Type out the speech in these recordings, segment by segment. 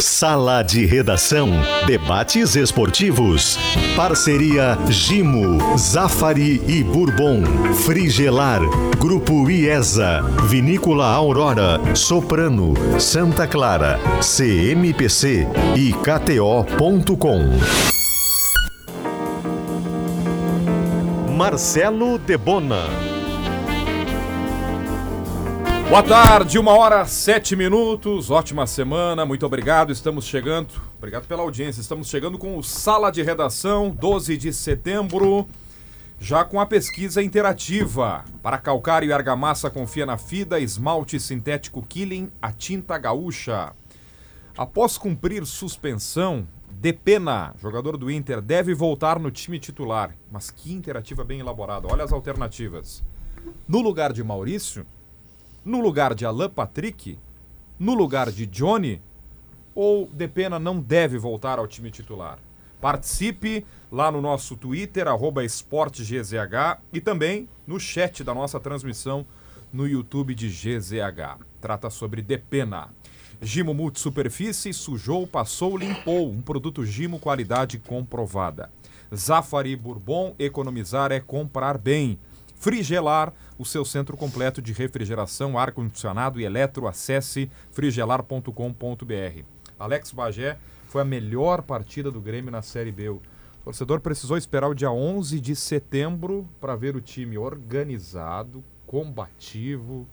Sala de Redação. Debates esportivos. Parceria Gimo, Zafari e Bourbon. Frigelar. Grupo IESA. Vinícola Aurora. Soprano. Santa Clara. CMPC e KTO.com. Marcelo Debona. Boa tarde, uma hora sete minutos, ótima semana, muito obrigado, estamos chegando, obrigado pela audiência, estamos chegando com o Sala de Redação, 12 de setembro, já com a pesquisa interativa. Para calcário e argamassa, confia na FIDA, esmalte sintético Killing, a tinta gaúcha. Após cumprir suspensão, Depena, jogador do Inter, deve voltar no time titular. Mas que interativa bem elaborada, olha as alternativas. No lugar de Maurício, no lugar de Alan Patrick, no lugar de Johnny, ou Depena não deve voltar ao time titular? Participe lá no nosso Twitter, arroba esportegzh, e também no chat da nossa transmissão no YouTube de GZH. Trata sobre Depena. Gimo Multisuperfície, sujou, passou, limpou. Um produto Gimo qualidade comprovada. Zafari Bourbon, economizar é comprar bem. Frigelar, o seu centro completo de refrigeração, ar-condicionado e eletro. Acesse frigelar.com.br. Alex Bagé foi a melhor partida do Grêmio na Série B. O torcedor precisou esperar o dia 11 de setembro para ver o time organizado, combativo,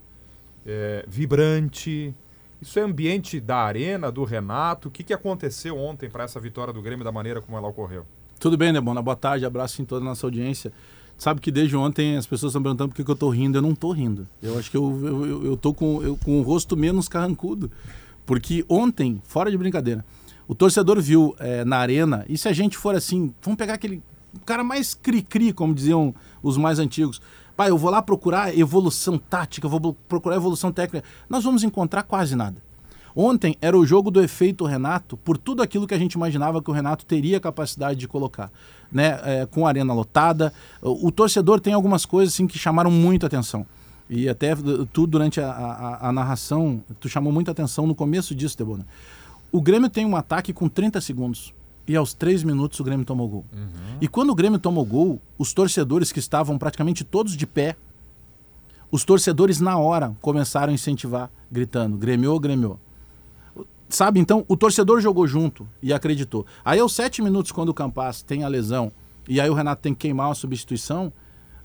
é, vibrante. Isso é ambiente da arena, do Renato. O que, que aconteceu ontem para essa vitória do Grêmio da maneira como ela ocorreu? Tudo bem, Debona? Boa tarde, abraço em toda a nossa audiência. Sabe que desde ontem as pessoas estão perguntando por que, que eu estou rindo. Eu não estou rindo. Eu acho que eu, eu, eu tô com, eu, com o rosto menos carrancudo. Porque ontem, fora de brincadeira, o torcedor viu é, na arena, e se a gente for assim, vamos pegar aquele cara mais cri-cri, como diziam os mais antigos. Pai, eu vou lá procurar evolução tática, eu vou procurar evolução técnica. Nós vamos encontrar quase nada. Ontem era o jogo do efeito Renato, por tudo aquilo que a gente imaginava que o Renato teria capacidade de colocar. Né? É, com a arena lotada. O, o, torcedor tem algumas coisas assim, que chamaram muito atenção. E até tu, durante a, a, a narração, tu chamou muita atenção no começo disso, Debona. O Grêmio tem um ataque com 30 segundos. E aos três minutos o Grêmio tomou gol. Uhum. E quando o Grêmio tomou gol, os torcedores que estavam praticamente todos de pé, os torcedores na hora começaram a incentivar, gritando: Grêmio, Grêmio. Sabe? Então, o torcedor jogou junto e acreditou. Aí, aos sete minutos, quando o Campas tem a lesão e aí o Renato tem que queimar a substituição,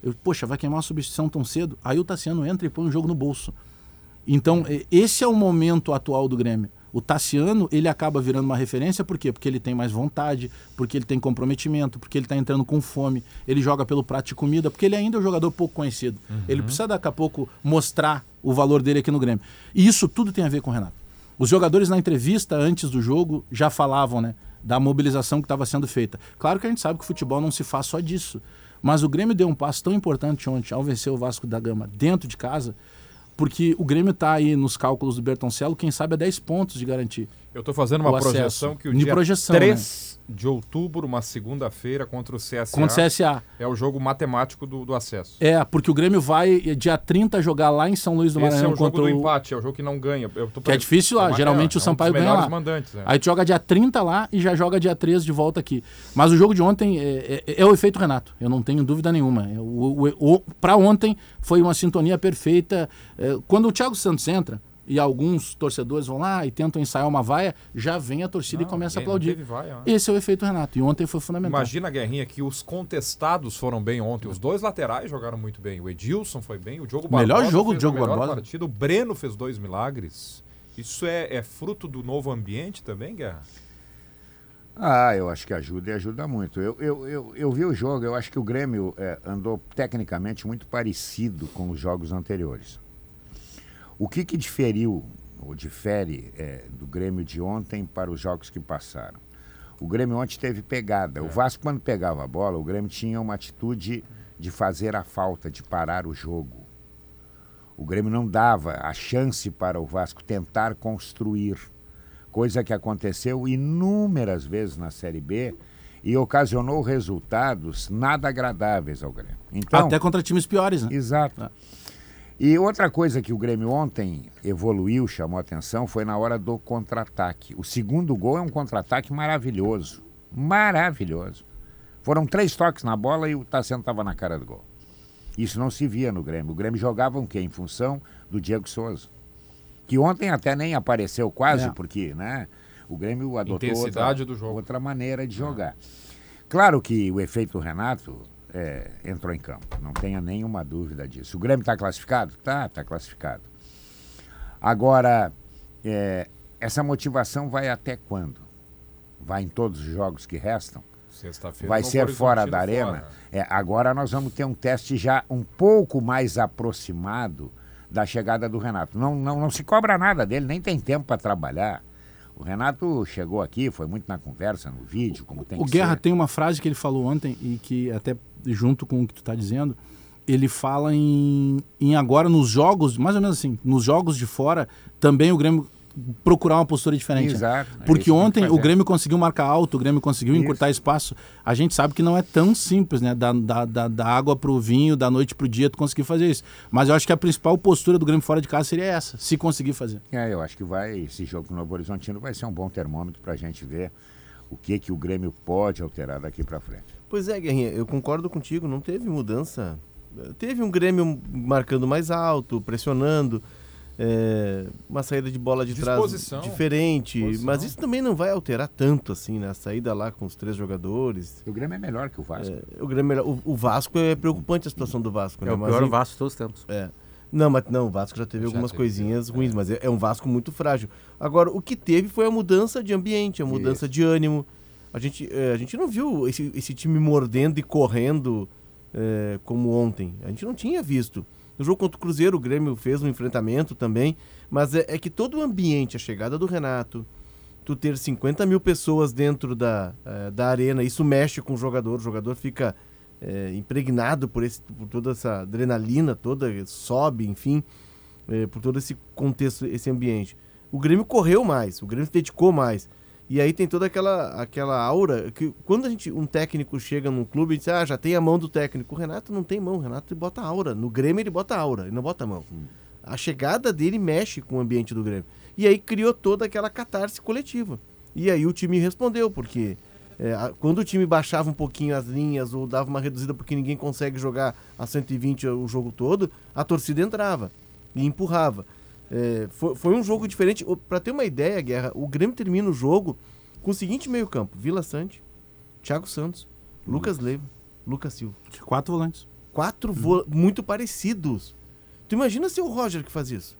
eu, poxa, vai queimar a substituição tão cedo? Aí o Tassiano entra e põe o jogo no bolso. Então, esse é o momento atual do Grêmio. O Tassiano, ele acaba virando uma referência, por quê? Porque ele tem mais vontade, porque ele tem comprometimento, porque ele está entrando com fome, ele joga pelo prato de comida, porque ele ainda é um jogador pouco conhecido. Uhum. Ele precisa daqui a pouco mostrar o valor dele aqui no Grêmio. E isso tudo tem a ver com o Renato. Os jogadores na entrevista antes do jogo já falavam, né, da mobilização que estava sendo feita. Claro que a gente sabe que o futebol não se faz só disso, mas o Grêmio deu um passo tão importante ontem ao vencer o Vasco da Gama dentro de casa, porque o Grêmio está aí nos cálculos do Bertoncello, quem sabe a 10 pontos de garantir. Eu estou fazendo uma projeção que o dia projeção, 3 né? de outubro, uma segunda-feira, contra o CSA. Contra o CSA. É o jogo matemático do, do, acesso. É, porque o Grêmio vai dia 30 jogar lá em São Luís do Maranhão. Esse é o jogo do empate, é o jogo que não ganha. que é difícil lá, é geralmente é, o Sampaio é um ganha lá. Mandantes, é. Aí tu joga dia 30 lá e já joga dia 13 de volta aqui. Mas o jogo de ontem é, é, é o efeito Renato, eu não tenho dúvida nenhuma. É, o, o, o Para ontem foi uma sintonia perfeita. quando o Thiago Santos entra, e alguns torcedores vão lá e tentam ensaiar uma vaia, já vem a torcida não, e começa a aplaudir. Vaia, né? Esse é o efeito Renato. E ontem foi fundamental. Imagina, Guerrinha, que os contestados foram bem ontem. Os dois laterais jogaram muito bem. O Edilson foi bem, o Diogo Barbosa. Melhor jogo do Diogo Barbosa. Partida. O Breno fez dois milagres. Isso é, é fruto do novo ambiente também, Guerra? Ah, eu acho que ajuda e ajuda muito. Eu, eu, eu, eu vi o jogo, eu acho que o Grêmio é, andou tecnicamente muito parecido com os jogos anteriores. O que, que diferiu, ou difere, é, do Grêmio de ontem para os jogos que passaram? O Grêmio ontem teve pegada. É. O Vasco, quando pegava a bola, o Grêmio tinha uma atitude de fazer a falta, de parar o jogo. O Grêmio não dava a chance para o Vasco tentar construir, coisa que aconteceu inúmeras vezes na Série B e ocasionou resultados nada agradáveis ao Grêmio. Então, Até contra times piores, né? Exato. Ah. E outra coisa que o Grêmio ontem evoluiu, chamou atenção, foi na hora do contra-ataque. O segundo gol é um contra-ataque maravilhoso. Maravilhoso. Foram três toques na bola e o Tassiano estava na cara do gol. Isso não se via no Grêmio. O Grêmio jogava o quê? Em função do Diego Souza. Que ontem até nem apareceu quase, É. porque né, o Grêmio adotou outra, outra maneira de jogar. Claro que o efeito Renato é, entrou em campo, não tenha nenhuma dúvida disso. O Grêmio está classificado? Tá, está classificado. Agora, é, essa motivação vai até quando? Vai em todos os jogos que restam? Sexta-feira. Vai ser fora da arena? fora. É, agora nós vamos ter um teste já um pouco mais aproximado da chegada do Renato. Não, não, não se cobra nada dele, nem tem tempo para trabalhar. O Renato chegou aqui, foi muito na conversa, no vídeo, como tem O que Guerra ser. tem uma frase que ele falou ontem e que até junto com o que tu tá dizendo, ele fala em, em agora nos jogos, mais ou menos assim, nos jogos de fora, também o Grêmio procurar uma postura diferente. Exato, é Porque que ontem o. Grêmio conseguiu marcar alto, o Grêmio conseguiu Isso. encurtar espaço. A gente sabe que não é tão simples, né? Da, da, da, da água pro vinho, da noite pro dia, tu conseguir fazer isso. Mas eu acho que a principal postura do Grêmio fora de casa seria essa, se conseguir fazer. É, eu acho que vai, esse jogo com o Novo Horizontino vai ser um bom termômetro para a gente ver o que, que o Grêmio pode alterar daqui para frente. Pois é, Guerrinha, eu concordo contigo, não teve mudança. Teve um Grêmio marcando mais alto, pressionando, é, uma saída de bola de Disposição. trás diferente, Disposição. mas isso também não vai alterar tanto assim, né? A saída lá com os três jogadores. O Grêmio é melhor que o Vasco. É, o, Grêmio, o, o Vasco é preocupante a situação do Vasco, né? É o Mas pior em- Vasco de todos os tempos. É. Não, mas não, o Vasco já teve Já algumas teve, coisinhas é. ruins, mas é, é um Vasco muito frágil. Agora, o que teve foi a mudança de ambiente, a mudança de ânimo. A gente, é, a gente não viu esse, esse time mordendo e correndo é, como ontem. A gente não tinha visto. No jogo contra o Cruzeiro, o Grêmio fez um enfrentamento também, mas é, é que todo o ambiente, a chegada do Renato, tu ter 50 mil pessoas dentro da, eh, da arena, isso mexe com o jogador, o jogador fica eh, impregnado por, esse, por toda essa adrenalina toda, sobe, enfim, eh, por todo esse contexto, esse ambiente. O Grêmio correu mais, o Grêmio se dedicou mais. E aí tem toda aquela, aquela aura que quando a gente, um técnico chega num clube e diz, ah, já tem a mão do técnico. O Renato não tem mão, o Renato bota aura. No Grêmio ele bota aura, ele não bota a mão. A chegada dele mexe com o ambiente do Grêmio. E aí criou toda aquela catarse coletiva. E aí o time respondeu, porque é, quando o time baixava um pouquinho as linhas ou dava uma reduzida porque ninguém consegue jogar a 120 o jogo todo, a torcida entrava e empurrava. É, foi, foi um jogo diferente. Para ter uma ideia, Guerra, o Grêmio termina o jogo com o seguinte meio-campo: Vila Sante, Thiago Santos, Lucas Leiva, Lucas Silva. Quatro volantes. Quatro vo- muito parecidos. Tu imagina se o Roger que faz isso?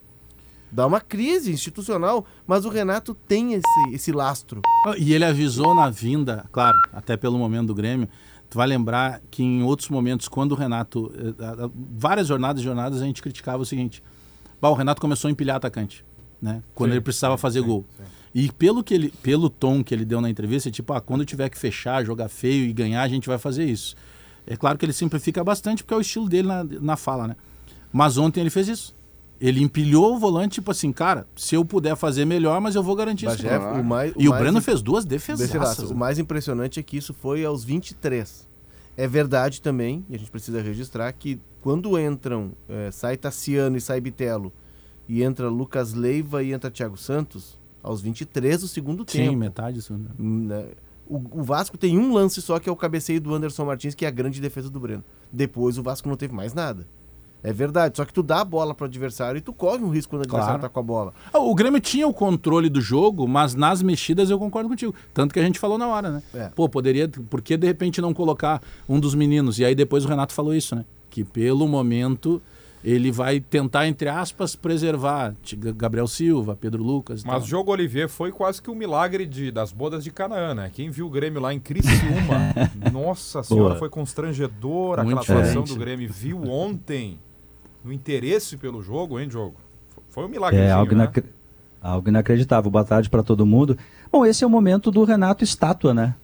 Dá uma crise institucional, mas o Renato tem esse, esse lastro. Ah, E ele avisou na vinda, claro, até pelo momento do Grêmio. Tu vai lembrar que em outros momentos, quando o Renato. eh, Várias jornadas e jornadas a gente criticava o seguinte: bah, o Renato começou a empilhar atacante, né? Quando Sim, ele precisava sim, fazer sim, gol. sim. E pelo, que ele, pelo tom que ele deu na entrevista, é tipo, ah, quando tiver que fechar, jogar feio e ganhar, a gente vai fazer isso. É claro que ele simplifica bastante, porque é o estilo dele na, na fala, né? Mas ontem ele fez isso. Ele empilhou o volante, tipo assim, cara, se eu puder fazer melhor, mas eu vou garantir isso. Bagé, o mais, E o Breno im- fez duas defesas. defesaço. O mais impressionante é que isso foi aos 23. É verdade também, e a gente precisa registrar, que quando entram, eh, sai Tassiano e sai Bitelo, e entra Lucas Leiva e entra Thiago Santos, aos 23 do segundo Sim, tempo. metade disso. né? Né? O, o Vasco tem um lance só, que é o cabeceio do Anderson Martins, que é a grande defesa do Breno. Depois o Vasco não teve mais nada. É verdade, só que tu dá a bola pro adversário e tu corre um risco quando o adversário Claro. tá com a bola. Ah, O Grêmio tinha o controle do jogo, mas nas mexidas eu concordo contigo. Tanto que a gente falou na hora, né? É. Pô, poderia. Por que de repente não colocar um dos meninos? E aí depois o Renato falou isso, né? Que pelo momento ele vai tentar, entre aspas, preservar Gabriel Silva, Pedro Lucas. Mas tal. o jogo Olivier foi quase que um milagre de, das bodas de Canaã, né? Quem viu o Grêmio lá em Criciúma, nossa senhora, Boa. foi constrangedor Muito aquela atuação do Grêmio. Viu ontem o interesse pelo jogo, hein, jogo? Foi um milagre. É algo, né? inacre- algo inacreditável. Boa tarde para todo mundo. Bom, esse é o momento do Renato estátua, né?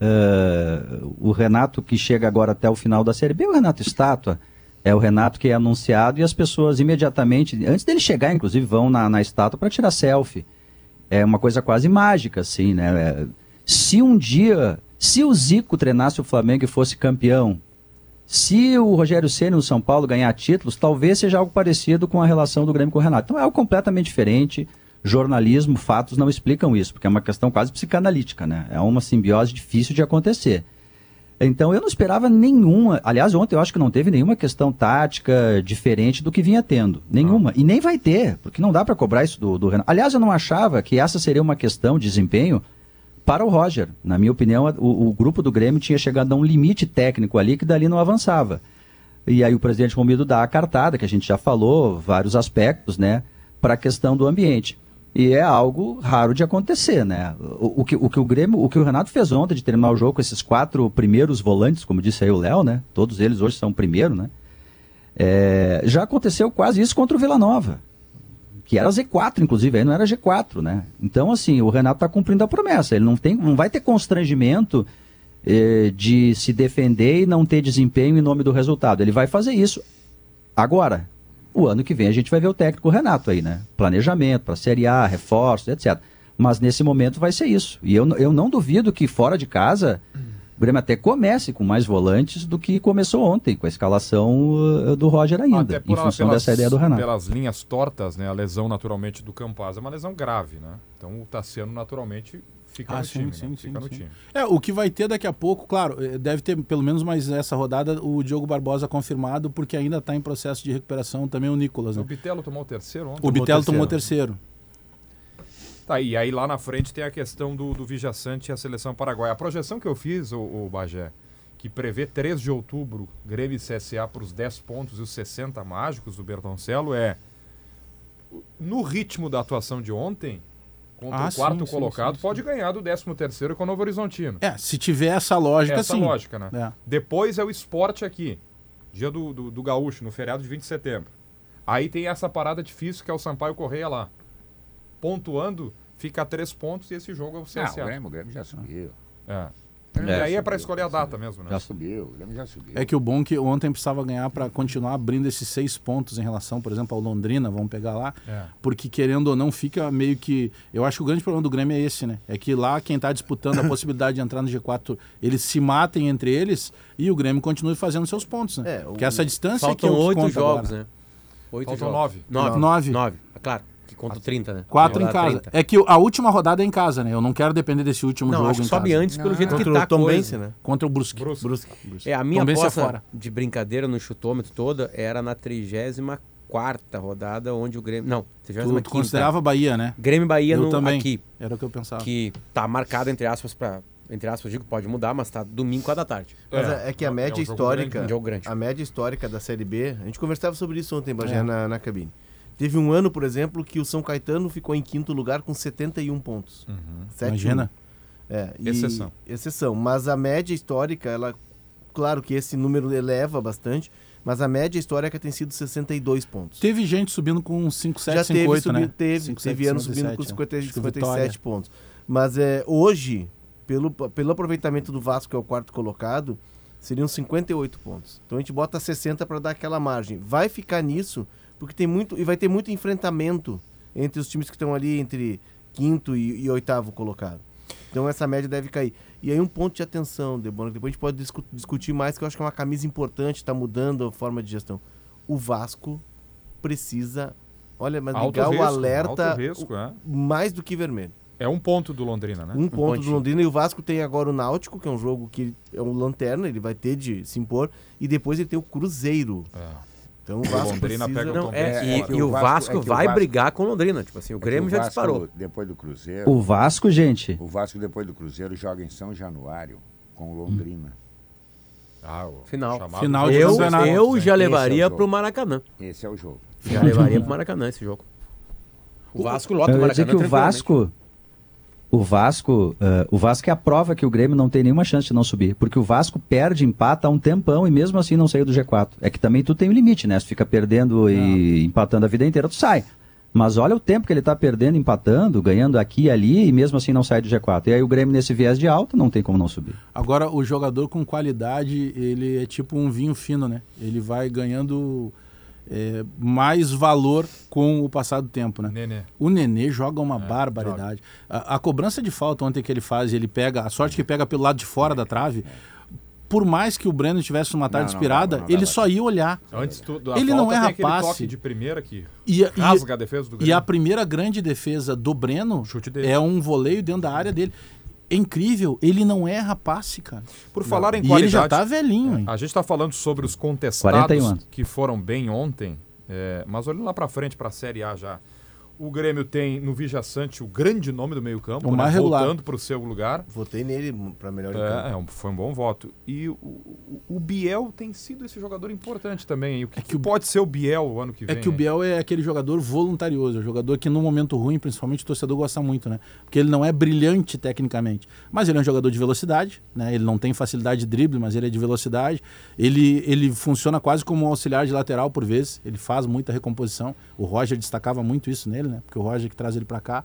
É, o Renato que chega agora até o final da Série B, o Renato estátua. É o Renato que é anunciado e as pessoas imediatamente, antes dele chegar, inclusive, vão na, na estátua para tirar selfie. É uma coisa quase mágica, assim, né? É, se um dia, se o Zico treinasse o Flamengo e fosse campeão, Se o Rogério Ceni no São Paulo ganhar títulos, talvez seja algo parecido com a relação do Grêmio com o Renato. Então é algo completamente diferente. Jornalismo, fatos não explicam isso, porque é uma questão quase psicanalítica, né? É uma simbiose difícil de acontecer. Então eu não esperava nenhuma. Aliás, ontem eu acho que não teve nenhuma questão tática diferente do que vinha tendo. Nenhuma. E nem vai ter, porque não dá para cobrar isso do, do Renato. Aliás, eu não achava que essa seria uma questão de desempenho para o Roger. Na minha opinião, o, o grupo do Grêmio tinha chegado a um limite técnico ali que dali não avançava. E aí o presidente Romildo dá a cartada, que a gente já falou, vários aspectos, né, para a questão do ambiente. E é algo raro de acontecer, né? O, o, que, o que o Grêmio, o que o Renato fez ontem de terminar o jogo com esses quatro primeiros volantes, como disse aí o Léo, né? Todos eles hoje são primeiro, né? É, já aconteceu quase isso contra o Vila Nova, que era Z4, inclusive, aí não era G4, né? Então, assim, o Renato está cumprindo a promessa. Ele não, tem, não vai ter constrangimento eh, de se defender e não ter desempenho em nome do resultado. Ele vai fazer isso. Agora, o ano que vem a gente vai ver o técnico Renato aí, né? Planejamento para Série A, reforços, etc. Mas nesse momento vai ser isso. E eu, eu não duvido que fora de casa o Grêmio até comece com mais volantes do que começou ontem, com a escalação uh, do Roger ainda, Até por em função pelas- dessa ideia do Renato. Pelas linhas tortas, né? A lesão naturalmente do Campaz é uma lesão grave, né? Então o Tassiano naturalmente fica Ah, no sim, time, sim, né? sim, Fica no sim. time. É, o que vai ter daqui a pouco, claro, eh, deve ter pelo menos mais essa rodada o Diogo Barbosa confirmado, porque ainda está em processo de recuperação também o Nicolas, O né? Bitelo tomou o terceiro ontem. O Bitelo tomou terceiro. terceiro. Tá, e aí lá na frente tem a questão do, do Vijaçante e a seleção paraguaia. A projeção que eu fiz, o, o Bagé, que prevê 3 de outubro, Grêmio e CSA para os 10 pontos e os 60 mágicos do Bertoncello é no ritmo da atuação de ontem, contra Ah, o quarto sim, colocado, sim, sim. pode ganhar do 13 terceiro com o Novo Horizontino. É, se tiver essa lógica, Essa sim. lógica, né? É. Depois é o esporte aqui, dia do, do, do Gaúcho, no feriado de 20 de setembro. Aí tem essa parada difícil que é o Sampaio Correia lá. Pontuando, fica a três pontos e esse jogo é o Não, CSA. o Grêmio, o Grêmio já subiu. É. Grêmio E aí é pra subiu, escolher a data mesmo, né? Já subiu. O Grêmio já subiu. É que o bom é que ontem precisava ganhar para continuar abrindo esses seis pontos em relação, por exemplo, ao Londrina, vamos pegar lá, É. porque querendo ou não fica meio que. Eu acho que o grande problema do Grêmio é esse, né? É que lá quem está disputando a possibilidade de entrar no G4, eles se matem entre eles e o Grêmio continue fazendo seus pontos, né? É, o- Porque essa distância Faltam é que é que oito jogos, agora. né? Oito Faltam jogos. nove. Nove. Nove. Nove. É Claro, que conta 30, né? Quatro em casa. 30. É que a última rodada é em casa, né? Eu não quero depender desse último Não, jogo acho que em sobe casa. antes pelo Não. jeito que Contra tá o Tom. Bense, né? Contra o Brusque. Brusque. É, a minha Tom é aposta fora. de brincadeira no chutômetro toda era na 34ª rodada, onde o Grêmio... Não, 35ª. Tu, tu considerava Bahia, né? Grêmio e Bahia Eu no, também. aqui, Era o que eu pensava. que tá marcado, entre aspas, pra... Entre aspas, digo, pode mudar, mas tá domingo, 4 da tarde. Mas é, é que a é um média histórica, grande. Jogo grande. a média histórica da Série B, a gente conversava sobre isso ontem, Bagé, É. na, na cabine. Teve um ano, por exemplo, que o São Caetano ficou em quinto lugar com 71 pontos. Uhum. 7-1. Imagina. É, e- Exceção. Exceção. Mas a média histórica, ela. Claro que esse número eleva bastante, mas a média histórica tem sido 62 pontos. Teve gente subindo com 5, 7, Já 5, teve, 8, subi- né? teve, 5, teve 7, ano subindo com 57, 50, Acho que o 57 Vitória. pontos. Mas é, hoje, pelo, pelo aproveitamento do Vasco, que é o quarto colocado, seriam 58 pontos. Então a gente bota 60 para dar aquela margem. Vai ficar nisso, porque tem muito. E vai ter muito enfrentamento entre os times que estão ali entre quinto e, e oitavo colocado. Então essa média deve cair. E aí um ponto de atenção, Debona, que depois a gente pode discu- discutir mais, que eu acho que é uma camisa importante, está mudando a forma de gestão. O Vasco precisa, olha, mas Alto ligar o risco, alerta alto risco, é. o- mais do que vermelho. É um ponto do Londrina, né? Um ponto do. Londrina e o Vasco tem agora o Náutico, que é um jogo que é um lanterna, ele vai ter de se impor, e depois ele tem o Cruzeiro. É. Então o Vasco Londrina precisa... pega o Tom é, Bense e, fora. e o o Vasco- Vasco, é que o vai Vasco- brigar com o Londrina. Tipo assim, o É Grêmio o já Vasco, disparou. Depois do Cruzeiro, O Vasco, gente, o Vasco depois do Cruzeiro joga em São Januário com o Londrina. Ah, o Final. Final de Eu, campeonato. eu já Esse é o levaria jogo. pro Maracanã. Esse é o jogo. Já levaria pro Maracanã esse jogo. O Vasco lota o eu Maracanã que o. Vasco, o Vasco, eh, o Vasco é a prova que o Grêmio não tem nenhuma chance de não subir, porque o Vasco perde, empata há um tempão e mesmo assim não saiu do G4. É que também tu tem um limite, né? Se fica perdendo e empatando a vida inteira, tu sai. Mas olha o tempo que ele tá perdendo, empatando, ganhando aqui e ali e mesmo assim não sai do G4. E aí o Grêmio nesse viés de alta não tem como não subir. Agora, o jogador com qualidade, ele é tipo um vinho fino, né? Ele vai ganhando é, mais valor com o passar do tempo, né? Nenê. O Nenê joga uma barbaridade. A, a cobrança de falta ontem que ele faz, ele pega, a sorte que pega pelo lado de fora da trave, por mais que o Breno tivesse uma tarde Não, não inspirada, dava, não ele só ia olhar. Antes tu, da Ele falta, não erra tem aquele passe. toque de primeira que E, e- rasga a defesa do e Grêmio. a primeira grande defesa do Breno chute dele. é um voleio dentro da área dele. É incrível, ele não erra passe, cara. Por falar em E ele qualidade, já tá velhinho, hein? a gente está falando sobre os contestados 41 anos. que foram bem ontem, é, mas olhando lá para frente para a Série A já. O Grêmio tem no Vijaçante o grande nome do meio-campo, O né, mais regular. voltando para o seu lugar. Votei nele pra melhor em campo. É, é um- foi um bom voto. E o, o- o Biel tem sido esse jogador importante também. E o que, É que que o- pode ser o Biel o ano que É vem? que o Biel é aquele jogador voluntarioso, é um jogador que no momento ruim, principalmente o torcedor gosta muito, né? Porque ele não é brilhante tecnicamente, mas ele é um jogador de velocidade, né? Ele não tem facilidade de drible, mas ele é de velocidade. Ele, ele funciona quase como um auxiliar de lateral por vezes, ele faz muita recomposição. O Roger destacava muito isso nele, né? Porque o Roger que traz ele pra cá.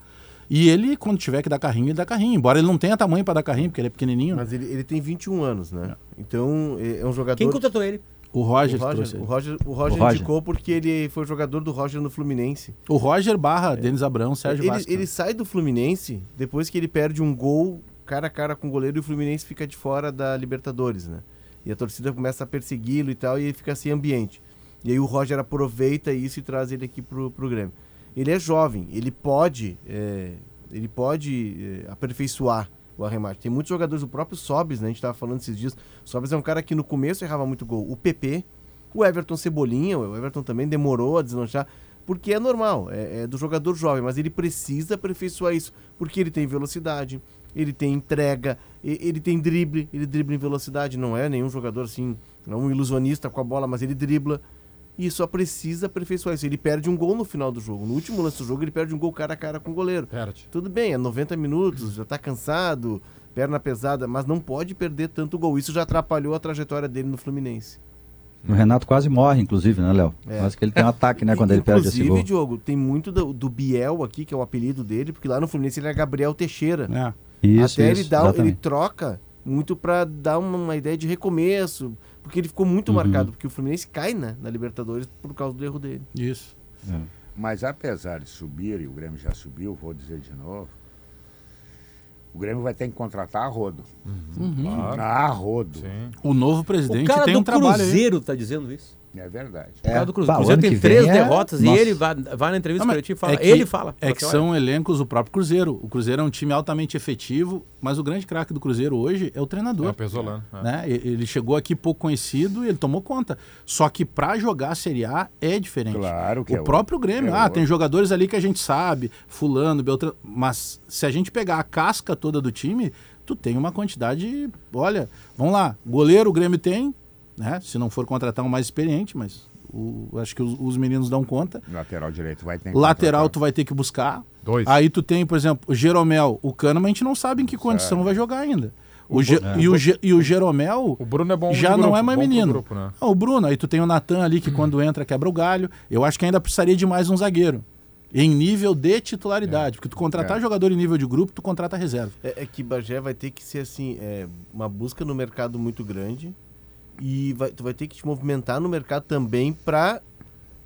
E ele, quando tiver que dar carrinho, ele dá carrinho. Embora ele não tenha tamanho pra dar carrinho, porque ele é pequenininho. Mas ele, ele tem 21 anos, né? Então, é é um jogador... Quem contratou ele? O Roger, o Roger, o. Roger, o Roger O Roger. indicou porque ele foi o jogador do Roger no Fluminense. O Roger barra Denis Abrão, Sérgio ele, Vasco. ele sai do Fluminense depois que ele perde um gol cara a cara com o goleiro e o Fluminense fica de fora da Libertadores, né? E a torcida começa a persegui-lo e tal, e ele fica sem ambiente. E aí o Roger aproveita isso e traz ele aqui pro, pro Grêmio. Ele é jovem, ele pode, é, ele pode é, aperfeiçoar o arremate. Tem muitos jogadores, o próprio Sobis, né? A gente tava falando esses dias. Sobis é um cara que no começo errava muito gol. O PP, o Everton Cebolinha, o Everton também demorou a deslanchar, porque é normal, é, é do jogador jovem, mas ele precisa aperfeiçoar isso, porque ele tem velocidade, ele tem entrega, ele tem drible, ele dribla em velocidade, não é nenhum jogador assim, não é um ilusionista com a bola, mas ele dribla. E só precisa aperfeiçoar isso. Ele perde um gol no final do jogo. No último lance do jogo, ele perde um gol cara a cara com o goleiro. Perde. Tudo bem, é 90 minutos, já tá cansado, perna pesada, mas não pode perder tanto gol. Isso já atrapalhou a trajetória dele no Fluminense. O Renato quase morre, inclusive, né, Léo? É. Quase que ele tem um ataque, né, quando ele perde esse Inclusive, gol. Diogo, tem muito do, do Biel aqui, que é o apelido dele, porque lá no Fluminense ele é Gabriel Teixeira. É. Isso, Até isso, ele, dá, ele troca muito pra dar uma, uma ideia de recomeço, porque ele ficou muito Uhum. marcado, porque o Fluminense cai né, na Libertadores por causa do erro dele. Isso. Mas apesar de subir, e o Grêmio já subiu, vou dizer de novo, o Grêmio vai ter que contratar a rodo. Claro. A rodo. Sim. O novo O presidente cara tem do um trabalho aí. Cruzeiro tá dizendo isso. É verdade. Do Bah, Cruzeiro, Cruzeiro tem três é- derrotas e Nossa. ele vai, vai na entrevista coletiva e fala. é que- ele fala. É que Fala, são elencos do próprio Cruzeiro. O Cruzeiro é um time altamente efetivo, mas o grande craque do Cruzeiro hoje é o É treinador. o Pesolano. é. né? Ele chegou aqui pouco conhecido e ele tomou conta. Só que pra jogar a Série A é diferente. Claro que o é próprio outro. Grêmio, É ah, outro. tem jogadores ali que a gente sabe, fulano, Beltrano, mas se a gente pegar a casca toda do time, tu tem uma quantidade, olha, vamos lá, goleiro o Grêmio tem, né? Se não for contratar um mais experiente, mas o- acho que os, os meninos dão conta. Lateral direito vai ter que Lateral contratar. tu vai ter que buscar. Dois. Aí tu tem, por exemplo, o Jeromel, o Kahneman, a gente não sabe em que condição vai jogar ainda. O Ge- e, o Ge- e o Jeromel O Bruno é bom já no não grupo, é mais menino. grupo, né? Ah, o Bruno, aí tu tem o Natan ali que quando entra quebra o galho. Eu acho que ainda precisaria de mais um zagueiro. Em nível de titularidade. Porque tu contratar É. jogador em nível de grupo, tu contrata reserva. É, é que Bagé vai ter que ser assim, é, uma busca no mercado muito grande e vai, tu vai ter que te movimentar no mercado também pra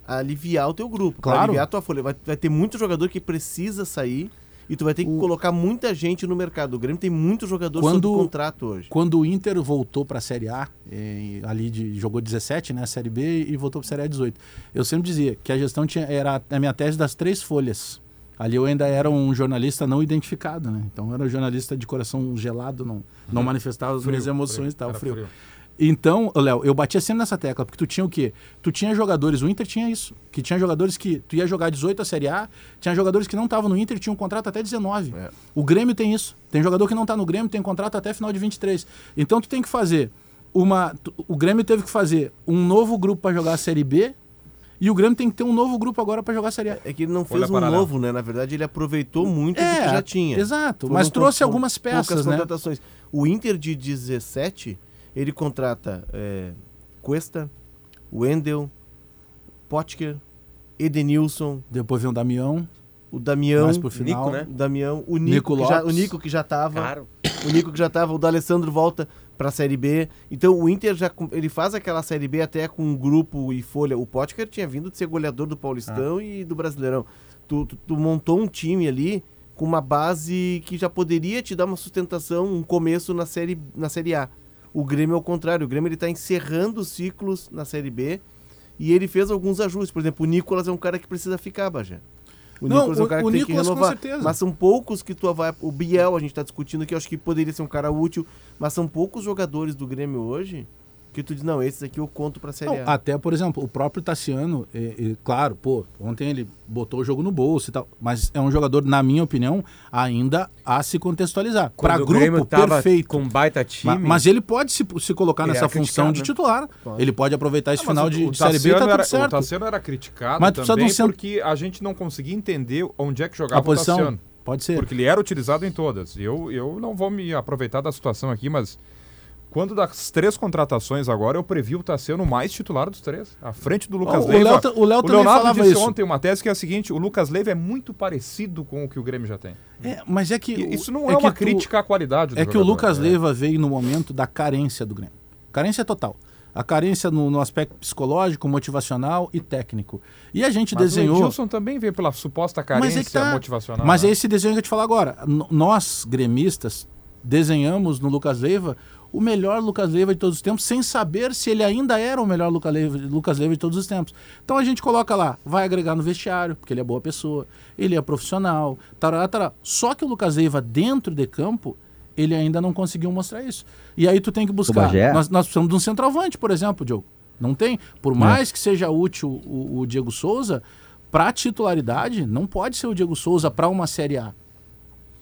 aliviar o teu grupo, pra Claro. aliviar a tua folha. Vai, vai ter muito jogador que precisa sair e tu vai ter que colocar muita gente no mercado. O Grêmio tem muito jogador Quando- sob contrato hoje. Quando o Inter voltou para a Série A, eh, ali de, jogou 17, né, a Série B, e voltou para a Série A 18. Eu sempre dizia que a gestão tinha, era a minha tese das três folhas. Ali eu ainda era um jornalista não identificado, né? Então eu era um jornalista de coração gelado, não, não manifestava as minhas emoções e tal, Era frio. Então, Léo, eu batia sempre nessa tecla, porque tu tinha o quê? Tu tinha jogadores, o Inter tinha isso, que tinha jogadores que tu ia jogar 18 a Série A, tinha jogadores que não estavam no Inter e tinham um contrato até 19. É. O Grêmio tem isso. Tem jogador que não tá no Grêmio, tem contrato até final de 23. Então tu tem que fazer uma o Grêmio teve que fazer um novo grupo para jogar a Série B e o Grêmio tem que ter um novo grupo agora para jogar a Série A. É que ele não fez um novo, né? Na verdade, ele aproveitou muito do É, que já tinha. exato, Foram mas trouxe com algumas peças, poucas né? contratações. O Inter de 17, ele contrata é, Cuesta, Wendel, Potker, Edenilson, Depois vem o Damião, o Damião, mais pro final. Nico, né? o Damião, o Nico, Nico que já, o. Nico que já tava, Claro. o Nico que já tava, o D'Alessandro volta pra Série B. Então o Inter já com- ele faz aquela Série B até com um grupo e folha. O Potker tinha vindo de ser goleador do Paulistão Ah. e do Brasileirão. Tu, tu- tu montou um time ali com uma base que já poderia te dar uma sustentação, um começo na série, na série A. O Grêmio é o contrário. O Grêmio ele tá encerrando os ciclos na Série B e ele fez alguns ajustes. Por exemplo, o Nicolas é um cara que precisa ficar, Bagé. O Não, Nicolas é um o- cara o que tem que Nicolas, com renovar. certeza. Mas são poucos que tu vai. O Biel, a gente tá discutindo que eu acho que poderia ser um cara útil, mas são poucos jogadores do Grêmio hoje que tu diz, não, esses aqui eu conto pra Série Não, A. até, por exemplo, o próprio Tassiano, é, é, claro, pô, ontem ele botou o jogo no bolso e tal, mas é um jogador, na minha opinião, ainda a se contextualizar. Para Quando o Grêmio grupo, tava perfeito. com um baita time. Mas ele pode se, se colocar Ele nessa função de né? titular. Ele pode aproveitar esse Ah, mas final o- de, o de Série B e tá tudo era, O certo. Tassiano era criticado Mas de um também centro- porque a gente não conseguia entender onde é que jogava A posição, o Tassiano. pode ser. Porque ele era utilizado em todas. Eu, eu não vou me aproveitar da situação aqui, mas quando das três contratações agora, eu previ o Tassiano mais titular dos três. À frente do Lucas o Leiva. Léo ta- o Léo também Leonardo falava disse isso. ontem uma tese que é a seguinte: o Lucas Leiva é muito parecido com o que o Grêmio já tem. É, mas é que. E o- isso não é, que uma tu- crítica à qualidade do É que o Lucas é. Leiva veio no momento da carência do Grêmio. Carência total. A carência no, no aspecto psicológico, motivacional e técnico. E a gente Mas desenhou. o Edilson também veio pela suposta carência Mas é que tá- motivacional. Mas né? é esse desenho que eu te falar agora. N- nós, gremistas, desenhamos no Lucas Leiva o melhor Lucas Leiva de todos os tempos, sem saber se ele ainda era o melhor Luca Leiva- Lucas Leiva de todos os tempos. Então a gente coloca lá, vai agregar no vestiário, porque ele é boa pessoa, ele é profissional, tarará, tarará. Só que o Lucas Leiva, dentro de campo, ele ainda não conseguiu mostrar isso. E aí tu tem que buscar. Nós, nós precisamos de um centroavante, por exemplo, Diogo. Não tem. Por mais que seja útil o, o Diego Souza, para titularidade, não pode ser o Diego Souza para uma Série A.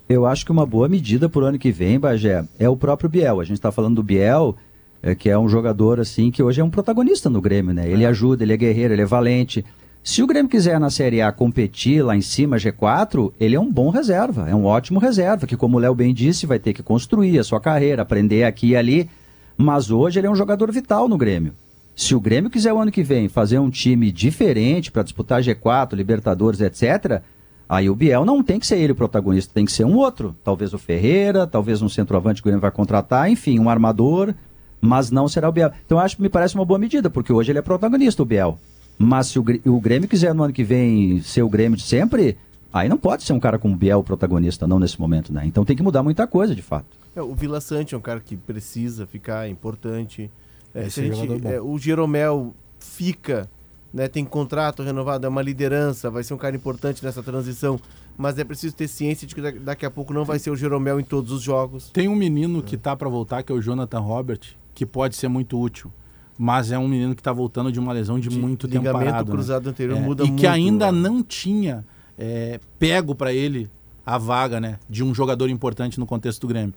Eu acho que uma boa medida para o ano que vem, Bagé, é o próprio Biel. A gente está falando do Biel, é, que é um jogador assim que hoje é um protagonista no Grêmio, né? Ele ajuda, ele é guerreiro, ele é valente. Se o Grêmio quiser na Série A competir lá em cima, G4, ele é um bom reserva, é um ótimo reserva, que como o Léo bem disse, vai ter que construir a sua carreira, aprender aqui e ali. Mas hoje ele é um jogador vital no Grêmio. Se o Grêmio quiser o ano que vem fazer um time diferente para disputar G4, Libertadores, etc., aí o Biel não tem que ser ele o protagonista, tem que ser um outro. Talvez o Ferreira, talvez um centroavante que o Grêmio vai contratar, enfim, um armador, mas não será o Biel. Então eu acho que me parece uma boa medida, porque hoje ele é protagonista, o Biel. Mas se o, Grê- o Grêmio quiser no ano que vem ser o Grêmio de sempre, aí não pode ser um cara como o Biel protagonista, não nesse momento, né? Então tem que mudar muita coisa, de fato. É, o Vila Sante é um cara que precisa ficar, é importante. É, gente- bom. é, o Jeromel fica, né, tem contrato renovado, é uma liderança, vai ser um cara importante nessa transição, mas é preciso ter ciência de que da- daqui a pouco não vai ser o Jeromel em todos os jogos. Tem um menino que tá para voltar, que é o Jonathan Robert, que pode ser muito útil. Mas é um menino que tá voltando de uma lesão de, De muito tempo parado. né? cruzado anterior É, muda e muito. que ainda né? não tinha é, pego para ele a vaga né, de um jogador importante no contexto do Grêmio.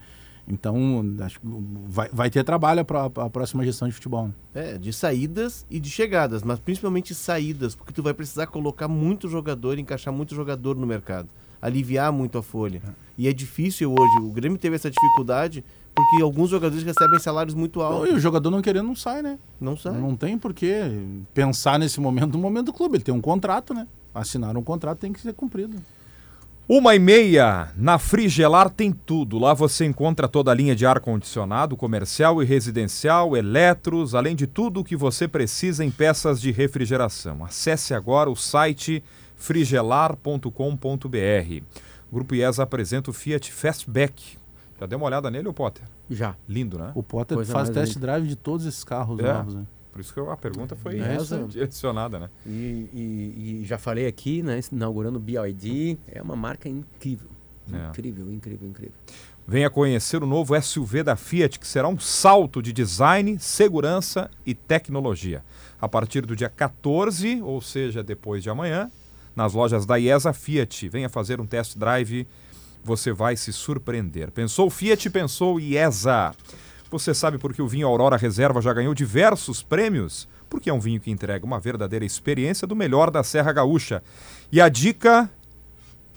Então, acho que vai, vai ter trabalho para a próxima gestão de futebol. né? É, de saídas e de chegadas, mas principalmente saídas, porque tu vai precisar colocar muito jogador, encaixar muito jogador no mercado, aliviar muito a folha. E é difícil hoje. O Grêmio teve essa dificuldade porque alguns jogadores recebem salários muito E o altos. jogador não querendo não sai, né? Não sai. Não tem por que pensar nesse momento, no momento do clube. Ele tem um contrato, né? Assinar um contrato tem que ser cumprido. Uma e meia, na Frigelar tem tudo. Lá você encontra toda a linha de ar-condicionado, comercial e residencial, eletros, além de tudo o que você precisa em peças de refrigeração. Acesse agora o site frigelar.com.br. O Grupo IES apresenta o Fiat Fastback. Já deu uma olhada nele, ô Potter? Já. Lindo, né? O Potter Coisa faz test drive de todos esses carros É. novos, né? Por isso que eu- a pergunta foi É, essa, essa. direcionada, né? E, e- e já falei aqui, né? Inaugurando o BID. É uma marca incrível. É. Incrível, incrível, incrível. Venha conhecer o novo SUV da Fiat, que será um salto de design, segurança e tecnologia. A partir do dia 14, ou seja, depois de amanhã, nas lojas da IESA Fiat. Venha fazer um test drive, você vai se surpreender. Pensou Fiat, pensou IESA. Você sabe por que o vinho Aurora Reserva já ganhou diversos prêmios? Porque é um vinho que entrega uma verdadeira experiência do melhor da Serra Gaúcha. E a dica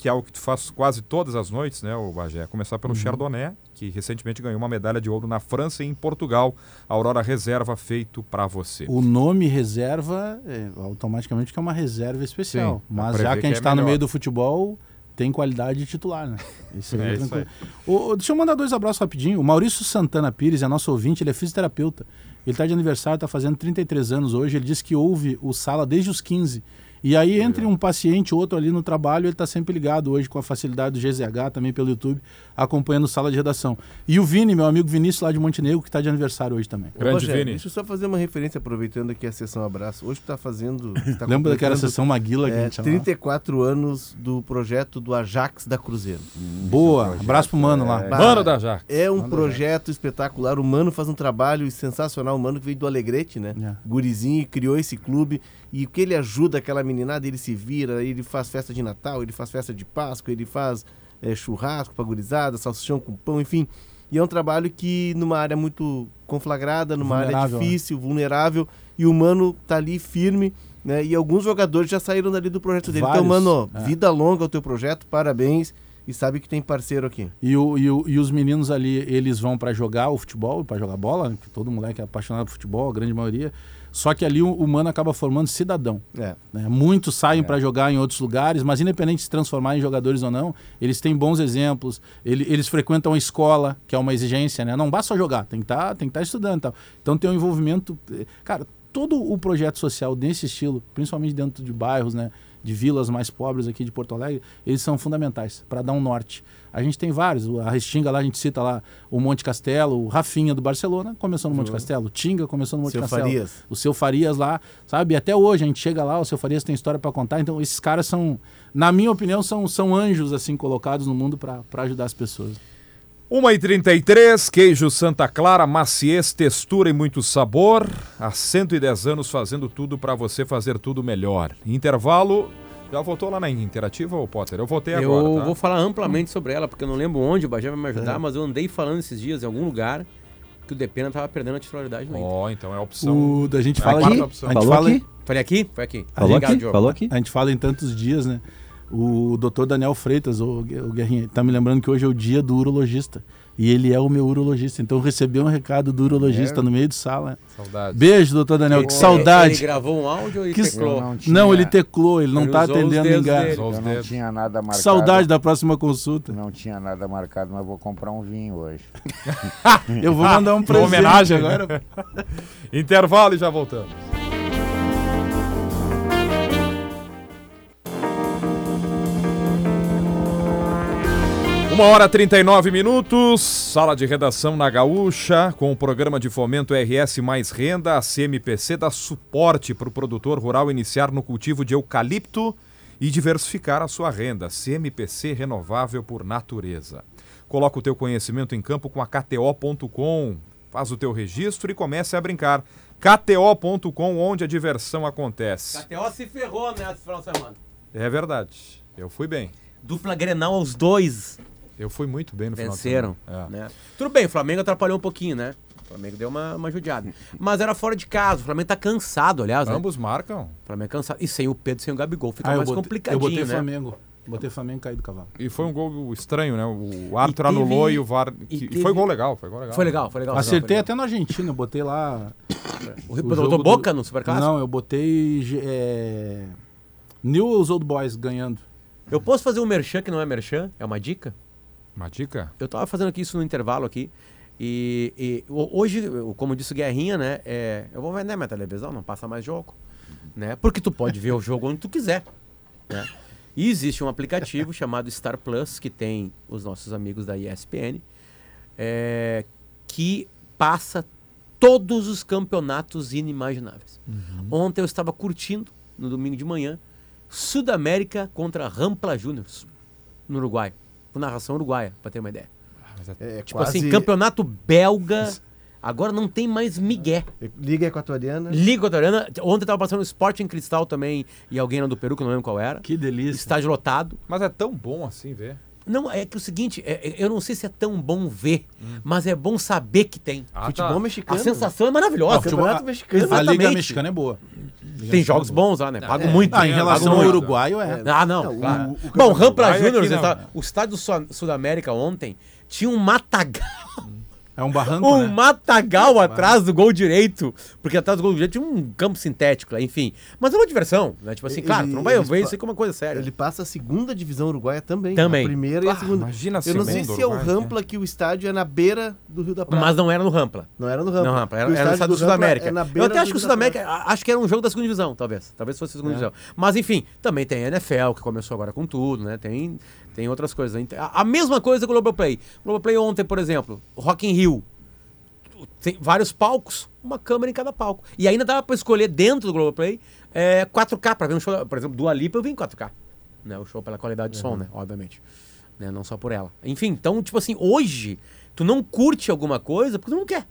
que é algo que tu faz quase todas as noites, né, o Bagé? Começar pelo Chardonnay, que recentemente ganhou uma medalha de ouro na França e em Portugal. A Aurora Reserva feito para você. O nome reserva, é, automaticamente que é uma reserva especial. Sim, Mas já que a gente é está no meio do futebol, tem qualidade de titular, né? Isso É é tranquilo. Ô, deixa eu mandar dois abraços rapidinho. O Maurício Santana Pires é nosso ouvinte, ele é fisioterapeuta. Ele está de aniversário, está fazendo 33 anos hoje. Ele disse que ouve o Sala desde os 15. E aí, entre um paciente e outro ali no trabalho, ele está sempre ligado hoje com a facilidade do GZH, também pelo YouTube, acompanhando sala de redação. E o Vini, meu amigo Vinícius lá de Montenegro, que está de aniversário hoje também. Grande Rogério, Vini. Deixa eu só fazer uma referência, aproveitando aqui a sessão Abraço. Hoje está fazendo. Tá Lembra daquela sessão Maguila que a é, gente chamava? 34 anos do projeto do Ajax da Cruzeiro. Boa, abraço pro mano lá. Mano da Jax. É um projeto espetacular. O Mano faz um trabalho sensacional. O Mano que veio do Alegrete, né? É. Gurizinho, criou esse clube. E o que ele ajuda aquela meninada, ele se vira, ele faz festa de Natal, ele faz festa de Páscoa, ele faz é, churrasco pra gurizada, salsichão com pão, enfim. E é um trabalho que, numa área muito conflagrada, numa área Vulnerável, né? difícil, vulnerável, e o Mano tá ali firme, né? E alguns jogadores já saíram dali do projeto dele. Vários, Então, Mano, é. vida longa ao teu projeto, parabéns. E sabe que tem parceiro aqui. E, o- e o- e os meninos ali, eles vão para jogar o futebol, para jogar bola, né? que todo moleque é apaixonado por futebol, a grande maioria. Só que ali o, o mano acaba formando cidadão. É. né? Muitos saem para jogar em outros lugares, mas independente de se transformar em jogadores ou não, eles têm bons exemplos, ele- eles frequentam a escola, que é uma exigência, né? Não basta só jogar, tem que estar tem que tá estudando tal. Então tem um envolvimento. eh, Cara, todo o projeto social desse estilo, principalmente dentro de bairros, né? De vilas mais pobres aqui de Porto Alegre, eles são fundamentais para dar um norte. A gente tem vários, o- a Restinga lá, a gente cita lá o Monte Castelo, o Rafinha do Barcelona começou no Monte Castelo, o Tinga começou no Monte Seu Castelo Farias. o seu Farias lá, sabe? Até hoje a gente chega lá, o seu Farias tem história para contar. Então esses caras são, na minha opinião, são, são anjos assim colocados no mundo para ajudar as pessoas. 1h33, queijo Santa Clara, maciez, textura e muito sabor. Há 110 anos fazendo tudo para você fazer tudo melhor. Intervalo. Já voltou lá na Interativa, ô Potter? Eu voltei Eu agora, tá? vou falar amplamente sobre ela, porque eu não lembro onde o Bajé vai me É. ajudar, mas eu andei falando esses dias em algum lugar que o Depena tava perdendo a titularidade no Inter. Ó, então é a opção. O, da gente É a fala quarta de, opção. a gente Falou fala, aqui? Falei aqui? Foi aqui. Falou Obrigado, aqui? Diogo. Falou aqui? a gente fala em tantos dias, né? O doutor Daniel Freitas, o, o Guerrinha, tá me lembrando que hoje é o dia do urologista. E ele é o meu urologista. Então eu recebi um recado do urologista É? no meio de sala. Saudade. Beijo, doutor Daniel. Ele- que saudade. Ele gravou um áudio ou ele Que- teclou? Eu tinha- Não, ele teclou, ele não tá os atendendo ninguém. não tinha nada marcado. Saudade da próxima consulta. Não tinha nada marcado, mas vou comprar um vinho hoje. Eu vou mandar um presente homenagem, agora. Intervalo e já voltamos. Uma hora 39 minutos, sala de redação na Gaúcha, com o programa de fomento RS Mais Renda, a CMPC dá suporte para o produtor rural iniciar no cultivo de eucalipto e diversificar a sua renda. CMPC renovável por natureza. Coloca o teu conhecimento em campo com a KTO.com. Faz o teu registro e comece a brincar. KTO.com, onde a diversão acontece. KTO se ferrou nessa final de semana. É verdade. Eu fui bem. Dupla Grenal aos dois Eu fui muito bem no venceram. final de semana. É. Né? Tudo bem, o Flamengo atrapalhou um pouquinho, né? O Flamengo deu uma, uma judiada. Mas era fora de casa. O Flamengo tá cansado, aliás. Né? Ambos marcam. O Flamengo é cansado. E sem o Pedro, sem o Gabigol, fica Ah, eu mais botei, eu complicadinho, botei né? Flamengo. Botei Flamengo e caí do cavalo. E foi um gol estranho, né? O árbitro teve- anulou e o VAR. e que- e teve- foi gol legal, foi gol legal. Foi legal, foi legal. Acertei foi legal. até na Argentina, eu botei lá. O botou jogo Boca do- no Superclássico? Não, eu botei. É... Newell's Old Boys ganhando. Eu posso fazer um merchan que não é merchan? É uma dica? Uma dica? Eu tava fazendo aqui isso no intervalo aqui. E, e ho- hoje, como disse o Guerrinha, né? é, eu vou vender minha televisão, não passa mais jogo. Né? Porque tu pode ver o jogo onde tu quiser. Né? E existe um aplicativo chamado Star Plus, que tem os nossos amigos da ESPN, é, que passa todos os campeonatos inimagináveis. Ontem eu estava curtindo, no domingo de manhã, Sudamérica contra Rampla Juniors, no Uruguai. Com narração uruguaia, pra ter uma ideia. É, Tipo quase assim, campeonato belga. Agora não tem mais migué. Liga Equatoriana. Liga Equatoriana. Ontem tava passando Sporting Cristal também e alguém lá do Peru, que eu não lembro qual era. Que delícia. Estádio lotado. Mas é tão bom assim ver. Não, é que o seguinte, é- é- eu não sei se é tão bom ver, mas é bom saber que tem. Ah, Futebol tá. mexicano. A sensação é maravilhosa. Campeonato mexicano. A Liga Exatamente. Mexicana é boa. Tem jogos bons lá, né? Pago muito. Ah, em né? relação ao uruguaio, é. Ah, não. Claro. o- o Bom, Rampla Júnior, está- o estádio do Sul- Sul-América ontem tinha um matagal É um barranco, um né? matagal atrás do gol direito, porque atrás do gol direito tinha um campo sintético lá, enfim. Mas é uma diversão, né? Tipo assim, Ele- claro, tu não vai ver isso aí como uma coisa séria. Ele passa a segunda divisão uruguaia também. Também. A primeira e a Ah, segunda. imagina a Eu não sei se é o Rampla que o estádio é na beira do Rio da Prata. Mas não era no Rampla. Não era no Rampla. Não, Rampla, era, era no estádio do do Sudamérica. é Eu até acho que o Sudamérica, acho que era um jogo da segunda divisão, talvez. Talvez fosse a segunda É. divisão. Mas enfim, também tem a NFL, que começou agora com tudo, né? Tem, tem outras coisas. Ent- A, mesma coisa com o Globoplay. Globoplay ontem, por exemplo, Rock in Rio. Tem vários palcos, uma câmera em cada palco. E ainda dava pra escolher dentro do Globoplay é, 4K, pra ver um show. Por exemplo, do Alipa eu vi em 4K. Né? O show pela qualidade de som, né? Obviamente. Né? Não só por ela. Enfim, então, tipo assim, hoje, tu não curte alguma coisa porque tu não quer.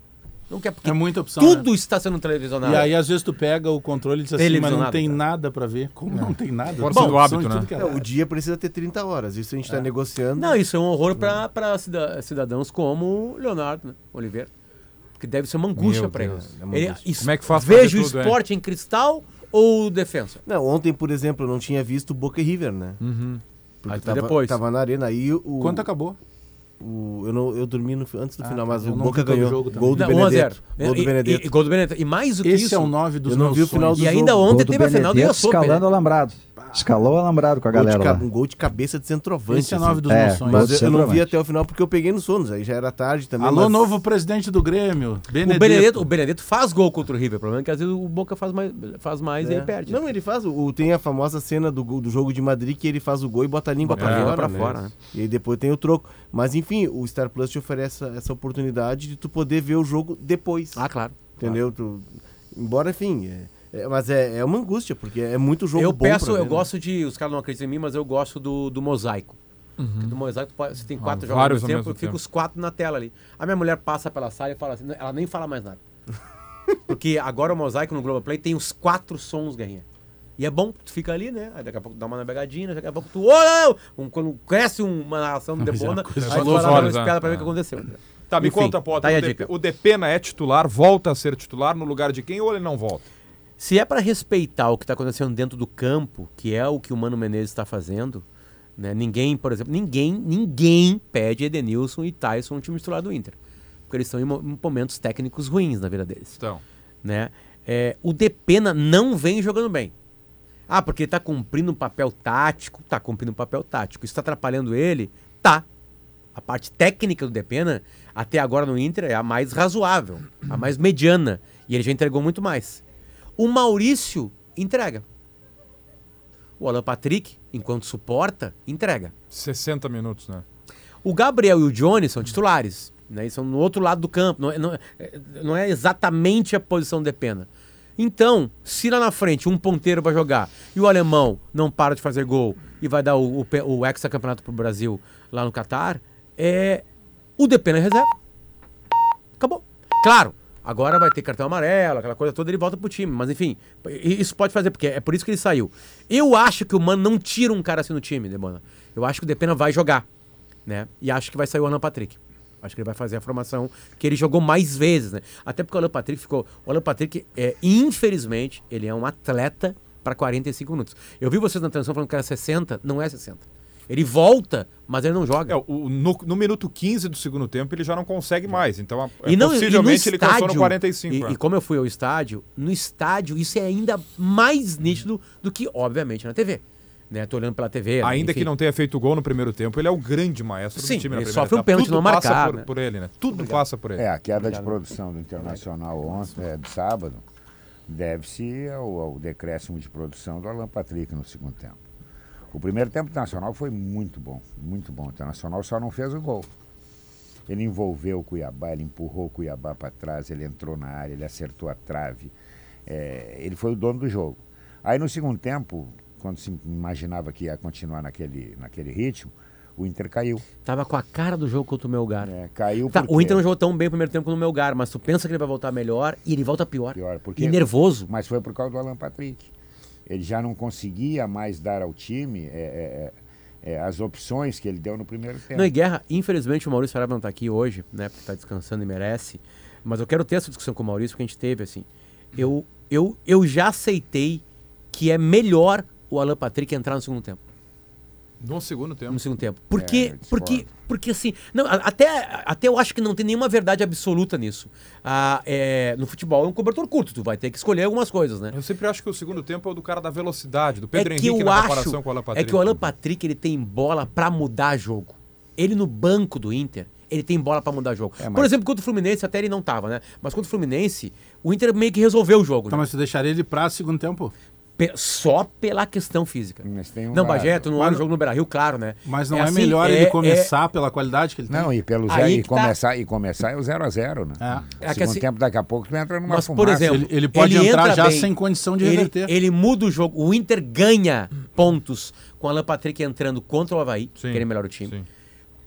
Não quer, porque É muita opção. tudo né? está sendo televisionado. E aí, às vezes, tu pega o controle e diz assim, mas não tem cara. nada pra ver. Como não tem nada? Força Tem do opção hábito, em né? é É, o lado. dia precisa ter 30 horas. Isso a gente está negociando. Não, isso é um horror para para cidadãos como Leonardo né? Oliveira. Que deve ser uma angústia para ele. Deus, é Como é que faz ver o tudo, é? esporte em cristal ou defensa? Não, ontem, por exemplo, eu não tinha visto Boca e River, né? Uhum. Porque Aí tava, depois. tava na arena. Aí o, Quanto acabou? O- eu, não, eu dormi no antes do Ah, final, tá. mas o Boca o ganhou. jogo gol do Não, 1 a 0. Benedetto. Gol do E- Benedetto. E, e gol do Benedetto. E mais do que Esse isso. é o 9 dos eu não meus vi o final sonhos. do E ainda jogo. ontem Gol do teve a final do Benedetto US Open, escalando né? o alambrado. Escalou o alambrado com a Gol de galera lá. um gol de cabeça de centroavante. Esse é assim. 9 dos É, meus sonhos. Mas eu, de eu não vi até o final porque eu peguei no sono, aí já era tarde também. Alô, mas- novo presidente do Grêmio, O Benedetto. Benedetto, o Benedetto faz gol contra o River. O problema é que às vezes o Boca faz mais, faz mais e É. aí perde. Não, ele faz. O, tem a famosa cena do, do jogo de Madrid que ele faz o gol e bota a língua Bota pra fora. pra né? fora, né? E aí depois tem o troco. Mas enfim, o Star Plus te oferece essa, oportunidade de tu poder ver o jogo depois. Ah, claro. entendeu? Tu, embora, enfim. é- é- mas é, é uma angústia, porque é muito jogo eu bom. peço, ver, eu né? gosto de. Os caras não acreditam em mim, mas eu gosto do, do mosaico. Porque Do mosaico, você tem quatro Ah, jogos ao mesmo tempo, mesmo fica os quatro na tela ali. A minha mulher passa pela sala e fala assim, ela nem fala mais nada. Porque agora o mosaico no Globoplay tem os quatro sons, Guerrinha. E é bom, tu fica ali, né? Aí daqui a pouco dá uma navegadinha, daqui a pouco tu. Oh, um, quando cresce uma narração do é Debona, coisa aí de tu vai lá dar uma né? espiada pra ver o que É. aconteceu. Tá, me Enfim, conta, Potter. tá o, dica. De, o Depena é titular, volta a ser titular no lugar de quem ou ele não volta? Se é para respeitar o que está acontecendo dentro do campo, que é o que o Mano Menezes está fazendo, né? Ninguém, por exemplo, ninguém, ninguém pede Edenilson e Tyson no time titular do Inter. Porque eles estão em momentos técnicos ruins na vida deles. Então. Né? É, o Depena não vem jogando bem. Ah, porque ele tá cumprindo um papel tático. Tá cumprindo um papel tático. Isso tá atrapalhando ele? Tá. A parte técnica do Depena, até agora no Inter, é a mais razoável, a mais mediana. E ele já entregou muito mais. O Maurício entrega. O Alan Patrick, enquanto suporta, entrega. 60 minutos, né? O Gabriel e o Johnny são titulares. Né? Eles são no outro lado do campo. Não é, não é- não é exatamente a posição de pena. Então, se lá na frente um ponteiro vai jogar e o alemão não para de fazer gol e vai dar o, o, o hexacampeonato pro Brasil lá no Catar, é, o Depena é reserva. Acabou. Claro, agora vai ter cartão amarelo, aquela coisa toda, ele volta pro time. Mas enfim, isso pode fazer, porque é por isso que ele saiu. Eu acho que o Mano não tira um cara assim no time, Debona. Eu acho que o Depena vai jogar, né? E acho que vai sair o Alan Patrick. Acho que ele vai fazer a formação que ele jogou mais vezes, né? Até porque o Alan Patrick ficou. O Alan Patrick, é, infelizmente, ele é um atleta para 45 minutos. Eu vi vocês na transmissão falando que era 60, não é 60. Ele volta, mas ele não joga. É, o, no, no minuto 15 do segundo tempo ele já não consegue mais. Então, a- E não, possivelmente e no ele cansou no estádio, 45. E, né? e como eu fui ao estádio, no estádio isso é ainda mais nítido do que, obviamente, na TV. Né? Tô olhando pela TV. né? Ainda enfim. que não tenha feito gol no primeiro tempo, ele é o grande maestro Sim, do time na ele primeira sofre um pênalti Tudo não passa marcado, por, né? por ele, né? Tudo passa por ele. É, a queda de produção do Internacional ontem, é, de sábado, deve-se ao, ao decréscimo de produção do Alan Patrick no segundo tempo. O primeiro tempo internacional foi muito bom, muito bom. O Internacional só não fez o gol. Ele envolveu o Cuiabá, ele empurrou o Cuiabá para trás, ele entrou na área, ele acertou a trave. É, ele foi o dono do jogo. Aí no segundo tempo, quando se imaginava que ia continuar naquele, naquele ritmo, o Inter caiu. Tava com a cara do jogo contra o Melgar. né? Caiu Tá, porque- o Inter não jogou tão bem no primeiro tempo no Melgar, mas tu pensa que ele vai voltar melhor e ele volta pior. Pior, porque- E nervoso. Mas foi por causa do Alan Patrick. Ele já não conseguia mais dar ao time é, é, é, as opções que ele deu no primeiro tempo. Não, e Guerra, infelizmente o Maurício Saraiva não tá aqui hoje, né? Porque tá descansando e merece. Mas eu quero ter essa discussão com o Maurício, porque a gente teve, assim. Eu, eu, eu já aceitei que é melhor o Alan Patrick entrar no segundo tempo. No segundo tempo. no segundo tempo. Porque, É, porque, porque assim, não, até, até eu acho que não tem nenhuma verdade absoluta nisso. Ah, é, no futebol é um cobertor curto, tu vai ter que escolher algumas coisas, né? Eu sempre acho que o segundo tempo é o do cara da velocidade, do Pedro é que Henrique eu na acho comparação com o Alan Patrick. é que o Alan Patrick ele tem bola pra mudar jogo. Ele no banco do Inter, ele tem bola pra mudar jogo. É, mas- Por exemplo, contra o Fluminense até ele não tava, né? Mas contra o Fluminense, o Inter meio que resolveu o jogo. Então, né? mas você deixaria ele pra segundo tempo? Pe- Só pela questão física. Mas tem um não. Bagé, tu não olha o jogo no Beira-Rio, claro, né? Mas não é, assim, melhor é- ele é- começar pela qualidade que ele tem? Não, e pelo zero, e tá. começar, e começar é o 0 a 0 né? É. É que Segundo assim- tempo, daqui a pouco, tu entra numa Mas, por fumaça. exemplo, Ele, ele pode ele entrar entra já bem. sem condição de ele, reverter. ele muda o jogo. O Inter ganha pontos com o Alan Patrick entrando contra o Havaí, Sim, que ele é melhor o time. sim.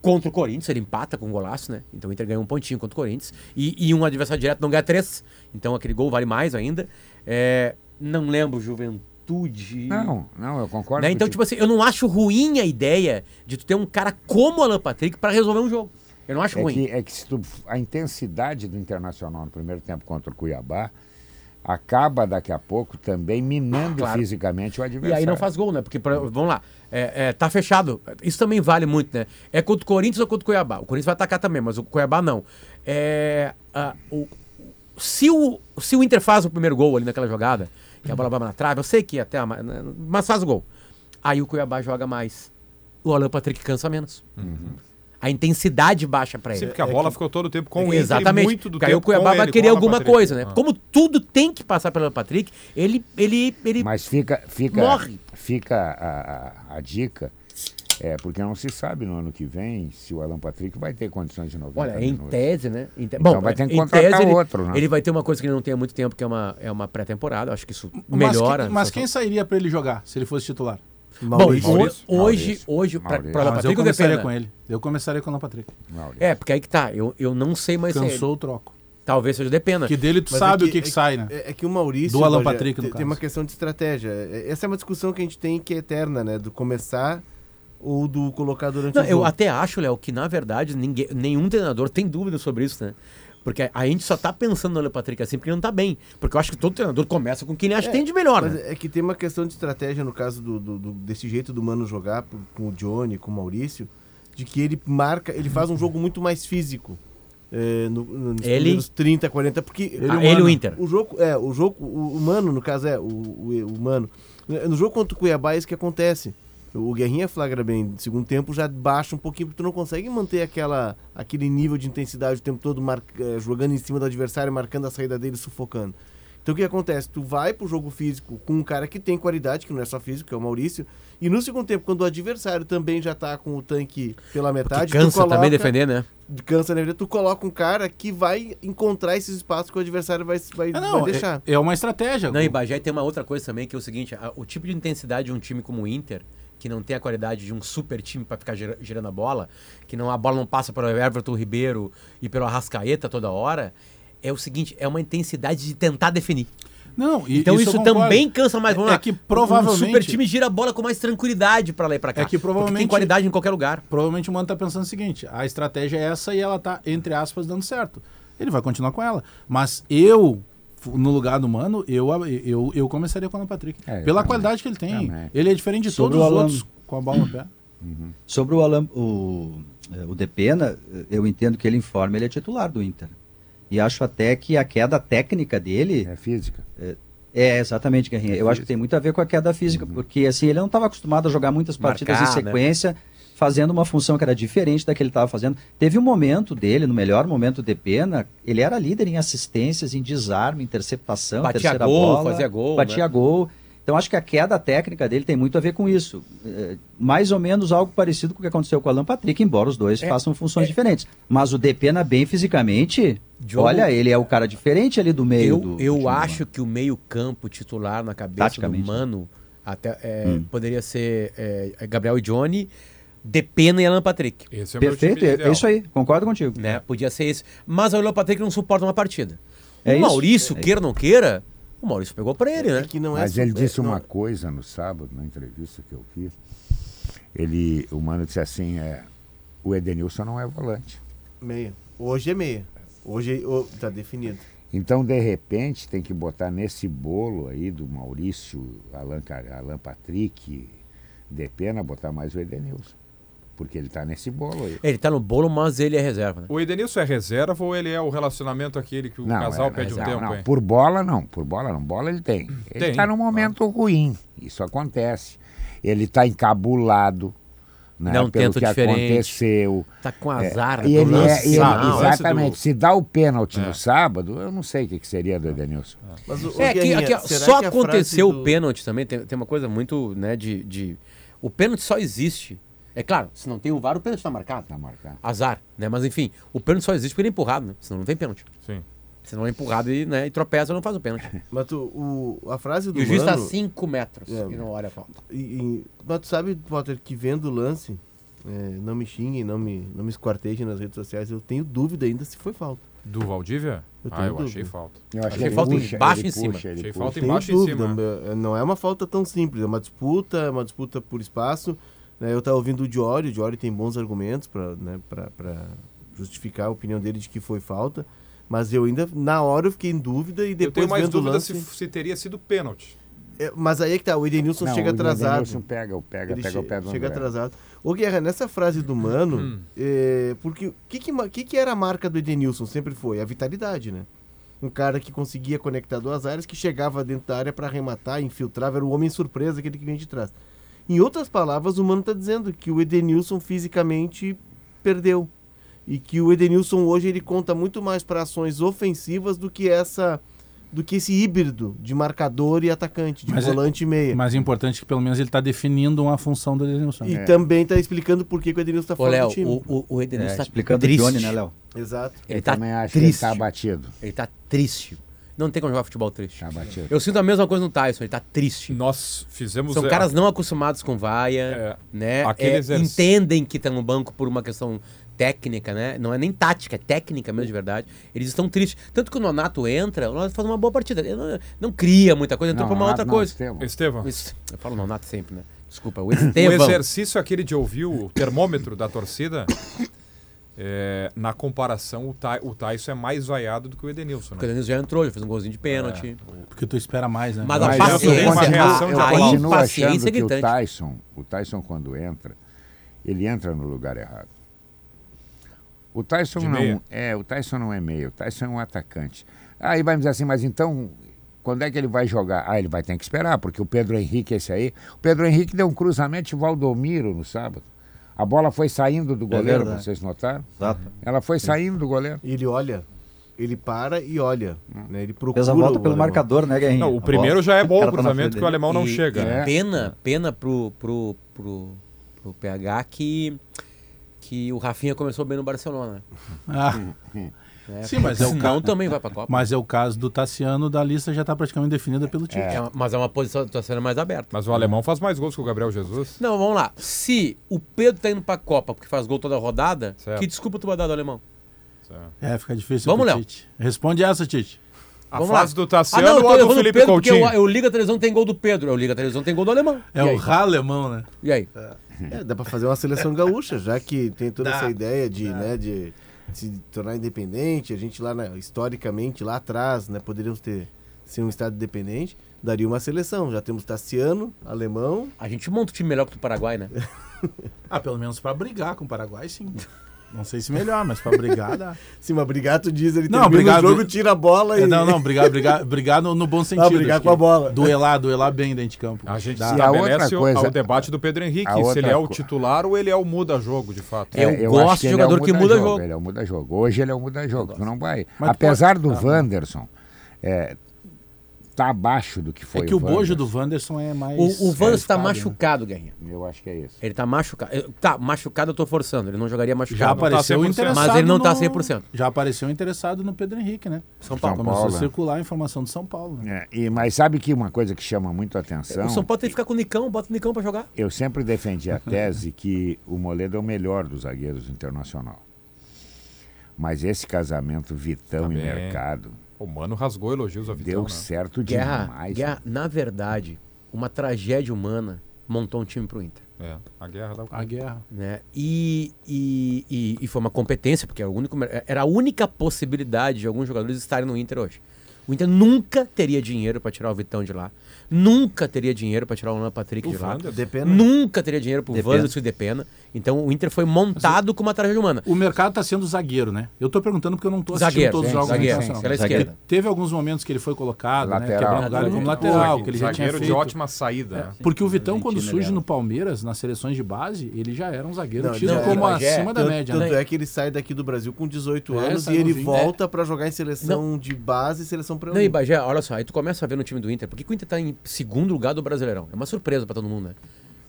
Contra o Corinthians, ele empata com um golaço, né? Então o Inter ganha um pontinho contra o Corinthians. E, e um adversário direto não ganha três. Então aquele gol vale mais ainda. É, não lembro, Juventude. Não, não, eu concordo Né? Então, tipo assim, eu não acho ruim a ideia de tu ter um cara como o Alan Patrick pra resolver um jogo. Eu não acho É ruim. que, é que se tu- a intensidade do Internacional no primeiro tempo contra o Cuiabá acaba daqui a pouco também minando Claro. fisicamente o E adversário. aí não faz gol, né? Porque, por- vamos lá, é, é, tá fechado. Isso também vale muito, né? É contra o Corinthians ou contra o Cuiabá? O Corinthians vai atacar também, mas o Cuiabá não. É, a- o- se, o, se o Inter faz o primeiro gol ali naquela jogada, que a bola vai na trave, eu sei que até, a- mas faz o gol. Aí o Cuiabá joga mais. O Alan Patrick cansa menos. A intensidade baixa pra ele. Sim, porque a bola ficou todo o tempo com o Inter e Exatamente. muito do Porque aí tempo o Cuiabá vai ele, querer Alan alguma Patrick. coisa, né? Ah. Como tudo tem que passar pelo Patrick, ele, ele, ele Mas fica, fica, Morre. fica a, a- a dica, é, porque não se sabe no ano que vem se o Alan Patrick vai ter condições de 90 Olha, em minutos. tese, né? Em te- Então vai ter que contratar tese, ele, outro, né? ele vai ter uma coisa que ele não tem há muito tempo, que é uma, é uma pré-temporada. Acho que isso Mas melhora. a Mas quem sairia pra ele jogar se ele fosse titular? Bom, Maurício. ho- Maurício. hoje, Maurício. hoje, Maurício. pra Alan eu Patrick ou começaria Depena? com ele. Eu começaria com o Alan Patrick. Maurício. É, porque aí que tá. Eu, eu não sei mais se é Cansou o troco. Talvez seja o Depena. Que dele tu Mas sabe é o que, que é sai, né? É, é que o Maurício Do Alan Patrick, no tem, caso. tem uma questão de estratégia. É- Essa é uma discussão que a gente tem que é eterna, né? Do começar ou do colocar durante Não, o eu jogo. até acho, Léo, que na verdade ninguém, nenhum treinador tem dúvida sobre isso, né? Porque a gente só tá pensando no Alan Patrick assim porque ele não tá bem. Porque eu acho que todo treinador começa com quem ele acha que tem de melhor, Mas né? é que tem uma questão de estratégia no caso do, do- do- desse jeito do Mano jogar com o Johnny, com o Maurício, de que ele marca, ele faz um jogo muito mais físico. é, no, no- nos Ele- primeiros 30, 40, porque Ele Ah, e o ele o Mano. Inter. o jogo, é, o jogo, o, o Mano, no caso é, o, o, o Mano. No jogo contra o Cuiabá é isso que acontece. O Guerrinha flagra bem, no segundo tempo já baixa um pouquinho, porque tu não consegue manter aquela, aquele nível de intensidade o tempo todo mar- eh, jogando em cima do adversário, marcando a saída dele, sufocando. Então o que acontece? Tu vai pro jogo físico com um cara que tem qualidade, que não é só físico, que é o Maurício, e no segundo tempo, quando o adversário também já tá com o tanque pela Porque metade, tu cansa também coloca- defender, né? cansa né? Tu coloca um cara que vai encontrar esses espaços que o adversário vai, vai, É, vai não, deixar. é, é uma estratégia. Não, e Bagé tem uma outra coisa também, que é o seguinte, a- o tipo de intensidade de um time como o Inter, que não tem a qualidade de um super time para ficar gira- girando a bola, que não a bola não passa pelo Everton Ribeiro e pelo Arrascaeta toda hora, é o seguinte, é uma intensidade de tentar definir. Não, e- Então isso, concordo. também cansa mais. Vamos É lá. que provavelmente- Um super time gira a bola com mais tranquilidade para lá e para cá. É que Porque tem provavelmente- qualidade em qualquer lugar. Provavelmente o Mano tá pensando o seguinte: a estratégia é essa e ela tá, entre aspas, dando certo. Ele vai continuar com ela. Mas eu, no lugar do Mano, eu, eu, eu começaria com o Alan Patrick. É, Pela também. qualidade que ele tem. Também. Ele é diferente de Sobre todos os Alan- outros com a bola no pé. Sobre o Alan, o, eh, o Depena, eu entendo que ele informa, ele é titular do Inter. E acho até que a queda técnica dele É física. é exatamente, Guerrinha. Eu acho que tem muito a ver com a queda física, porque assim, ele não estava acostumado a jogar muitas partidas Marcar, em sequência, fazendo uma função que era diferente da que ele estava fazendo. Teve um momento dele, no melhor momento de Pena, ele era líder em assistências, em desarme, interceptação, Batia terceira gol, bola, fazia gol, batia né? gol. Então acho que a queda técnica dele tem muito a ver com isso. É, mais ou menos algo parecido com o que aconteceu com o Alan Patrick, embora os dois É, façam funções diferentes. Mas o Depena bem fisicamente, Diogo- olha, ele é o cara diferente ali do meio Eu, do, do eu time, acho que o meio-campo titular na cabeça do né? Mano até, é, Hum. poderia ser é, Gabriel e Johnny, Depena e Alan Patrick. Esse é o meu Perfeito, time é, é isso aí, concordo contigo. Né? Podia ser esse. Mas o Alan Patrick não suporta uma partida. É o isso. Maurício, É queira ou não queira, o Maurício pegou pra ele, É né? que não é Mas ele é- disse não- uma coisa no sábado, na entrevista que eu fiz. Ele, o Mano disse assim, é, o Edenilson não é volante. Meia. Hoje é meia. Hoje é- o- tá definido. Então, de repente, tem que botar nesse bolo aí do Maurício, Alan, Alan Patrick, de pena botar mais o Edenilson. Porque ele tá nesse bolo aí. Ele tá no bolo, mas ele é reserva, né? O Edenilson é reserva ou ele é o relacionamento aquele que o casal é- pede um não, tempo, não, hein? Por bola não, por bola não. Bola ele tem. Ele Tem, está num momento ruim. Isso acontece. Ele está encabulado. Né, Dá um pelo tento que diferente. aconteceu. Tá com azar, E né? ele Do é, lance e ele- lance exatamente. do- Se dá o pênalti É. no sábado, eu não sei o que, que seria do Edenilson. Mas o- o É, que, Guerrinha, aqui, só que aconteceu frase o do- pênalti também, tem, tem uma coisa muito, né, de, de... O pênalti só existe. É claro, se não tem o VAR, o pênalti tá marcado. Tá marcado. Azar, né? Mas enfim, o pênalti só existe porque ele é empurrado, né? Senão não tem pênalti. Sim. Senão é empurrado e, né, e tropeça, não faz o pênalti. Mas tu, o, a frase do E o juiz tá a Mano... 5 metros É. e não olha a falta. E, e- mas tu sabe, Potter, que vendo o lance, é, não me xinguem, não me, não me esquartejem nas redes sociais, eu tenho dúvida ainda se foi falta. Do Valdívia? Eu ah, eu dúvida. achei falta. Eu Achei ele falta puxa, embaixo e em cima. puxa, Achei puxa. falta embaixo e em cima. é, não é uma falta tão simples, é uma disputa, é uma disputa por espaço. Né? Eu estava ouvindo o Diori, o Diori tem bons argumentos para né, pra- pra justificar a opinião dele de que foi falta, mas eu ainda, na hora, eu fiquei em dúvida e eu tenho depois mais vendo o dúvida lance... se, se teria sido pênalti. É, mas aí é que tá, o Edenilson Não, chega o atrasado. Edenilson pega, pega, Ele pega o pé do chega André. atrasado. Ô Guerra, nessa frase do Mano, Hum. é, porque o que que, que que era a marca do Edenilson? Sempre foi a vitalidade, né? Um cara que conseguia conectar duas áreas, que chegava dentro da área para arrematar, infiltrava, era o homem surpresa, aquele que vinha de trás. Em outras palavras, o Mano tá dizendo que o Edenilson fisicamente perdeu. E que o Edenilson hoje ele conta muito mais para ações ofensivas do que essa do que esse híbrido de marcador e atacante, de Mas é- volante e meia. Mas é importante que pelo menos ele está definindo uma função do Edenilson. E É. também tá explicando por que, que o Edenilson tá Ô, fora Léo, do time. o, o, o Edenilson É, tá explicando o triste. Johnny, né, Léo? Exato. Ele Eu tá triste. que ele tá abatido. Ele tá triste. Não tem como jogar futebol triste. Tá abatido. Eu sinto a mesma coisa no Tyson, ele tá triste. Nós fizemos... São é, caras não acostumados com vaia, É, né? É, entendem que estão no banco por uma questão técnica, né? Não é nem tática, é técnica mesmo de verdade. Eles estão tristes. Tanto que o Nonato entra, o Nonato faz uma boa partida. Ele não, não cria muita coisa, entrou Não, pra uma outra não, coisa. Estevam. Estevão, Isso- Eu falo Nonato sempre, né? Desculpa, o o Estevão. exercício aquele de ouvir o termômetro da torcida, é, na comparação, o, Tai, o Tyson é mais vaiado do que o Edenilson. O Né? Edenilson já entrou, já fez um golzinho de pênalti. Porque tu espera mais, né? Mas a Mas paciência, eu a impaciência achando é que o gritante. Tyson, o Tyson quando entra, ele entra no lugar errado. O Tyson De não meia? é, o Tyson não é meio, o Tyson é um atacante. Aí vai me dizer assim, mas então quando é que ele vai jogar? Ah, ele vai ter que esperar, porque o Pedro Henrique esse aí, o Pedro Henrique deu um cruzamento de Valdomiro no sábado. A bola foi saindo do goleiro, verdade. vocês notaram? Exato. Ela foi saindo do goleiro. E ele olha, ele para e olha. Né? Ele procura. Fez a volta o pelo alemão. marcador, né, Guerrinho? Não, o primeiro já é bom o tá cruzamento que o alemão não E- chega. e? É. Pena, pena pro, pro, pro, pro PH que, que o Rafinha começou bem no Barcelona. Ah, né? Sim, mas é o caso- também vai pra Copa. mas é o caso do Tassiano, da lista já está praticamente definida pelo Tite. É mas é uma posição tá sendo mais aberta. Mas o alemão faz mais gols que o Gabriel Jesus. Não, vamos lá. Se o Pedro tá indo pra Copa porque faz gol toda rodada, Certo. que desculpa tu vai dar do alemão? É, fica difícil Vamos, pro Léo. Tite. Responde essa, Tite. A Vamos fase lá. do Ah, Tassiano não, eu tô ou a do Felipe Pedro Coutinho? eu, eu Liga Televisão tem gol do Pedro. Eu Liga Televisão tem gol do alemão. É e o aí? Rá alemão, né? E aí? É, dá pra fazer uma seleção gaúcha, já que tem toda Dá. essa ideia de, né, de se tornar independente. A gente lá, né, historicamente, lá atrás, né, poderíamos ter ser um estado independente. Daria uma seleção. Já temos Tassiano, alemão. A gente monta um time melhor que o do Paraguai, né? Ah, pelo menos para brigar com o Paraguai, sim. Não sei se melhor, mas para brigar dá. Sim, mas brigar, tu diz, ele Não, termina brigar- o jogo, tira a bola e... É, não, não, brigar, brigar, brigar no, no bom sentido. brigar acho com a bola. Duelar, duelar bem dentro de campo. A gente Dá. E a outra estabelece o- coisa- o debate do Pedro Henrique, a se ele é o co- titular ou ele é o muda-jogo, de fato. Eu É, gosto de ele jogador o que muda jogo. Ele é o muda-jogo. Hoje ele é o muda-jogo. Tu não vai. Mas Apesar pode- do Wanderson, é, tá abaixo do que foi É que o bojo Wanderson. do Wanderson é mais. O, o Wanderson tá qualificado, né? machucado, Guerrinha. Eu acho que é isso. Ele tá machucado. Tá, machucado eu tô forçando. Ele não jogaria Já machucado. apareceu 100%. interessado. Mas ele não tá no- 100%. Já apareceu interessado no Pedro Henrique, né? São Paulo. São Começou Paulo, a né? circular a informação do São Paulo. né? É, e, mas sabe que uma coisa que chama muito a atenção? O São Paulo tem que ficar com o Nicão, bota o Nicão pra jogar. Eu sempre defendi a tese que o Moledo é o melhor dos zagueiros do internacional. Mas esse casamento Vitão Tá e bem. Mercado O Mano rasgou elogios a Vitão, deu né? certo Guerra, demais. guerra, na verdade, uma tragédia humana montou um time pro Inter. É, a guerra da A guerra. Né? E, e, e, e foi uma competência, porque era, o único, era a única possibilidade de alguns jogadores estarem no Inter hoje. O Inter nunca teria dinheiro para tirar o Vitão de lá. Nunca teria dinheiro para tirar o Alan Patrick de lá. Depena. Nunca teria dinheiro pro Depena. Wanderson e Depena. Então o Inter foi montado com uma tragédia humana. O mercado tá sendo zagueiro, né? Eu tô perguntando porque eu não tô assistindo Zagueiro, todos os sim, jogos zagueiro, Internacional. pela esquerda. Teve alguns momentos que ele foi colocado, né? Lateral. Quebrando galho como lateral, que ele já tinha Zagueiro de feito. ótima saída. né? Porque o Vitão, quando surge ele no Palmeiras, nas seleções de base, ele já era um zagueiro Não, tido como é. acima da Tanto, média, tanto né? é que ele sai daqui do Brasil com 18 É, anos e ele volta pra jogar em seleção de base e seleção pré Não, e Bagé, olha só, aí tu começa a ver no time do Inter, por que que o Inter tá em segundo lugar do Brasileirão? É uma surpresa pra todo mundo, né?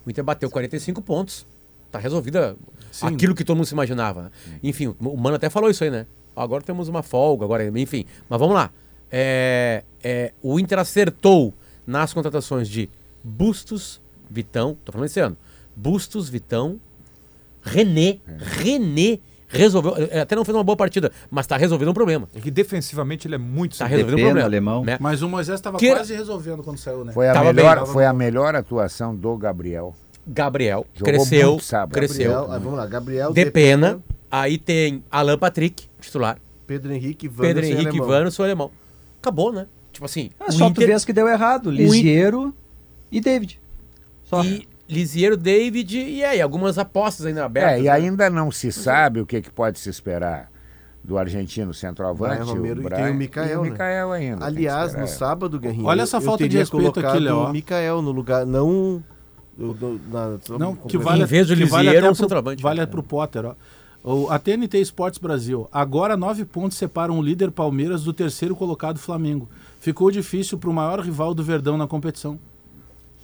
O Inter bateu 45 pontos. Tá resolvida Sim. aquilo que todo mundo se imaginava. né? Enfim, o Mano até falou isso aí, né? Agora temos uma folga, agora, enfim. Mas vamos lá. É, é, o Inter acertou nas contratações de Bustos, Vitão, tô falando esse ano. Bustos, Vitão, René, René resolveu, eh, até não fez uma boa partida, mas tá resolvendo um problema. É que defensivamente ele é muito Tá seguro. resolvendo um problema. alemão. né? Mas o Moisés estava Que- quase resolvendo quando saiu, né? Foi a, Tava melhor, bem. foi a melhor atuação do Gabriel. Gabriel Jogou cresceu, cresceu. Gabriel, ah, vamos lá, Gabriel, De pena. Aí tem Alan Patrick, titular. Pedro Henrique, Pedro Wanderson e Henrique, Alemão. Wanderson, alemão. Acabou, né? Tipo assim, É só tu Inter ver as que deu errado. Lisieiro e David. Só. e Lisieiro, David e aí algumas apostas ainda abertas. É, e né? ainda não se sabe o que, que pode se esperar do argentino centroavante. Brian Romero, e o tem o Mikael, e o né? Mikael ainda. tem que Aliás, no sábado, Guerrinha, Olha essa eu falta de teria respeito aqui, Léo. o Mikael no lugar, não... eu- eu- na- só Não, que vale, Em vez do vale um centroavante. Vale É. pro Potter, ó. O, a TNT Esportes Brasil. Agora nove pontos separam o líder Palmeiras do terceiro colocado Flamengo. Ficou difícil pro maior rival do Verdão na competição.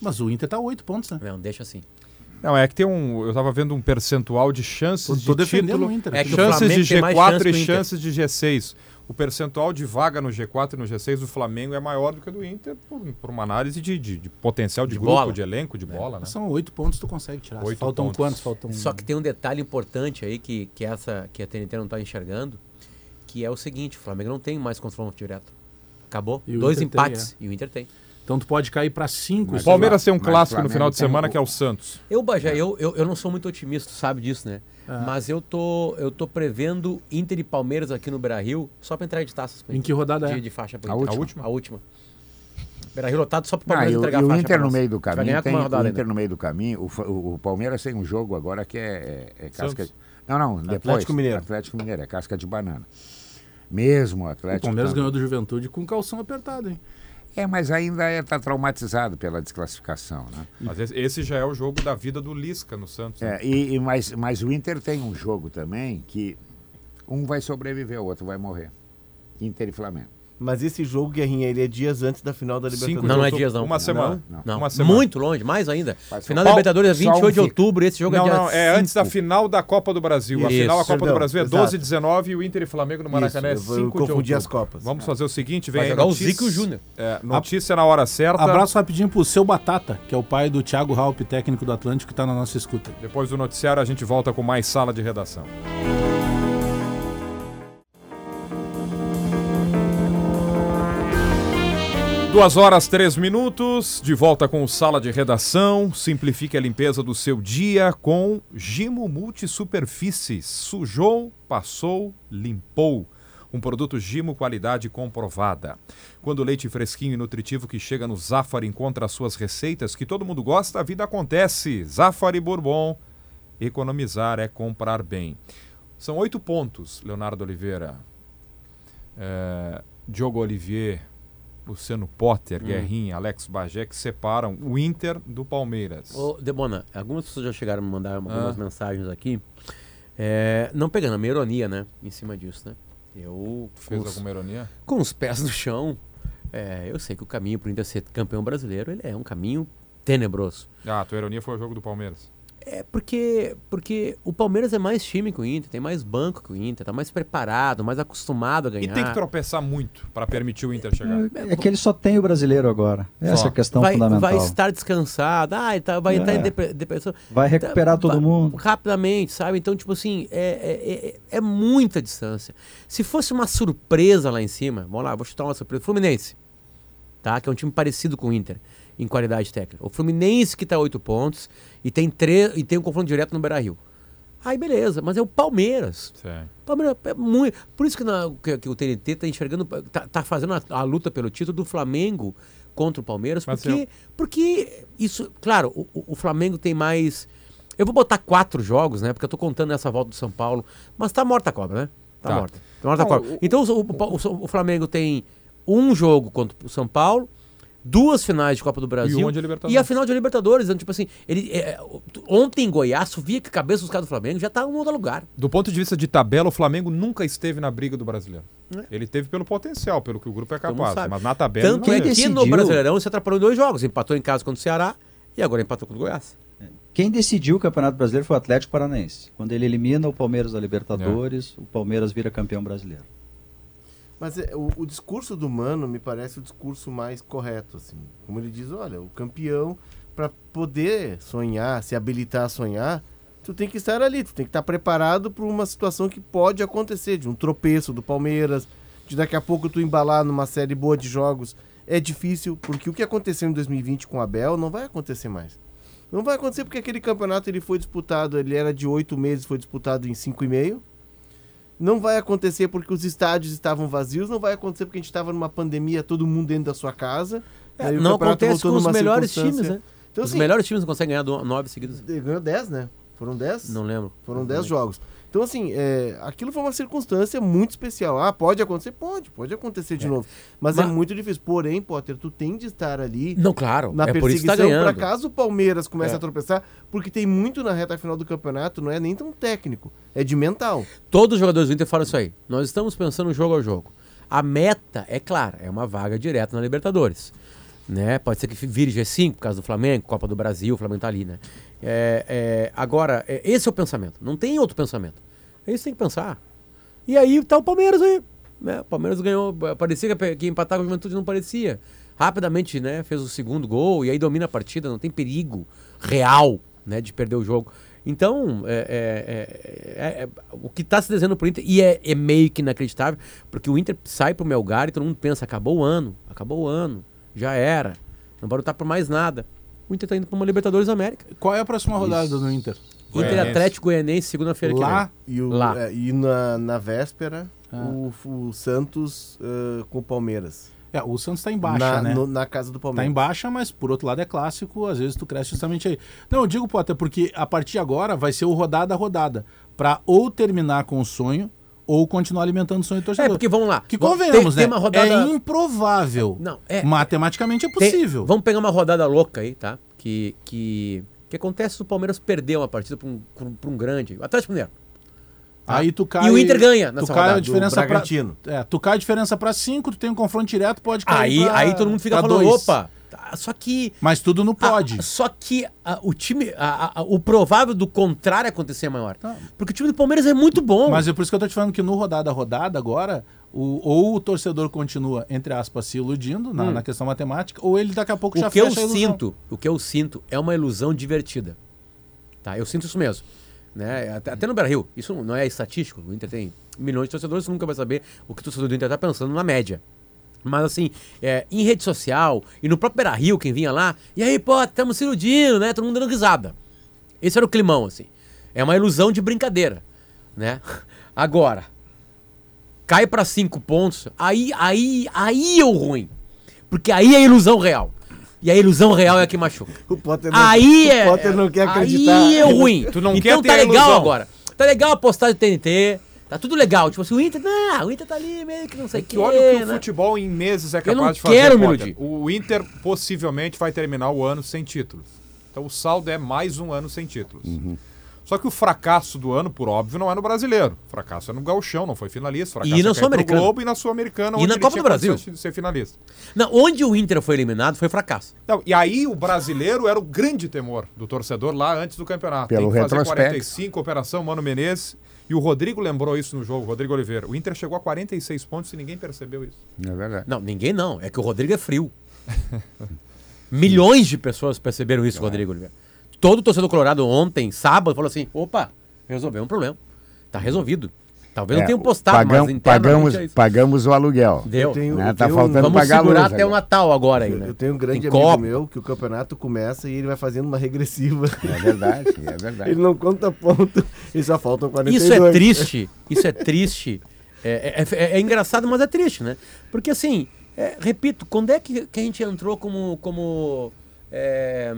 Mas o Inter tá oito pontos, né? Não, deixa assim. Não, é que tem um. Eu tava vendo um percentual de chances Tô, de tô defendendo título. o Inter. É o chances de mais G4 chance que e o chances de G6. O percentual de vaga no G4 e no G6 do Flamengo é maior do que o do Inter por, por uma análise de, de- de potencial de, De grupo, bola. de elenco, de bola, né? São oito pontos tu consegue tirar. Oito Faltam pontos. quantos? Faltam Só que tem um detalhe importante aí que, que essa que a TNT não tá enxergando, que é o seguinte, o Flamengo não tem mais confronto direto. Acabou. E Dois Inter tem, empates e o Inter tem. Então tu pode cair pra cinco. O Palmeiras tem um clássico no final de semana um- que é o Santos. Eu, Bajé, eu, eu, eu não sou muito otimista, tu sabe disso, né? Mas eu tô, eu tô prevendo Inter e Palmeiras aqui no Beira-Rio só pra entrar de taças. Em Inter. que rodada é? de, de faixa A Inter. última? A última. Beira-Rio lotado só pro Ah, Palmeiras o, entregar e a o faixa Inter pra no meio do caminho tem o Inter ainda. no meio do caminho. O, o, o Palmeiras tem um jogo agora que é, é, é casca. Santos. Não, não, depois. Atlético Mineiro. Atlético Mineiro é casca de banana. Mesmo o O Atlético. Palmeiras tá- ganhou do Juventude com calção apertado, hein? É, mas ainda está traumatizado pela desclassificação, né? Mas esse, esse já é o jogo da vida do Lisca no Santos. né? É, e, e- mas, mas o Inter tem um jogo também que um vai sobreviver, o outro vai morrer. Inter e Flamengo. Mas esse jogo, Guerrinha, ele é dias antes da final da Cinco Libertadores. Não, não é dias, não. Uma semana. Não. Não, Uma semana. muito longe, mais ainda. Faz Final da Libertadores é só um 28 de outubro, esse jogo Não, é dia não, é antes da cinco. final da Copa do Brasil. A Isso. final da Copa Perdão, do Brasil é exato. 12 e 19 e o Inter e Flamengo no Maracanã é Isso, 5 eu de confundi outubro. as Copas. Vamos fazer o seguinte, vem Vai aí jogar o notícia- Zico Júnior. É, notícia na hora certa. Abraço rapidinho pro seu Batata, que é o pai do Thiago Halpe, técnico do Atlântico, que tá na nossa escuta. Depois do noticiário a gente volta com mais sala de redação. Duas horas, três minutos, de volta com Sala de Redação. Simplifique a limpeza do seu dia com Gimo Multisuperfícies. Sujou, passou, limpou. Um produto Gimo qualidade comprovada. Quando o leite fresquinho e nutritivo que chega no Zafari encontra as suas receitas que todo mundo gosta, a vida acontece. Zafari Bourbon. Economizar é comprar bem. São oito pontos, Leonardo Oliveira. É, Diogo Olivier, Luciano Potter, Guerrinha, Alex Bagé, que separam o Inter do Palmeiras. Ô, Debona, algumas pessoas já chegaram a me mandar algumas Ah. mensagens aqui. É, não pegando a minha ironia, né? Em cima disso, né? Eu, Fez os, alguma ironia? com os pés no chão, é, eu sei que o caminho para o Inter ser campeão brasileiro ele é um caminho tenebroso. Ah, tua ironia foi o jogo do Palmeiras. É porque, porque o Palmeiras é mais time que o Inter, tem mais banco que o Inter, tá mais preparado, mais acostumado a ganhar. E tem que tropeçar muito para permitir o Inter chegar. É que ele só tem o brasileiro agora. Essa Só. é a questão vai, fundamental. vai Vai, estar descansado, ah, tá- vai entrar em É. depre- depressão. recuperar Tá- todo mundo. Rapidamente, sabe? Então, tipo assim, é, é, é- é muita distância. Se fosse uma surpresa lá em cima, vamos lá, vou chutar uma surpresa. Fluminense, tá? Que é um time parecido com o Inter em qualidade técnica. O Fluminense que tá oito pontos e tem, tre e tem um confronto direto no Beira-Rio. Aí beleza, mas é o Palmeiras. Sim. Palmeiras é muito. Por isso que, na- que- que o TNT tá enxergando, tá, tá fazendo a, a luta pelo título do Flamengo contra o Palmeiras, Mas porque, eu- porque isso, claro, o, o- Flamengo tem mais. Eu vou botar quatro jogos, né? Porque eu tô contando essa volta do São Paulo, mas tá morta a cobra, né? Tá, Tá. morta. Tá morta a cobra. o- Então o, o- o Flamengo tem um jogo contra o São Paulo, duas finais de Copa do Brasil uma de Libertadores. e a final de Libertadores. Então, tipo assim, ele, é, ontem em Goiás, via que a cabeça dos caras do Flamengo já tá em outro lugar. Do ponto de vista de tabela, o Flamengo nunca esteve na briga do brasileiro. Ele teve pelo potencial, pelo que o grupo é capaz. Mas na tabela. Tanto ele é não que no. Brasileirão se atrapalhou em dois jogos. Empatou em casa contra o Ceará e agora empatou contra o Goiás. Quem decidiu o Campeonato Brasileiro foi o Atlético Paranaense. Quando ele elimina o Palmeiras da Libertadores, o Palmeiras vira campeão brasileiro. Mas é, o, o discurso do Mano me parece o discurso mais correto, assim. Como ele diz, olha, o campeão, para poder sonhar, se habilitar a sonhar, tu tem que estar ali, tu tem que estar preparado para uma situação que pode acontecer, de um tropeço do Palmeiras, de daqui a pouco tu embalar numa série boa de jogos. É difícil, porque o que aconteceu em 2020 com o Abel não vai acontecer mais. Não vai acontecer porque aquele campeonato ele foi disputado, ele era de oito meses, foi disputado em cinco e meio. Não vai acontecer porque os estádios estavam vazios, não vai acontecer porque a gente estava numa pandemia, todo mundo dentro da sua casa. O não acontece com os melhores times, né? Então, os assim, melhores times não conseguem ganhar nove seguidas. ele ganhou 10, né? Foram 10? Não lembro. Foram 10 jogos. Então, assim, é, aquilo foi uma circunstância muito especial. Ah, pode acontecer? Pode, pode acontecer de novo. Mas, é Mas- muito difícil. Porém, Potter, tu tem de estar ali Não, claro. na é por isso que tá perseguição ganhando. para caso o Palmeiras comece É. a tropeçar, porque tem muito na reta final do campeonato, não é nem tão técnico, é de mental. Todos os jogadores do Inter falam isso aí. Nós estamos pensando jogo a jogo. A meta, é clara, é uma vaga direta na Libertadores. Né? Pode ser que vire G5 por causa do Flamengo, Copa do Brasil, o Flamengo tá ali, né? É, é, agora, é, esse é o pensamento. Não tem outro pensamento. É isso que tem que pensar. E aí tá o Palmeiras aí. Né? O Palmeiras ganhou. Parecia que, que empatar com a Juventude não parecia. Rapidamente, né? Fez o segundo gol e aí domina a partida, não tem perigo real né, de perder o jogo. Então, é, é- é- é- o que está se desenhando pro Inter, e é, é meio que inacreditável, porque o Inter sai pro Melgar e todo mundo pensa, acabou o ano, acabou o ano, já era, não vai lutar por mais nada. O Inter tá indo para uma Libertadores América. Qual é a próxima rodada do Inter? Inter Goianense. Atlético Goianense, segunda-feira que Lá? vem. E, o- Lá. é, e na, na véspera, Ah. o, o Santos ah, com o Palmeiras. É, o Santos tá em baixa, na, né? no- na casa do Tá Palmeiras. em baixa, mas por outro lado é clássico, às vezes tu cresce justamente aí. Não, eu digo, Potter, porque a partir de agora vai ser o rodada a rodada. Pra ou terminar com o sonho, ou continuar alimentando o sonho do É, torcedor. porque vamos lá. Que convenhamos, tem, né? Tem rodada... É improvável. Não, é- Matematicamente é Tem- possível. vamos pegar uma rodada louca aí, tá? Que, que, que acontece se o Palmeiras perder uma partida pra um, pra um, grande. O Atlético Mineiro. Aí tu cai. E o Inter ganha Tu nessa cai a rodada, do diferença pra, é, tu cai a diferença pra 5, tu tem um confronto direto, pode cair Aí, pra- aí todo mundo fica falando, dois. opa, tá, só que... Mas tudo no pode. Ah, só que ah, o time, ah, o provável do contrário acontecer é maior. Tá. Porque o time do Palmeiras é muito bom. Mas é por isso que eu tô te falando que no rodada a rodada agora, o, ou o torcedor continua, entre aspas, se iludindo na, na questão matemática, ou ele daqui a pouco já Hum. o que eu fecha a ilusão. sinto, o que eu sinto é uma ilusão divertida. Tá? Eu sinto isso mesmo. Né? Até, até no Brasil, isso não é estatístico. O Inter tem milhões de torcedores, você nunca vai saber o que o torcedor do Inter está pensando na média. Mas assim, é, em rede social e no próprio Beira Rio, quem vinha lá, e aí, pô, estamos se iludindo, né? Todo mundo dando risada. Esse era o climão, assim. É uma ilusão de brincadeira, né? Agora, cai para cinco pontos, aí, aí, aí é o ruim. Porque aí é a ilusão real. E a ilusão real é a que machuca. O Potter não, Aí o é. Potter não quer acreditar. Aí é o ruim. Tu não então quer tá legal ilusão. agora. Tá legal a postagem do TNT. Tá tudo legal. Tipo assim, o Inter. Não, o Inter tá ali meio que não sei o Que que. olha o que o né? futebol em meses é Eu não capaz de fazer. quero me iludir. O Inter possivelmente vai terminar o ano sem títulos. Então o saldo é mais um ano sem títulos. Só que o fracasso do ano, por óbvio, não é no brasileiro. O fracasso é no gauchão, não foi finalista. O fracasso E é na pro Sul-Americana. Globo e na Sul-Americana. E onde na ele Copa tinha do Brasil. ser finalista. Não, onde o Inter foi eliminado foi fracasso. Não, e aí o brasileiro era o grande temor do torcedor lá antes do campeonato. Pelo Tem que fazer retrospecto. 45, Operação Mano Menezes. E o Rodrigo lembrou isso no jogo, Rodrigo Oliveira. O Inter chegou a 46 pontos e ninguém percebeu isso. É verdade. Não, ninguém não. É que o Rodrigo é frio. Milhões de pessoas perceberam isso, Rodrigo Oliveira. Todo torcedor colorado ontem, sábado, falou assim: opa, resolveu um problema. Tá resolvido. Talvez não É, tenham postado, pagam- mas pagamos, é pagamos o aluguel. Deu. Eu tenho- né? eu Tá tenho- faltando Vamos pagar segurar até o agora. Natal agora aí, Eu, né? eu tenho um grande Tem amigo Copa. meu que o campeonato começa e ele vai fazendo uma regressiva. É verdade, é verdade. ele não conta ponto e só faltam 42. Isso é triste, isso é triste. É, é- é- é engraçado, mas é triste, né? Porque assim, é, repito, quando é que, que a gente entrou como, como é,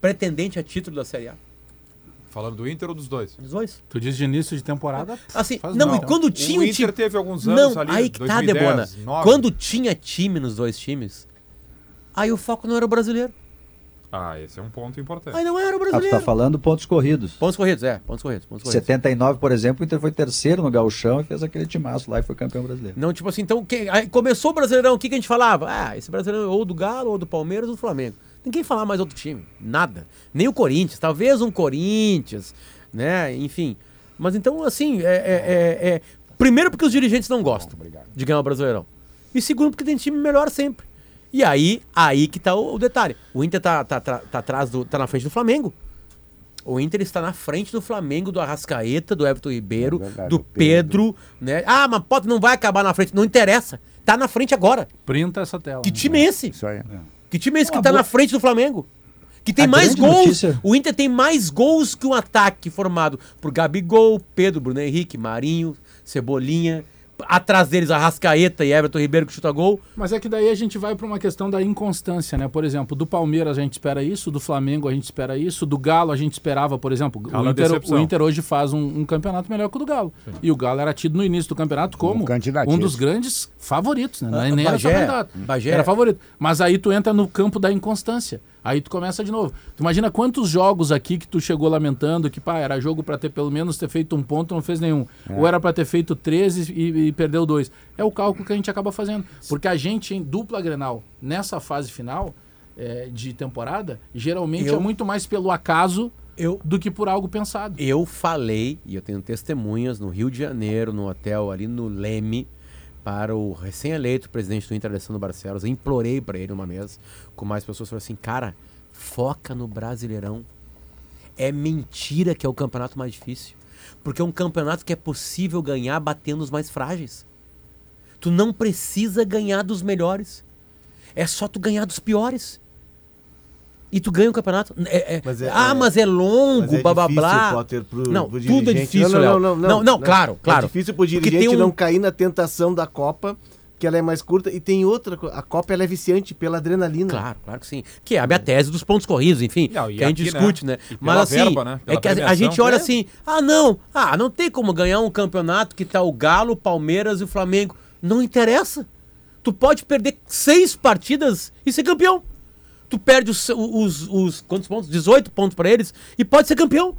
pretendente a título da Série A? Falando do Inter ou dos dois? Os dois. Tu diz de início de temporada? Assim, Faz não, mal. e quando tinha o um Inter time. teve alguns anos Não, ali, aí que tá, 2010, Debona. 9. Quando tinha time nos dois times, aí o foco não era o brasileiro. Ah, esse é um ponto importante. Aí não era o Ah, tu brasileiro. tá falando pontos corridos. Pontos corridos, é, pontos corridos, pontos corridos. 79, por exemplo, o Inter foi terceiro no Gauchão e fez aquele timaço lá e foi campeão brasileiro. Não, tipo assim, então, quem, aí começou o Brasileirão, o que, que a gente falava? Ah, esse Brasileirão é ou do Galo, ou do Palmeiras, ou do Flamengo. Ninguém falava mais outro time, nada. Nem o Corinthians, talvez um Corinthians, né, enfim. Mas então, assim, é, é- é- é- primeiro porque os dirigentes não gostam de ganhar o Brasileirão. E segundo porque tem time melhor sempre. E aí, aí que tá o, o detalhe. O Inter tá, tá, tá, tá atrás do, tá na frente do Flamengo. O Inter está na frente do Flamengo, do Arrascaeta, do Everton Ribeiro, É verdade, do Pedro. Pedro, né? Ah, mas pode não vai acabar na frente. Não interessa. Tá na frente agora. Printa essa tela. Que time é esse? Isso aí. Que time é esse que tá boa- na frente do Flamengo? Que tem A mais gols. notícia- O Inter tem mais gols que um ataque formado por Gabigol, Pedro, Bruno Henrique, Marinho, Cebolinha. Atrás deles, Arrascaeta e Everton Ribeiro que chuta gol. Mas é que daí a gente vai para uma questão da inconstância, né? Por exemplo, do Palmeiras a gente espera isso, do Flamengo a gente espera isso, do Galo a gente esperava, por exemplo, Galo o é Inter, o Inter hoje faz um, um campeonato melhor que o do Galo. E o Galo era tido no início do campeonato como candidatíssimo. um dos grandes favoritos, né? Não é- Ah, Nem era Bagé, candidato. Bagé. Era favorito. Mas aí tu entra no campo da inconstância. Aí tu começa de novo. Tu imagina quantos jogos aqui que tu chegou lamentando que, pá, era jogo pra ter pelo menos ter feito um ponto, não fez nenhum. Ou era pra ter feito 13 e, e perdeu dois. É o cálculo que a gente acaba fazendo. Porque a gente em dupla Grenal, nessa fase final é, de temporada, geralmente Eu- é muito mais pelo acaso Eu, do que por algo pensado. eu falei, e eu tenho testemunhas no Rio de Janeiro, no hotel ali no Leme, para o recém-eleito presidente do Inter, Alessandro Barcelos. Eu implorei para ele uma mesa com mais pessoas. Falei assim, cara, foca no Brasileirão. É mentira que é o campeonato mais difícil. Porque é um campeonato que é possível ganhar batendo os mais frágeis. Tu não precisa ganhar dos melhores. É só tu ganhar dos piores. E tu ganha o campeonato. É- é- Mas é- ah, é- mas é longo, Mas é blá blá difícil, blá. Potter, pro- Não, pro tudo é difícil, não, Léo. não, não, Não, não, claro, claro. É difícil pro dirigente tem um- não cair na tentação da Copa, que ela é mais curta. E tem outra, a Copa ela é viciante pela adrenalina. Claro, claro que sim. Que é a minha tese dos pontos corridos, enfim, Não, que a gente aqui, né? discute, né? E Mas assim, verba, né? É que a, a gente olha É. assim, ah não, ah, não tem como ganhar um campeonato que tá o Galo, o Palmeiras e o Flamengo. Não interessa. Tu pode perder seis partidas e ser campeão. Tu perde os, os, os quantos pontos? 18 pontos pra eles e pode ser campeão.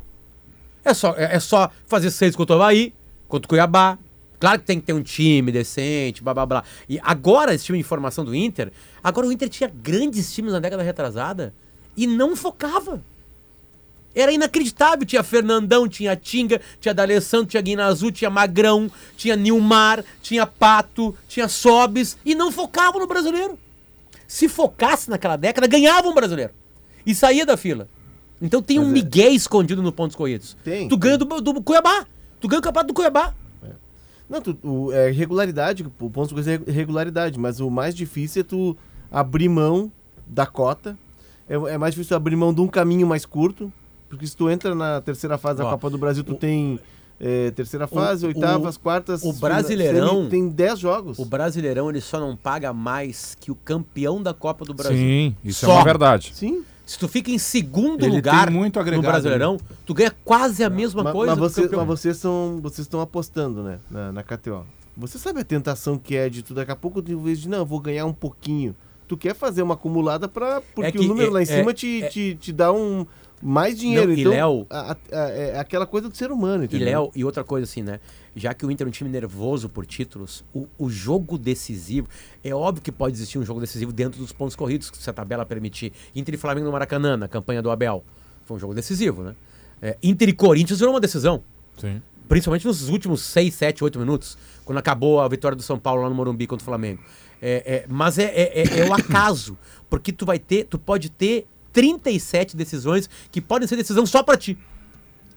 É só, é, é só fazer seis contra o Havaí, contra o Cuiabá. Claro que tem que ter um time decente, blá blá blá. E agora, esse time de formação do Inter, agora o Inter tinha grandes times na década retrasada e não focava. Era inacreditável. Tinha Fernandão, tinha Tinga, tinha D'Alessandro, tinha Guinazu, tinha Magrão, tinha Nilmar, tinha Pato, tinha Sobes e não focavam no brasileiro. Se focasse naquela década, ganhava um brasileiro. E saía da fila. Então tem um Mas é- migué escondido no pontos corridos. Tem, Tu ganha do, do Cuiabá. Tu ganha o campeonato do Cuiabá. Não, tu, o, é regularidade, o ponto de é regularidade, mas o mais difícil é tu abrir mão da cota. É, é mais difícil abrir mão de um caminho mais curto, porque se tu entra na terceira fase da Ó, Copa do Brasil, tu o- tem é, terceira fase, o- oitavas, quartas. o Brasileirão- Tem 10 jogos. O Brasileirão ele só não paga mais que o campeão da Copa do Brasil. Sim, isso Só. é uma verdade. Sim. Se tu fica em segundo Ele lugar muito no agregado, Brasileirão, tu ganha quase a mesma Ma- coisa mas, você- mas vocês são, vocês estão apostando, né, na, na KTO. Você sabe a tentação que é de tu daqui a pouco, tu, vez de não, eu vou ganhar um pouquinho. Tu quer fazer uma acumulada para porque É que o número lá em é- cima é- te, é- te, te dá um mais dinheiro. Não, e então, Léo- a- a- a- é aquela coisa do ser humano, E entendeu? Léo, e outra coisa assim, né? Já que o Inter é um time nervoso por títulos, o, o jogo decisivo. É óbvio que pode existir um jogo decisivo dentro dos pontos corridos, se a tabela permitir. Inter e Flamengo no Maracanã, na campanha do Abel. Foi um jogo decisivo, né? É, Inter e Corinthians virou uma decisão. Sim. Principalmente nos últimos 6, 7, 8 minutos, quando acabou a vitória do São Paulo lá no Morumbi contra o Flamengo. É, é, mas é, é, é- é o acaso, porque tu vai ter, tu pode ter 37 decisões que podem ser decisão só pra ti.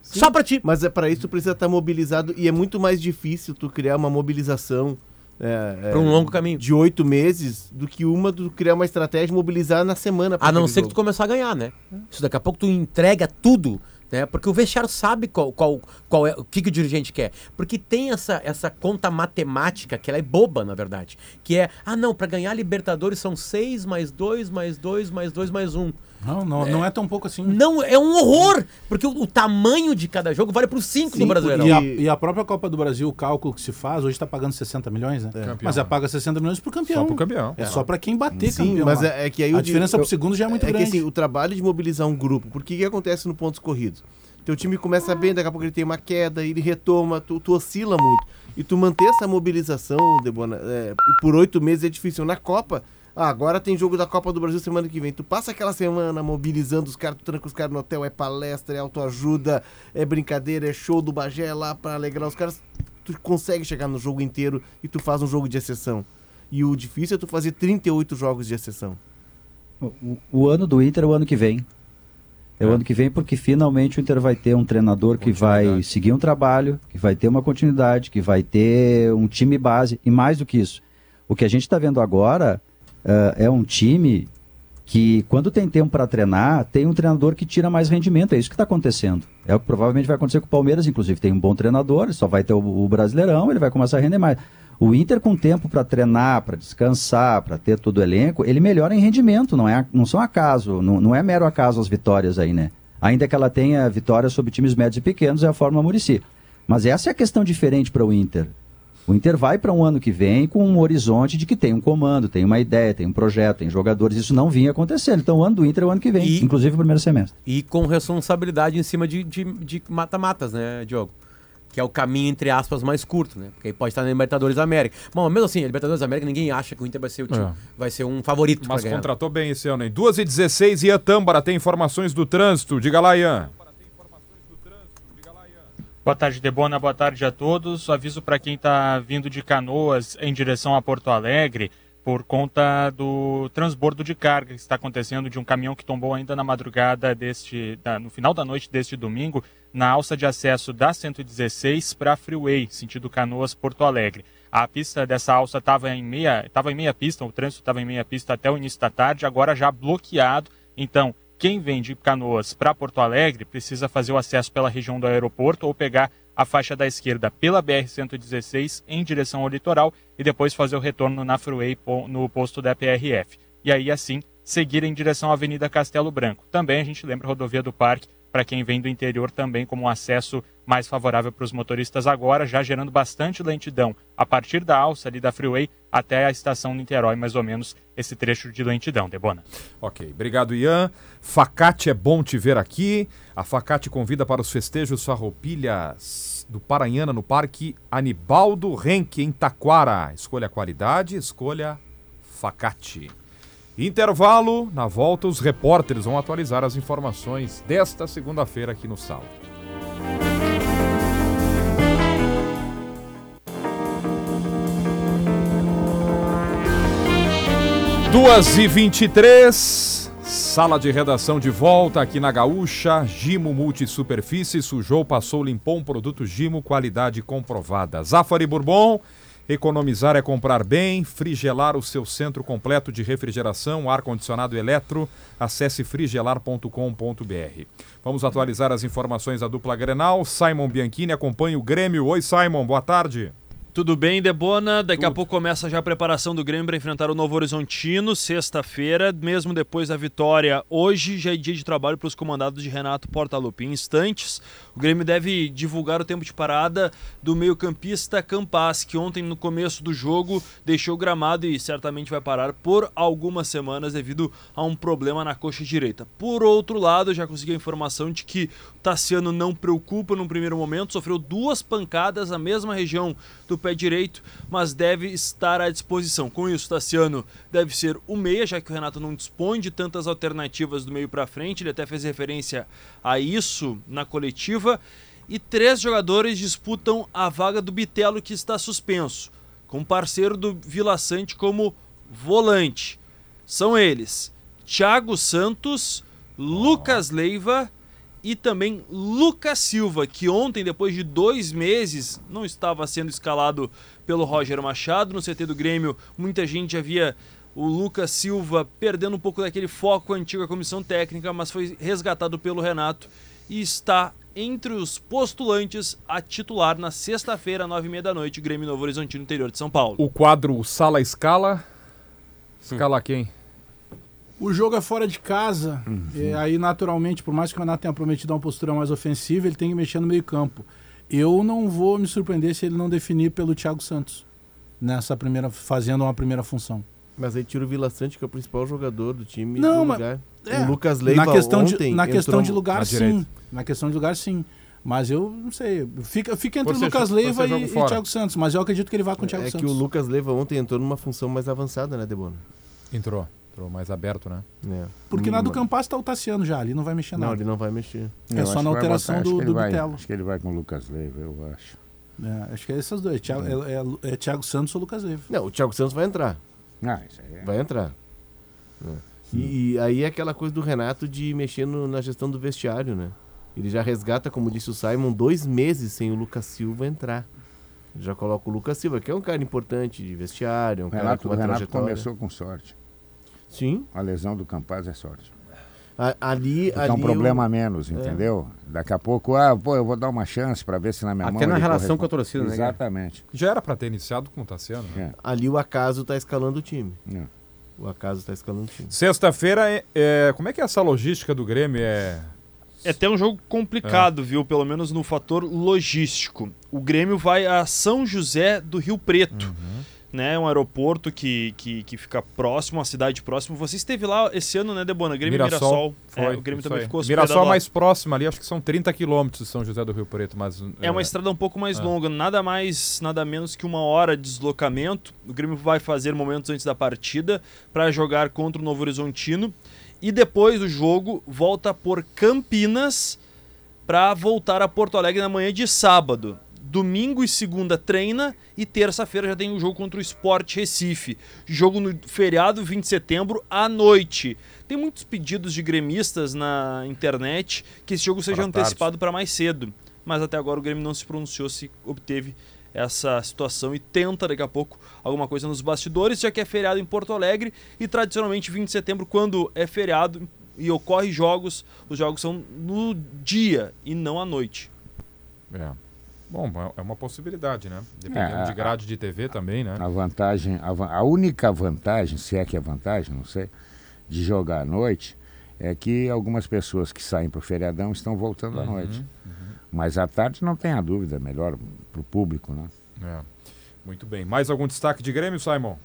Só pra ti. Mas é para isso tu precisa estar mobilizado e é muito mais difícil tu criar uma mobilização é, é, Pra um longo caminho. de oito meses do que uma tu criar uma estratégia e mobilizar na semana. A não ser que tu jogo. começar a ganhar, né? Isso daqui a pouco tu entrega tudo, né? Porque o vestiário sabe qual, qual, qual é o que, que o dirigente quer. Porque tem essa, essa conta matemática que ela é boba, na verdade. Que é, ah não, pra ganhar Libertadores são seis mais dois mais dois mais dois mais um. Não, não, não é tão pouco assim. Não, é um horror! Porque o, o tamanho de cada jogo vale pro cinco do Brasileirão. E a, E- a própria Copa do Brasil, o cálculo que se faz, hoje está pagando 60 milhões, né? Campeão. Mas é paga 60 milhões pro campeão. Só pro campeão. É só para quem bater Sim, campeão. mas é, é que aí a o diferença eu- pro segundo já é muito é grande. que assim, o trabalho de mobilizar um grupo, porque o que acontece no pontos corridos? Teu time começa bem, daqui a pouco ele tem uma queda, ele retoma, tu, tu oscila muito. E tu manter essa mobilização, Debona, é, por oito meses é difícil. Na Copa, ah, agora tem jogo da Copa do Brasil semana que vem. Tu passa aquela semana mobilizando os caras, tu tranca os caras no hotel, é palestra, é autoajuda, é brincadeira, é show do Bagé lá pra alegrar os caras. Tu consegue chegar no jogo inteiro e tu faz um jogo de exceção. E o difícil é tu fazer 38 jogos de exceção. O, o ano do Inter é o ano que vem. É o ano que vem porque finalmente o Inter vai ter um treinador que vai seguir um trabalho, que vai ter uma continuidade, que vai ter um time base e mais do que isso. O que a gente está vendo agora eh, é um time que, quando tem tempo para treinar, tem um treinador que tira mais rendimento. É isso que está acontecendo. É o que provavelmente vai acontecer com o Palmeiras, inclusive. Tem um bom treinador, só vai ter o, o Brasileirão, ele vai começar a render mais. O Inter, com tempo para treinar, para descansar, para ter todo o elenco, ele melhora em rendimento, não, é, não são acaso, não, não é mero acaso as vitórias aí, né? Ainda que ela tenha vitórias sobre times médios e pequenos, é a forma Murici. Mas essa é a questão diferente para o Inter. O Inter vai para um ano que vem com um horizonte de que tem um comando, tem uma ideia, tem um projeto, tem jogadores. Isso não vinha acontecendo. Então o ano do Inter é o ano que vem, E- inclusive o primeiro semestre. E com responsabilidade em cima de de- de mata-matas, né, Diogo? Que é o caminho, entre aspas, mais curto, né? Porque aí pode estar na Libertadores da América. Bom, mesmo assim, a Libertadores da América, ninguém acha que o Inter vai ser o time, É. vai ser um favorito Mas contratou bem esse ano, hein? 2 e 16 Ian Tâmbara tem informações do trânsito. Diga lá, Ian. Boa tarde, Debona. Boa tarde a todos. Aviso para quem está vindo de Canoas em direção a Porto Alegre por conta do transbordo de carga que está acontecendo de um caminhão que tombou ainda na madrugada deste, no final da noite deste domingo, na alça de acesso da 116 para a Freeway, sentido Canoas Porto Alegre. A pista dessa alça estava em meia, estava em meia pista, o trânsito estava em meia pista até o início da tarde, agora já bloqueado. Então, quem vem de Canoas para Porto Alegre precisa fazer o acesso pela região do aeroporto ou pegar a faixa da esquerda pela BR-116 em direção ao litoral e depois fazer o retorno na Freeway no posto da PRF. E aí, assim, seguir em direção à Avenida Castelo Branco. Também a gente lembra a rodovia do Parque para quem vem do interior também como um acesso mais favorável para os motoristas agora, já gerando bastante lentidão a partir da alça ali da Freeway até a estação Niterói, mais ou menos esse trecho de lentidão, Debona. Ok, obrigado, Ian. Facate é bom te ver aqui. A Facate convida para os festejos farroupilhas do Paranhana no Parque Anibaldo Renck, em Taquara. Escolha qualidade, escolha Facate. Intervalo, na volta os repórteres vão atualizar as informações desta segunda-feira aqui no Sala. Duas e 23 Sala de redação de volta aqui na Gaúcha. Gimo Multisuperfície sujou, passou, limpou um produto Gimo, qualidade comprovada. Zafari Bourbon, economizar é comprar bem. Frigelar o seu centro completo de refrigeração, ar-condicionado eletro. Acesse frigelar.com.br. Vamos atualizar as informações da dupla Grenal. Simon Bianchini acompanha o Grêmio. Oi, Simon, boa tarde. Tudo bem, Debona? Daqui a pouco começa já a preparação do Grêmio para enfrentar o Novo Horizontino, sexta-feira, mesmo depois da vitória. Hoje já é dia de trabalho para os comandados de Renato Portaluppi. Em instantes, o Grêmio deve divulgar o tempo de parada do meio-campista Campas, que ontem, no começo do jogo, deixou o gramado e certamente vai parar por algumas semanas devido a um problema na coxa direita. Por outro lado, já consegui a informação de que Tassiano não preocupa no primeiro momento, sofreu duas pancadas na mesma região do pé direito, mas deve estar à disposição. Com isso, Tassiano deve ser o meia, já que o Renato não dispõe de tantas alternativas do meio para frente, ele até fez referência a isso na coletiva. E três jogadores disputam a vaga do Bitelo, que está suspenso, com parceiro do Vila Sante como volante. São eles: Thiago Santos, Lucas Leiva e também Lucas Silva, que ontem, depois de dois meses, não estava sendo escalado pelo Roger Machado. No CT do Grêmio, muita gente havia o Lucas Silva perdendo um pouco daquele foco antigo comissão técnica, mas foi resgatado pelo Renato e está entre os postulantes a titular na sexta-feira, nove e meia da noite, Grêmio Novo Horizontino, interior de São Paulo. O quadro Sala Escala. Escala quem? O jogo é fora de casa, e aí naturalmente, por mais que o Renato tenha prometido uma postura mais ofensiva, ele tem que mexer no meio campo. Eu não vou me surpreender se ele não definir pelo Thiago Santos, nessa primeira, fazendo uma primeira função. Mas aí tira o Vila Sante, que é o principal jogador do time. Não, do mas- lugar. É, o Lucas Leiva na questão de, ontem na questão de lugar à sim, direita. na questão de lugar sim. Mas eu não sei, fica, fica entre ser Lucas Leiva e, e. Thiago Santos, mas eu acredito que ele vai com o Thiago É Santos. que o Lucas Leiva ontem entrou numa função mais avançada, né, Debona? Entrou. Entrou mais aberto, né? É. Porque na do Hum, Campas tá o Tassiano já, ali não vai mexer Não, nada. ele não vai mexer. É Eu só na alteração botar- do- do vai- Bitelo. Acho que ele vai com o Lucas Leiva, eu acho. É, acho que é esses dois, Thiago, é, é- é Thiago Santos ou Lucas Leiva. Não, o Thiago Santos vai entrar. Ah, isso aí é. Vai entrar. É. E, e aí é aquela coisa do Renato de mexer no- na gestão do vestiário, né? Ele já resgata, como disse o Simon, dois meses sem o Lucas Silva entrar. Ele já coloca o Lucas Silva, que é um cara importante de vestiário, um O cara Renato, com o uma Renato trajetória. começou com sorte. Sim. A lesão do Campaz é sorte. Ali, Porque ali é um problema a menos, entendeu? Daqui a pouco, ah, pô, eu vou dar uma chance pra ver se na minha Até mão na ele relação corresponde. com a torcida, né? Exatamente. Já era pra ter iniciado com o Tassiano. né? É. ali o acaso tá escalando o time. É. O acaso tá escalando o time. Sexta-feira, é, é- como é que é essa logística do Grêmio? É É até um jogo complicado, viu? Pelo menos no fator logístico. O Grêmio vai a São José do Rio Preto. Né, um aeroporto que, que, que fica próximo, uma cidade próxima. Você esteve lá esse ano, né, Debona? Grêmio e Mirassol. Foi, É, o Grêmio também aí. ficou Mirassol lá. mais próximo ali, acho que são 30 quilômetros de São José do Rio Preto, mas... É uma estrada um pouco mais longa, nada mais, nada menos que uma hora de deslocamento. O Grêmio vai fazer momentos antes da partida para jogar contra o Novo Horizontino e depois do jogo volta por Campinas para voltar a Porto Alegre na manhã de sábado. Domingo e segunda treina e terça-feira já tem o jogo contra o Sport Recife. Jogo no feriado 20 de setembro à noite. Tem muitos pedidos de gremistas na internet que esse jogo seja antecipado para mais cedo. Mas até agora o Grêmio não se pronunciou se obteve essa situação e tenta daqui a pouco alguma coisa nos bastidores, já que é feriado em Porto Alegre e tradicionalmente 20 de setembro, quando é feriado e ocorre jogos, os jogos são no dia e não à noite. É. Bom, é uma possibilidade, né? Dependendo É, de a- grade de TV também, né? A vantagem, a, a única vantagem, se é que é vantagem, não sei, de jogar à noite é que algumas pessoas que saem para o feriadão estão voltando à Uhum, noite. Mas à tarde não tenha dúvida, é melhor para o público, né? É. Muito bem. Mais algum destaque de Grêmio, Simon?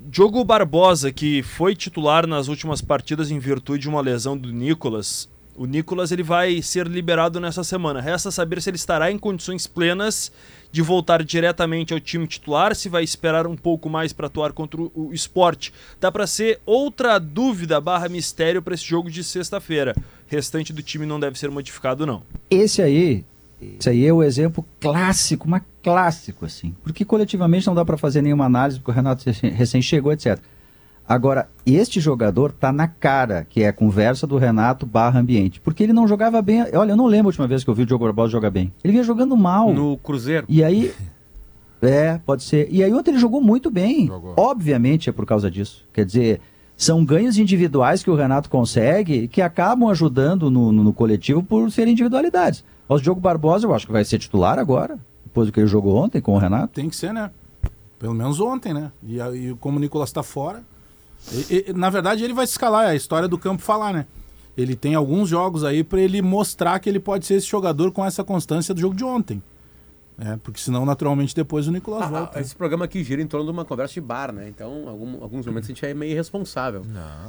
Diogo Barbosa, que foi titular nas últimas partidas em virtude de uma lesão do Nicolas. O Nicolas ele vai ser liberado nessa semana. Resta saber se ele estará em condições plenas de voltar diretamente ao time titular, se vai esperar um pouco mais para atuar contra o esporte. Dá para ser outra dúvida barra mistério para esse jogo de sexta-feira. Restante do time não deve ser modificado, não. Esse aí, esse aí é o exemplo clássico, mas clássico, assim. Porque coletivamente não dá para fazer nenhuma análise, porque o Renato recém chegou, etc. Agora, este jogador tá na cara, que é a conversa do Renato barra ambiente. Porque ele não jogava bem. Olha, eu não lembro a última vez que eu vi o Diogo Barbosa jogar bem. Ele vinha jogando mal. No Cruzeiro. E aí. É, pode ser. E aí ontem ele jogou muito bem. Jogou. Obviamente é por causa disso. Quer dizer, são ganhos individuais que o Renato consegue que acabam ajudando no, no- no coletivo por serem individualidades. O Diogo Barbosa eu acho que vai ser titular agora, depois do que ele jogou ontem com o Renato. Tem que ser, né? Pelo menos ontem, né? E, e como o Nicolas tá fora. E- e- na verdade, ele vai se escalar, é a história do campo falar, né? Ele tem alguns jogos aí pra ele mostrar que ele pode ser esse jogador com essa constância do jogo de ontem. É, porque senão, naturalmente, depois o Nicolas Ah, volta. ah, esse programa aqui gira em torno de uma conversa de bar, né? Então, algum- alguns momentos a gente é meio irresponsável.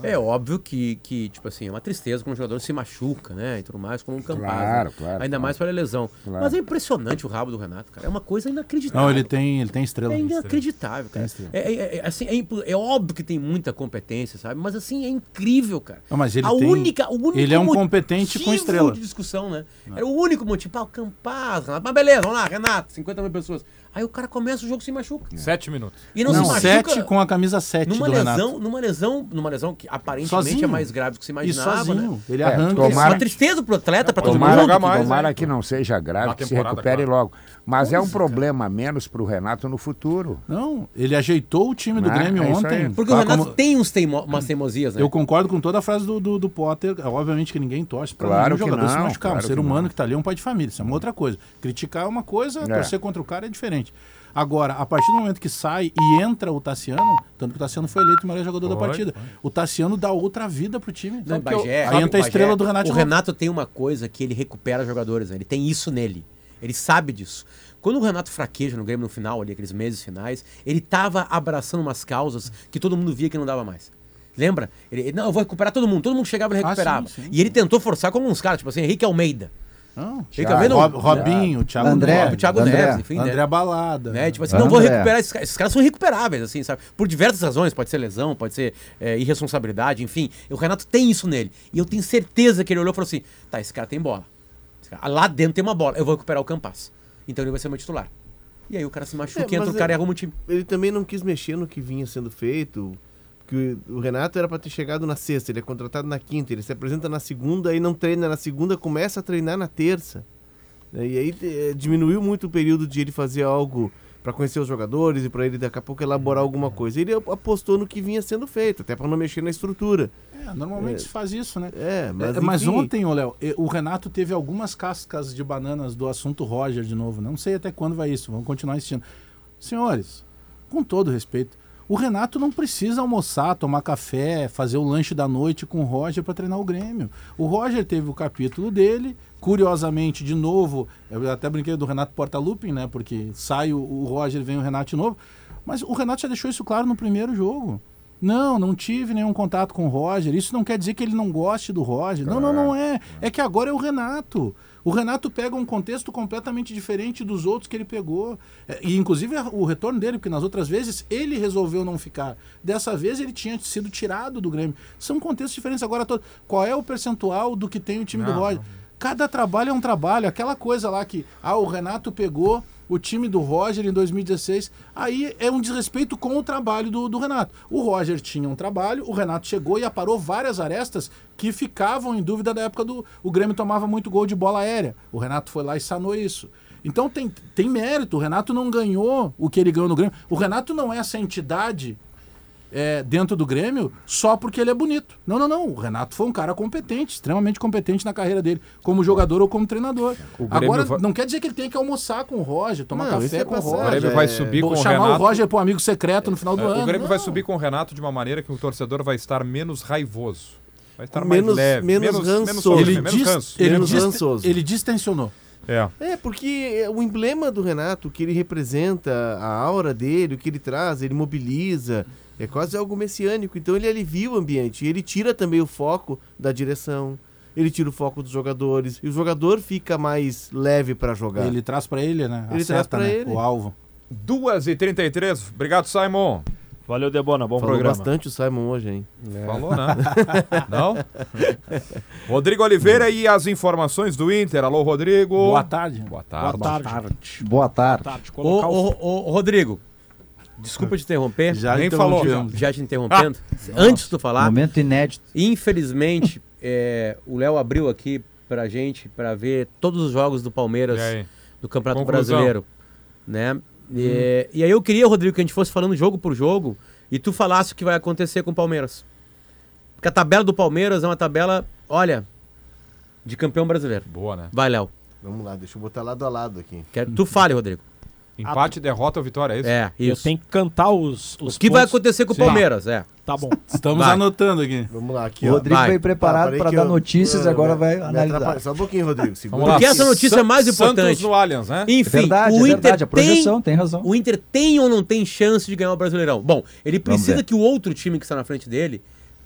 É óbvio que, que, tipo assim, é uma tristeza quando o jogador se machuca, né? E tudo mais, como um Campaz. Claro, né? claro, Ainda claro. mais para lesão. Claro. Mas é impressionante o rabo do Renato, cara. É uma coisa inacreditável. Não, ele tem, ele tem estrela. É inacreditável, cara. É, é- é- assim, é, impo- é óbvio que tem muita competência, sabe? Mas assim, é incrível, cara. Não, mas ele a tem- única, o único ele é um competente com estrela. de discussão, né? Era o único motivo. Ah, o Campaz, Renato. Mas beleza, vamos lá, Renato, 50 mil pessoas. Aí o cara começa o jogo e se machuca. Sete minutos. E não, Não, se machuca. sete com a camisa 7 numa do lesão, Renato. numa lesão, numa lesão que aparentemente Sozinho. é mais grave do que se E imaginava, sozinho. né? Ele É, arranca. tomara- Isso é uma tristeza pro atleta, pra todo Tomara mundo. jogar que- mais, Tomara né? que não seja grave, que se recupere claro. logo. Mas é um problema a menos para o Renato no futuro. Não, ele ajeitou o time do Ah, Grêmio é ontem. Porque o Renato como- tem uns teimo, umas teimosias, né? Eu concordo com toda a frase do, do, do Potter. É, Obviamente que ninguém torce para Claro que jogador se não, machucar. claro um ser que humano não. que tá ali é um pai de família. Isso é uma outra coisa. Criticar é uma coisa, É. torcer contra o cara é diferente. Agora, a partir do momento que sai e entra o Tassiano, tanto que o Tassiano foi eleito o melhor jogador da Foi, partida, o Tassiano dá outra vida pro time. Não, que eu- Bagé, aí entra a estrela Bagé, do Renato. O. Renato tem uma coisa que ele recupera jogadores, né? ele tem isso nele. Ele sabe disso. Quando o Renato fraqueja no Grêmio no final, ali, aqueles meses finais, ele tava abraçando umas causas que todo mundo via que não dava mais. Lembra? Ele, não, eu vou recuperar todo mundo. Todo mundo chegava e ele Ah, recuperava. sim, sim. E ele tentou forçar como uns caras, tipo assim, Henrique Almeida. Não, Ele também não- Rob- Robinho, Thiago André, o Thiago André, Neves, enfim, André né? Balada. Né? Tipo assim, não vou André. recuperar esses caras. Esses caras são irrecuperáveis, assim, sabe? Por diversas razões, pode ser lesão, pode ser é, irresponsabilidade, enfim. O Renato tem isso nele. E eu tenho certeza que ele olhou e falou assim: tá, esse cara tem bola. Cara- lá dentro tem uma bola, eu vou recuperar o Campas. Então ele vai ser meu titular. E aí o cara se machuca, É, entra o cara é- e arruma o time. Ele também não quis mexer no que vinha sendo feito. Que o Renato era para ter chegado na sexta, ele é contratado na quinta, ele se apresenta na segunda e não treina na segunda, começa a treinar na terça. né? E aí eh, diminuiu muito o período de ele fazer algo para conhecer os jogadores e para ele daqui a pouco elaborar alguma coisa. Ele apostou no que vinha sendo feito, até para não mexer na estrutura. É, normalmente É. se faz isso, né? É, mas, É, Mas enfim, ontem, ô Léo, o Renato teve algumas cascas de bananas do assunto Roger de novo. Não sei até quando vai isso, vamos continuar insistindo. Senhores, com todo respeito, o Renato não precisa almoçar, tomar café, fazer o lanche da noite com o Roger para treinar o Grêmio. O Roger teve o capítulo dele, curiosamente, de novo, eu até brinquei do Renato Portaluppi, né? Porque sai o, o Roger, vem o Renato de novo. Mas o Renato já deixou isso claro no primeiro jogo. Não, não tive nenhum contato com o Roger. Isso não quer dizer que ele não goste do Roger. Não, não, não é. É que agora é o Renato. O Renato pega um contexto completamente diferente dos outros que ele pegou. É, E inclusive o retorno dele, porque nas outras vezes ele resolveu não ficar. Dessa vez ele tinha sido tirado do Grêmio. São contextos diferentes. Agora, to- qual é o percentual do que tem o time do Não, Roger? Cada trabalho é um trabalho. Aquela coisa lá que ah, o Renato pegou o time do Roger em 2016. Aí é um desrespeito com o trabalho do, do Renato. O Roger tinha um trabalho, o Renato chegou e aparou várias arestas que ficavam em dúvida da época do. O Grêmio tomava muito gol de bola aérea. O Renato foi lá e sanou isso. Então tem, tem mérito. O Renato não ganhou o que ele ganhou no Grêmio. O Renato não é essa entidade é, dentro do Grêmio só porque ele é bonito. Não, não, não. O Renato foi um cara competente, extremamente competente na carreira dele, como jogador ou como treinador. O Agora, vai- não quer dizer que ele tem que almoçar com o Roger, tomar Não, café é com o passagem. O Roger. Grêmio vai é, subir com o chamar Renato. o Roger para amigo secreto no final do É, ano. o Grêmio vai Não. subir com o Renato de uma maneira que o torcedor vai estar menos raivoso. Vai estar Menos- mais leve. menos rançoso. sofrimento, Ele, menos dis, ranço. ele, Menos dis- rançoso. ele distensionou. É. É, porque o emblema do Renato, o que ele representa, a aura dele, o que ele traz, ele mobiliza, é quase algo messiânico. Então ele alivia o ambiente. E ele tira também o foco da direção, ele tira o foco dos jogadores. E o jogador fica mais leve para jogar. Ele traz para ele, né? Ele traz pra né, ele. O alvo. 2h33. Obrigado, Simon. Valeu, Debona. Bom Falou programa. bastante o Simon hoje, hein? Falou, né? Não? Rodrigo Oliveira e as informações do Inter. Alô, Rodrigo. Boa tarde. Boa tarde. Boa tarde. Boa tarde. Tarde. Ô, Colocar o... ô, ô, ô, Rodrigo, desculpa te interromper. Já Nem interrompemos. Já te interrompendo. Antes de tu falar, Momento inédito. infelizmente, é, o Léo abriu aqui pra gente pra ver todos os jogos do Palmeiras do Campeonato Conclusão. Brasileiro, né? E, e aí eu queria, Rodrigo, que a gente fosse falando jogo por jogo e tu falasse o que vai acontecer com o Palmeiras. Porque a tabela do Palmeiras é uma tabela, olha, de campeão brasileiro. Boa, né? Vai, Léo. Vamos lá, deixa eu botar lado a lado aqui. Quero, tu fale, Rodrigo. Empate, derrota ou vitória, é isso? É, Eu isso. tenho que cantar os, os O que vai pontos. acontecer com o Sim. Palmeiras? É. Tá bom. Estamos Vai. anotando aqui. Vamos lá, aqui, O. Rodrigo vai. veio preparado Parei para dar eu- notícias e eu- agora vai analisar. Só um pouquinho, Rodrigo. Vamos lá. Porque essa notícia é mais importante. Santos no Allianz, né? Enfim, Verdade, o é Inter verdade. A projeção, tem tem razão. O Inter tem ou não tem chance de ganhar o Brasileirão? Bom, ele precisa que o outro time que está na frente dele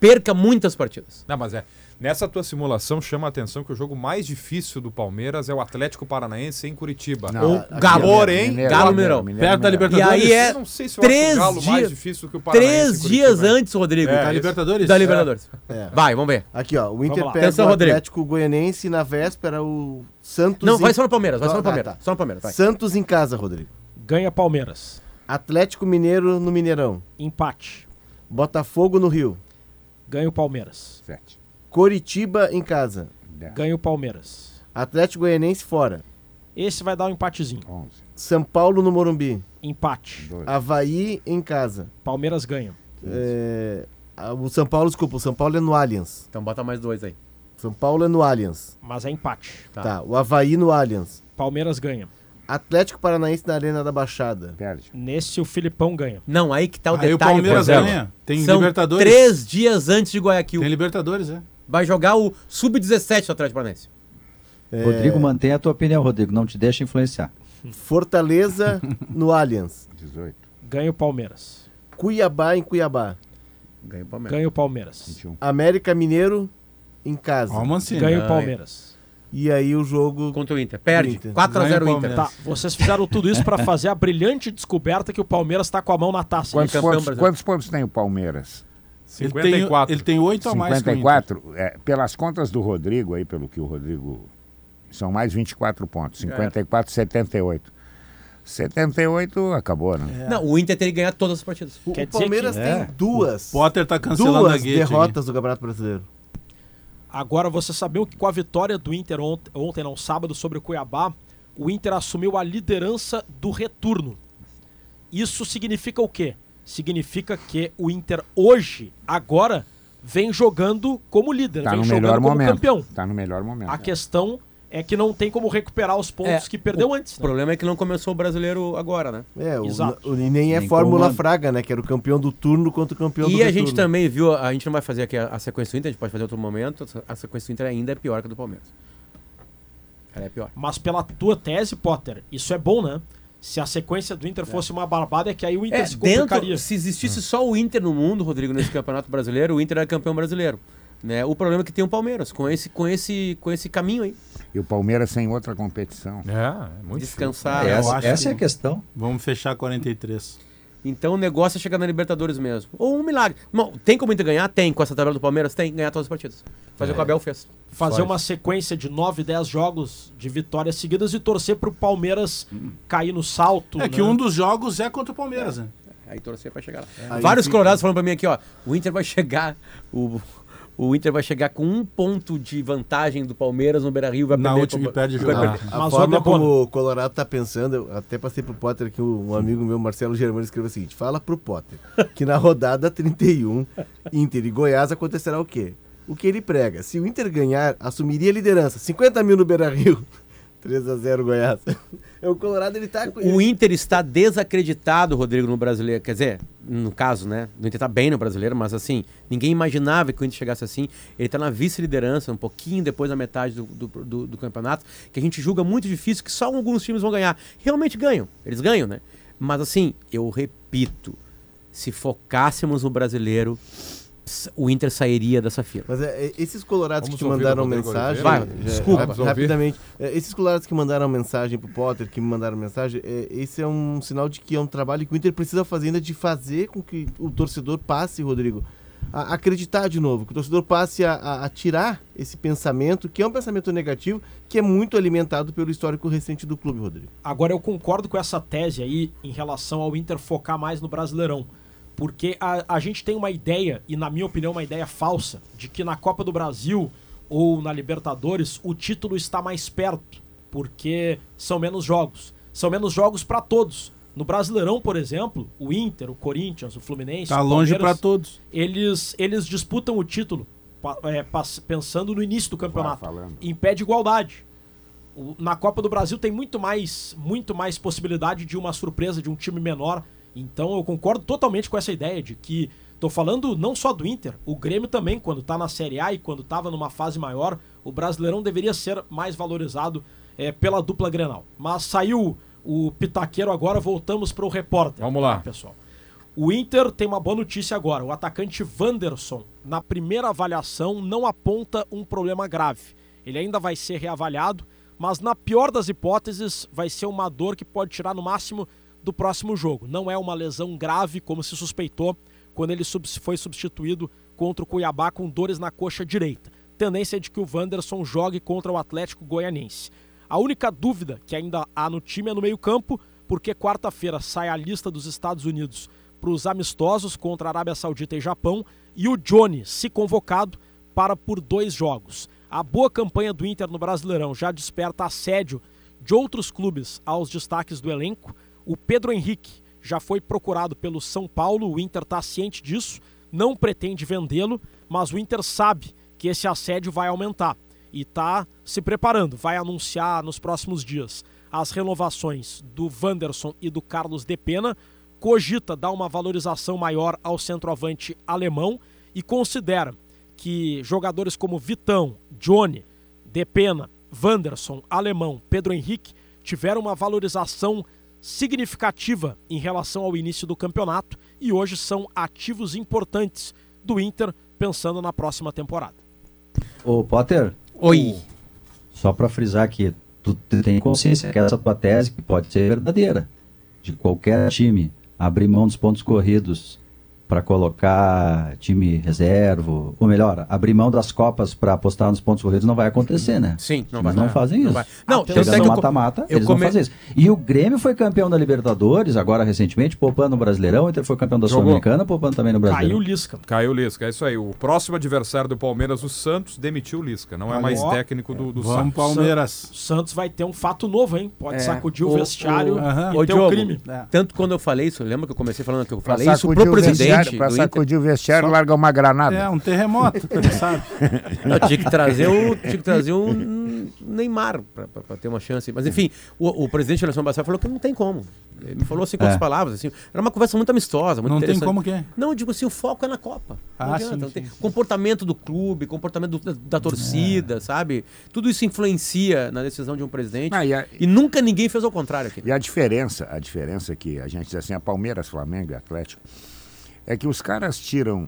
perca muitas partidas. Não, mas é. Nessa tua simulação chama a atenção que o jogo mais difícil do Palmeiras é o Atlético Paranaense em Curitiba. Ou aqui, Galo. Porém, Galo Mineirão. Perto da E Libertadores. aí é Eu não sei se três o Galo mais dias- difícil que o Paranaense três dias hein? antes, Rodrigo, É, Da. Libertadores? da Libertadores. É. Vai, vamos ver. Aqui, ó. O Inter pega Atenção, o Rodrigo. Atlético Goianense na véspera o Santos. Não, em- vai só no Palmeiras, vai só no Tá, Palmeiras. tá. Só no Palmeiras, vai. Santos em casa, Rodrigo. Ganha Palmeiras. Atlético Mineiro no Mineirão. Empate. Botafogo no Rio. Ganha o Palmeiras. Sete. Coritiba em casa. Dez. Ganha o Palmeiras. Atlético Goianense fora. Esse vai dar um empatezinho. Onze. São Paulo no Morumbi. Empate. Doze. Havaí em casa. Palmeiras ganha. É, o São Paulo, desculpa, o São Paulo é no Allianz. Então bota mais dois aí. São Paulo é no Allianz. Mas é empate. Tá. Tá. O Havaí no Allianz. Palmeiras ganha. Atlético Paranaense na Arena da Baixada. Perde. Nesse o Filipão ganha. Não, aí que tá o Aí o detalhe. Palmeiras Portela. ganha. Tem São Libertadores. três dias antes de Guayaquil. Tem Libertadores, é. Vai jogar o Sub-17 do Atlético Paranaense. É, Rodrigo, mantém a tua opinião, Rodrigo. Não te deixa influenciar. Fortaleza no Allianz. Dezoito. Ganha o Palmeiras. Cuiabá em Cuiabá. Ganha o Palmeiras. Ganha o Palmeiras. Vinte e um. América Mineiro em casa. Ó, o. Ganha o. Palmeiras. E aí o jogo. Contra o Inter. Perde. Inter. 4x0 Ganha o Inter. Tá, vocês fizeram tudo isso pra fazer a brilhante descoberta que o Palmeiras tá com a mão na taça. Quantos pontos, quantos pontos tem o Palmeiras? Ele tem, 54. ele tem oito a mais que o Inter. 54. É, pelas contas do Rodrigo, aí, pelo que o Rodrigo. São mais 24 pontos. 54, 78. 78 acabou, né? Não, o Inter teria que ganhar todas as partidas. O, o Palmeiras que- tem É. duas. Potter tá cancelando duas derrotas do Campeonato Brasileiro. Agora, você sabia que com a vitória do Inter ontem, ontem, não, sábado, sobre o Cuiabá, o Inter assumiu a liderança do retorno. Isso significa o quê? Significa que o Inter hoje, agora, vem jogando como líder, Tá vem no jogando melhor como momento. campeão. Tá no melhor momento. A questão é que não tem como recuperar os pontos É, que perdeu o antes. O né? problema é que não começou o brasileiro agora, né? É, o, Exato. o- e nem é Nem Fórmula comando. Fraga, né? Que era o campeão do turno contra o campeão do E a gente também viu, a gente não vai fazer aqui a, a sequência do Inter, a gente pode fazer em outro momento. A sequência do Inter ainda é pior que a do Palmeiras. Ela é pior. Mas pela tua tese, Potter, isso é bom, né? Se a sequência do Inter fosse uma barbada, é que aí o Inter É, se complicaria. dentro, se existisse só o Inter no mundo, Rodrigo, nesse campeonato brasileiro, o Inter era campeão brasileiro. Né? O problema é que tem o Palmeiras, com esse, com esse, com esse caminho aí. E o Palmeiras sem outra competição. É, é muito Descansar. eu essa acho essa é a que- questão. Vamos fechar 43. Então o negócio é chegar na Libertadores mesmo. Ou um milagre. Não, tem como o Inter ganhar? Tem. Com essa tabela do Palmeiras? Tem. Ganhar todas as partidas. Fazer o que o Abel fez. fazer Faz. uma sequência de 9, 10 jogos de vitórias seguidas e torcer pro Palmeiras cair no salto. É que né? um dos jogos é contra o Palmeiras, né? Aí torcer pra chegar lá. Aí Vários fica- colorados falando pra mim aqui, ó. O Inter vai chegar. O, o Inter vai chegar com um ponto de vantagem do Palmeiras no Beira Rio. Vai Na última pro- e perde o jogo. perder. A Mas, forma como o Colorado tá pensando, eu até passei pro Potter que um amigo meu, Marcelo Germano, escreveu o seguinte: fala pro Potter que na rodada 31, Inter e Goiás acontecerá o quê? O que ele prega. Se o Inter ganhar, assumiria a liderança. 50 mil no Beira Rio. 3x0 Goiás. É, o Colorado ele tá com. O Inter está desacreditado, Rodrigo, no brasileiro. Quer dizer, no caso, né? O Inter tá bem no brasileiro, mas assim, ninguém imaginava que o Inter chegasse assim. Ele tá na vice-liderança, um pouquinho depois da metade do, do, do- do campeonato, que a gente julga muito difícil, que só alguns times vão ganhar. Realmente ganham, eles ganham, né? Mas assim, eu repito, se focássemos no brasileiro, o Inter sairia dessa fila. Mas é, é, esses colorados Vamos que te mandaram mensagem. Vai, já- desculpa. ouvir. rapidamente. é, esses colorados que mandaram mensagem pro Potter, que me mandaram mensagem, é, esse é um sinal de que é um trabalho que o Inter precisa fazer ainda de fazer com que o torcedor passe, Rodrigo, a acreditar de novo, que o torcedor passe a, a- a tirar esse pensamento, que é um pensamento negativo, que é muito alimentado pelo histórico recente do clube, Rodrigo. Agora eu concordo com essa tese aí em relação ao Inter focar mais no Brasileirão. Porque a, a gente tem uma ideia, e na minha opinião, uma ideia falsa, de que na Copa do Brasil ou na Libertadores o título está mais perto, porque são menos jogos. São menos jogos para todos. No Brasileirão, por exemplo, o Inter, o Corinthians, o Fluminense, Tá longe pra todos. eles, eles disputam o título é, pensando no início do campeonato em pé de igualdade. O- na Copa do Brasil tem muito mais, muito mais possibilidade de uma surpresa de um time menor. Então eu concordo totalmente com essa ideia de que tô falando não só do Inter, o Grêmio também quando tá na Série A e quando tava numa fase maior, o Brasileirão deveria ser mais valorizado é, pela dupla Grenal. Mas saiu o pitaqueiro agora, voltamos para o repórter. Vamos lá. pessoal. O Inter tem uma boa notícia agora. O atacante Wanderson, na primeira avaliação, não aponta um problema grave. Ele ainda vai ser reavaliado, mas na pior das hipóteses, vai ser uma dor que pode tirar no máximo do próximo jogo. Não é uma lesão grave, como se suspeitou quando ele foi substituído contra o Cuiabá com dores na coxa direita. Tendência é de que o Wanderson jogue contra o Atlético Goianense. A única dúvida que ainda há no time é no meio-campo, porque quarta-feira sai a lista dos Estados Unidos para os amistosos contra a Arábia Saudita e Japão e o Johnny, se convocado, para por dois jogos. A boa campanha do Inter no Brasileirão já desperta assédio de outros clubes aos destaques do elenco. O Pedro Henrique já foi procurado pelo São Paulo, o Inter está ciente disso, não pretende vendê-lo, mas o Inter sabe que esse assédio vai aumentar e está se preparando, vai anunciar nos próximos dias as renovações do Wanderson e do Carlos Depena, cogita dar uma valorização maior ao centroavante alemão e considera que jogadores como Vitão, Johnny, Depena, Wanderson, Alemão, Pedro Henrique tiveram uma valorização significativa em relação ao início do campeonato e hoje são ativos importantes do Inter pensando na próxima temporada. Ô, Potter. Oi. Só para frisar que tu tem consciência que essa tua tese que pode ser verdadeira. De qualquer time abrir mão dos pontos corridos para colocar time reserva, ou melhor, abrir mão das copas para apostar nos pontos corridos não vai acontecer, né? Sim, não Eles vai. não fazem Não isso. vai. Não, Chegando no mata-mata, eu eles come- não fazem isso. E o Grêmio foi campeão da Libertadores, agora recentemente, poupando o Brasileirão, o Inter foi campeão da. Sul-Americana, poupando também no Caiu o Brasileirão. Lisca. Caiu o Lisca, é isso aí. O próximo adversário do Palmeiras, o Santos, demitiu o Lisca. Não é Olha mais ó. técnico do, do Vamos, Santos. Palmeiras. O Santos vai ter um fato novo, hein? Pode É. sacudir o, O- vestiário o- e Ô, ter um Diogo, crime. É. Tanto quando eu falei isso, lembra que eu comecei falando que eu Pra falei isso sacudir pro o vestiário, Inter? sacudir o vestiário, larga uma granada. É, um terremoto, tu sabe. Não, tinha que trazer o, tinha que trazer um Neymar pra, pra- pra ter uma chance. Mas enfim, o, o presidente da Nação Bassal falou que não tem como. Ele me falou assim com É. outras palavras. Assim, era uma conversa muito amistosa, muito Não tem como que é. Não, eu digo assim, o foco é na Copa. Não Ah, adianta, sim, não sim, sim. Comportamento do clube, comportamento do- da, da torcida, sabe? Tudo isso influencia na decisão de um presidente. Ah, e a- E nunca ninguém fez ao contrário aqui. E a diferença, a diferença é que a gente diz assim, a Palmeiras, Flamengo e Atlético, é que os caras tiram,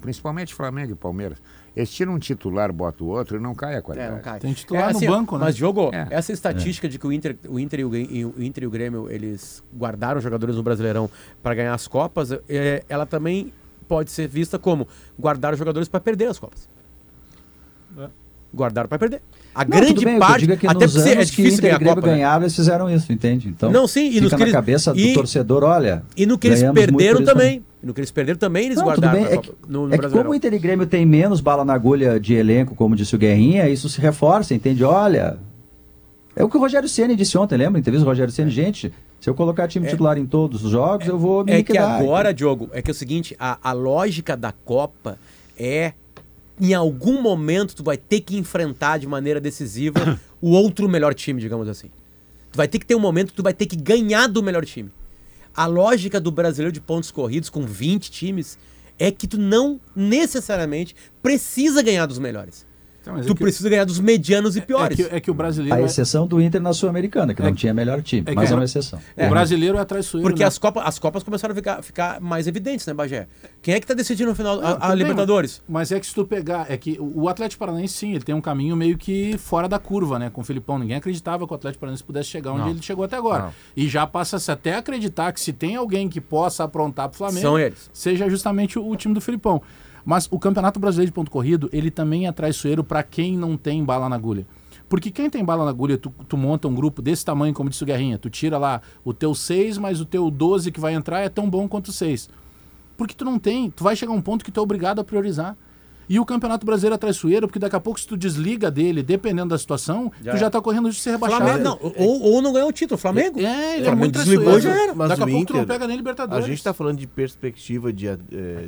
principalmente Flamengo e Palmeiras, eles tiram um titular, botam o outro e não cai a É, qualidade. não cai. Tem titular no assim, banco, né? Mas, Diogo, É. essa estatística de que o Inter, o, Inter e o, e o Inter e o Grêmio eles guardaram jogadores no Brasileirão para ganhar as Copas, é, ela também pode ser vista como guardar jogadores para perder as Copas. Guardaram para perder. A Não, grande bem, que eu parte. digo é que até nos porque é anos que difícil Inter ganhar e a Grêmio Copa. né? ganharam, eles fizeram isso, entende? Então, Não, sim, e fica nos que na eles- cabeça do e- torcedor, olha... E no que eles perderam isso também. No que eles perderam também, eles Não, guardaram É Copa- que, no, no é que como o Inter e Grêmio tem menos bala na agulha de elenco, como disse o Guerrinha, isso se reforça, entende? Olha, é o que o Rogério Ceni disse ontem, lembra? Entrevista do Rogério Ceni, gente, se eu colocar time titular em todos os jogos, eu vou me É que liquidar. agora, Diogo, é que é o seguinte, a, a lógica da Copa é em algum momento tu vai ter que enfrentar de maneira decisiva o outro melhor time, digamos assim. Tu vai ter que ter um momento que tu vai ter que ganhar do melhor time. A lógica do brasileiro de pontos corridos com 20 times é que tu não necessariamente precisa ganhar dos melhores. Então, mas é Tu que- precisa ganhar dos medianos e é piores. que, é que o brasileiro. A é- exceção do Inter na Sul-Americana, que É não que- tinha melhor time, é que mas é é- uma exceção. O brasileiro é traiçoeiro. Porque né? as, Copas, as Copas começaram a ficar, ficar mais evidentes, né, Bagé? Quem é que tá decidindo no final Não, a, a Libertadores? Mas é que se tu pegar, é que o Atlético Paranaense sim, ele tem um caminho meio que fora da curva, né? Com o Filipão. Ninguém acreditava que o Atlético Paranaense pudesse chegar onde Não. ele chegou até agora. Não. E já passa-se até a acreditar que se tem alguém que possa aprontar pro Flamengo, São eles. seja justamente o, o time do Filipão. Mas o Campeonato Brasileiro de Ponto Corrido, ele também é traiçoeiro para quem não tem bala na agulha. Porque quem tem bala na agulha, tu, tu monta um grupo desse tamanho, como disse o Guerrinha, tu tira lá o teu 6, mas o teu 12 que vai entrar é tão bom quanto o 6. Porque tu não tem, tu vai chegar a um ponto que tu é obrigado a priorizar. E o Campeonato Brasileiro é traiçoeiro, porque daqui a pouco, se tu desliga dele, dependendo da situação, tu já tá correndo de ser rebaixado. Flamengo, não, ou, ou não ganhou o título, Flamengo? É, ele é Flamengo muito desligou, traiçoeiro. já era. Mas Daqui a o pouco tu não Inter, pega nem A Libertadores. gente tá falando de perspectiva de, eh,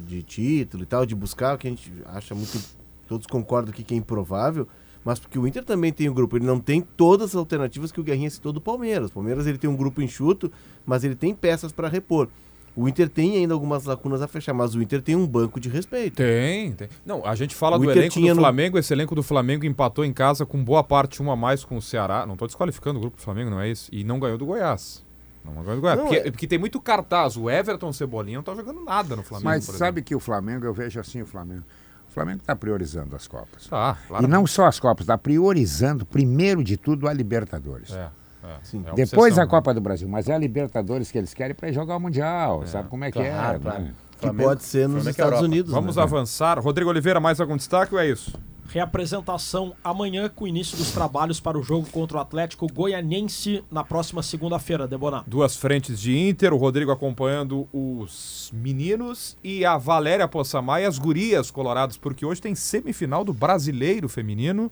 de título e tal, de buscar o que a gente acha muito. Todos concordam aqui que é improvável, mas porque o Inter também tem um grupo. Ele não tem todas as alternativas que o Guerrinha citou do Palmeiras. O Palmeiras ele tem um grupo enxuto, mas ele tem peças para repor. O Inter tem ainda algumas lacunas a fechar, mas o Inter tem um banco de respeito. Tem, tem. Não, a gente fala O do Inter elenco tinha do no- Flamengo. Esse elenco do Flamengo empatou em casa com boa parte, uma a mais com o Ceará. Não tô desqualificando o grupo do Flamengo, não é isso. E não ganhou do Goiás. Não ganhou do Goiás. Não, porque, é- porque tem muito cartaz. O Everton Cebolinha não tá jogando nada no Flamengo. Mas por sabe que o Flamengo, eu vejo assim o Flamengo. O Flamengo está priorizando as Copas. Tá, claro. E não só as Copas, está priorizando, primeiro de tudo, a Libertadores. É, é, Sim. é Depois obsessão, a né? Copa do Brasil, mas é a Libertadores que eles querem para jogar o Mundial, sabe como é que claro, é? claro. né? Que pode ser nos Flamengo é Estados. Unidos. Vamos né? avançar. Rodrigo Oliveira, mais algum destaque ou é isso? Reapresentação amanhã com o início dos trabalhos para o jogo contra o Atlético Goianiense na próxima segunda-feira, Debonar. Duas frentes de Inter, o Rodrigo acompanhando os meninos e a Valéria Possamay, as gurias coloradas, porque hoje tem semifinal do Brasileiro Feminino.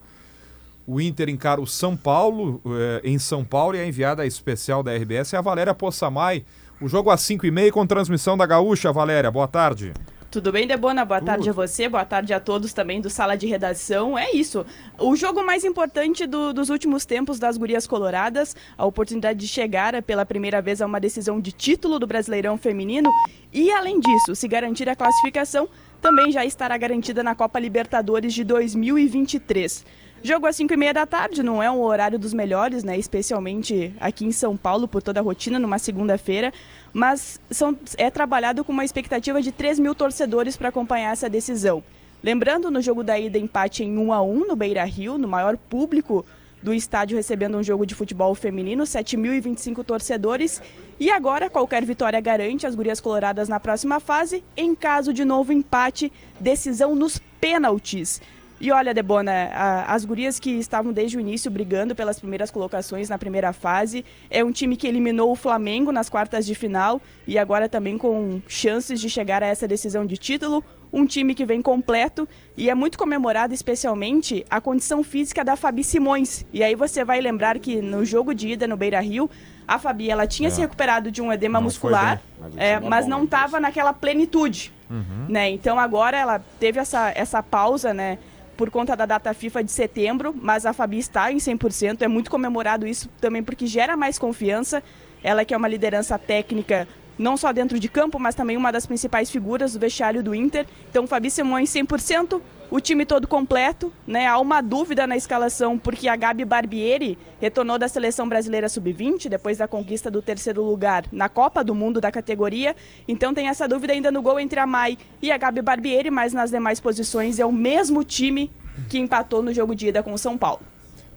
O Inter encara o São Paulo, eh, em São Paulo, e a enviada especial da RBS é a Valéria Possamay. O jogo às 5h30 com transmissão da Gaúcha. Valéria, boa tarde. Tudo bem, Debona? Boa tarde a você, boa tarde a todos também do Sala de Redação. É isso. O jogo mais importante do- dos últimos tempos das Gurias Coloradas, a oportunidade de chegar pela primeira vez a uma decisão de título do Brasileirão Feminino e, além disso, se garantir a classificação, também já estará garantida na Copa Libertadores de 2023. Jogo às 5 e meia da tarde, não é um horário dos melhores, né? Especialmente aqui em São Paulo, por toda a rotina, numa segunda-feira. Mas são, é trabalhado com uma expectativa de 3 mil torcedores para acompanhar essa decisão. Lembrando, no jogo da ida, empate em 1 a 1 no Beira Rio, no maior público do estádio recebendo um jogo de futebol feminino, 7.025 torcedores. E agora, qualquer vitória garante as gurias coloradas na próxima fase. Em caso de novo empate, decisão nos pênaltis. E olha, Debona, a- as gurias que estavam desde o início brigando pelas primeiras colocações na primeira fase, é um time que eliminou o Flamengo nas quartas de final e agora também com chances de chegar a essa decisão de título. Um time que vem completo e é muito comemorado especialmente a condição física da Fabi Simões. E aí você vai lembrar que no jogo de ida no Beira Rio, a Fabi ela tinha É. se recuperado de um edema Não muscular, bem. é, mas não estava naquela plenitude Uhum. né? Então agora ela teve essa, essa pausa, né? Por conta da data FIFA de setembro, mas a Fabi está em 100%. É muito comemorado isso também porque gera mais confiança. Ela que é uma liderança técnica, não só dentro de campo, mas também uma das principais figuras do vestiário do Inter. Então, Fabi Simões 100%, o time todo completo, né? Há uma dúvida na escalação porque a Gabi Barbieri retornou da seleção brasileira sub-20 depois da conquista do terceiro lugar na Copa do Mundo da categoria. Então tem essa dúvida ainda no gol entre a Mai e a Gabi Barbieri, mas nas demais posições é o mesmo time que empatou no jogo de ida com o São Paulo.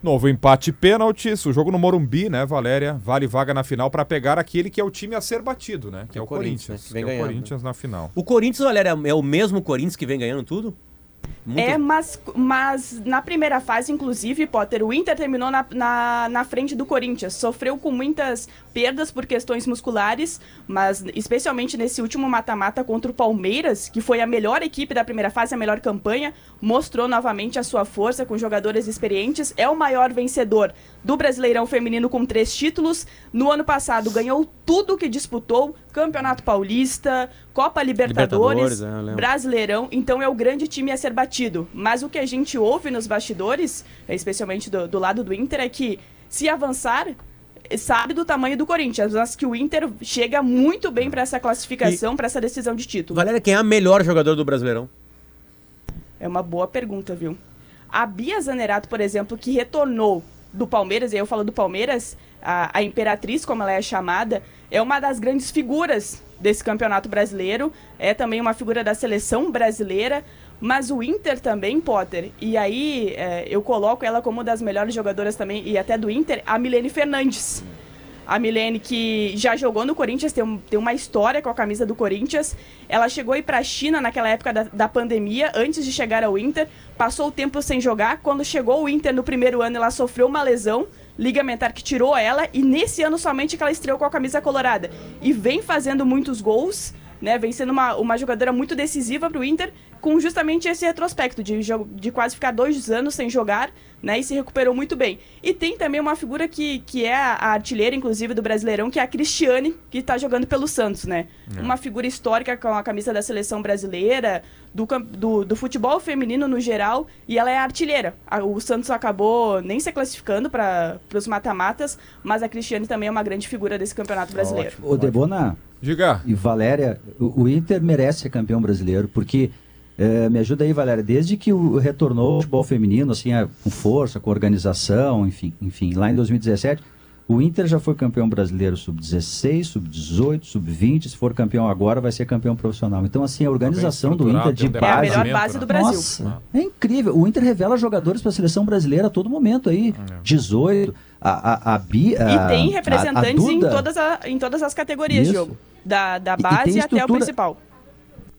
Novo empate pênaltis, o jogo no Morumbi, né, Valéria? Vale vaga na final para pegar aquele que é o time a ser batido, né? Que é o Corinthians, Corinthians. né, que vem que é o Corinthians na final. O Corinthians, Valéria, é o mesmo Corinthians que vem ganhando tudo? Muito- É, mas, mas na primeira fase, inclusive, Potter, o Inter terminou na, na, na frente do Corinthians. Sofreu com muitas perdas por questões musculares, mas especialmente nesse último mata-mata contra o Palmeiras, que foi a melhor equipe da primeira fase, a melhor campanha, mostrou novamente a sua força com jogadores experientes. É o maior vencedor do Brasileirão Feminino com três títulos. No ano passado ganhou tudo que disputou: Campeonato Paulista, Copa Libertadores, Libertadores, é. Brasileirão, então é o grande time a ser batido. Mas o que a gente ouve nos bastidores, especialmente do, do lado do Inter, é que se avançar, sabe do tamanho do Corinthians, mas que o Inter chega muito bem para essa classificação, para essa decisão de título. Valéria, quem é a melhor jogador do Brasileirão? É uma boa pergunta, viu? A Bia Zanerato, por exemplo, que retornou do Palmeiras, e aí eu falo do Palmeiras, a, a Imperatriz, como ela é chamada, é uma das grandes figuras desse campeonato brasileiro, é também uma figura da seleção brasileira, mas o Inter também, Potter, e aí é, eu coloco ela como uma das melhores jogadoras também, e até do Inter, a Milene Fernandes. A Milene, que já jogou no Corinthians, tem, um- tem uma história com a camisa do Corinthians. Ela chegou aí pra China naquela época da, da pandemia, antes de chegar ao Inter. Passou o tempo sem jogar. Quando chegou o Inter no primeiro ano, ela sofreu uma lesão ligamentar que tirou ela. E nesse ano somente que ela estreou com a camisa colorada. E vem fazendo muitos gols, né? Vem sendo uma, uma jogadora muito decisiva pro Inter, com justamente esse retrospecto de, de quase ficar dois anos sem jogar, né? E se recuperou muito bem. E tem também uma figura que, que é a artilheira, inclusive, do Brasileirão, que é a Cristiane, que tá jogando pelo Santos, né? É. Uma figura histórica com a camisa da seleção brasileira, do, cam- do, do futebol feminino no geral, e ela é a artilheira. A- O Santos acabou nem se classificando para os mata-matas, mas a Cristiane também é uma grande figura desse campeonato brasileiro. Ô, Debona Diga. e Valéria, o, o Inter merece ser campeão brasileiro, porque, eh, me ajuda aí, Valéria, desde que o retornou o futebol feminino, assim, eh, com força, com organização, enfim, enfim, lá em 2017, o Inter já foi campeão brasileiro sub-16, sub-18, sub-20, se for campeão agora, vai ser campeão profissional. Então, assim, a organização do Inter de tem um É a base... melhor base do Brasil. Nossa, é incrível. O Inter revela jogadores para a seleção brasileira a todo momento aí. 18, a, a, a Bia. E tem a- a representantes em, Duda. todas a- em todas as categorias, Isso. Diogo. Da, da E- e base até o principal.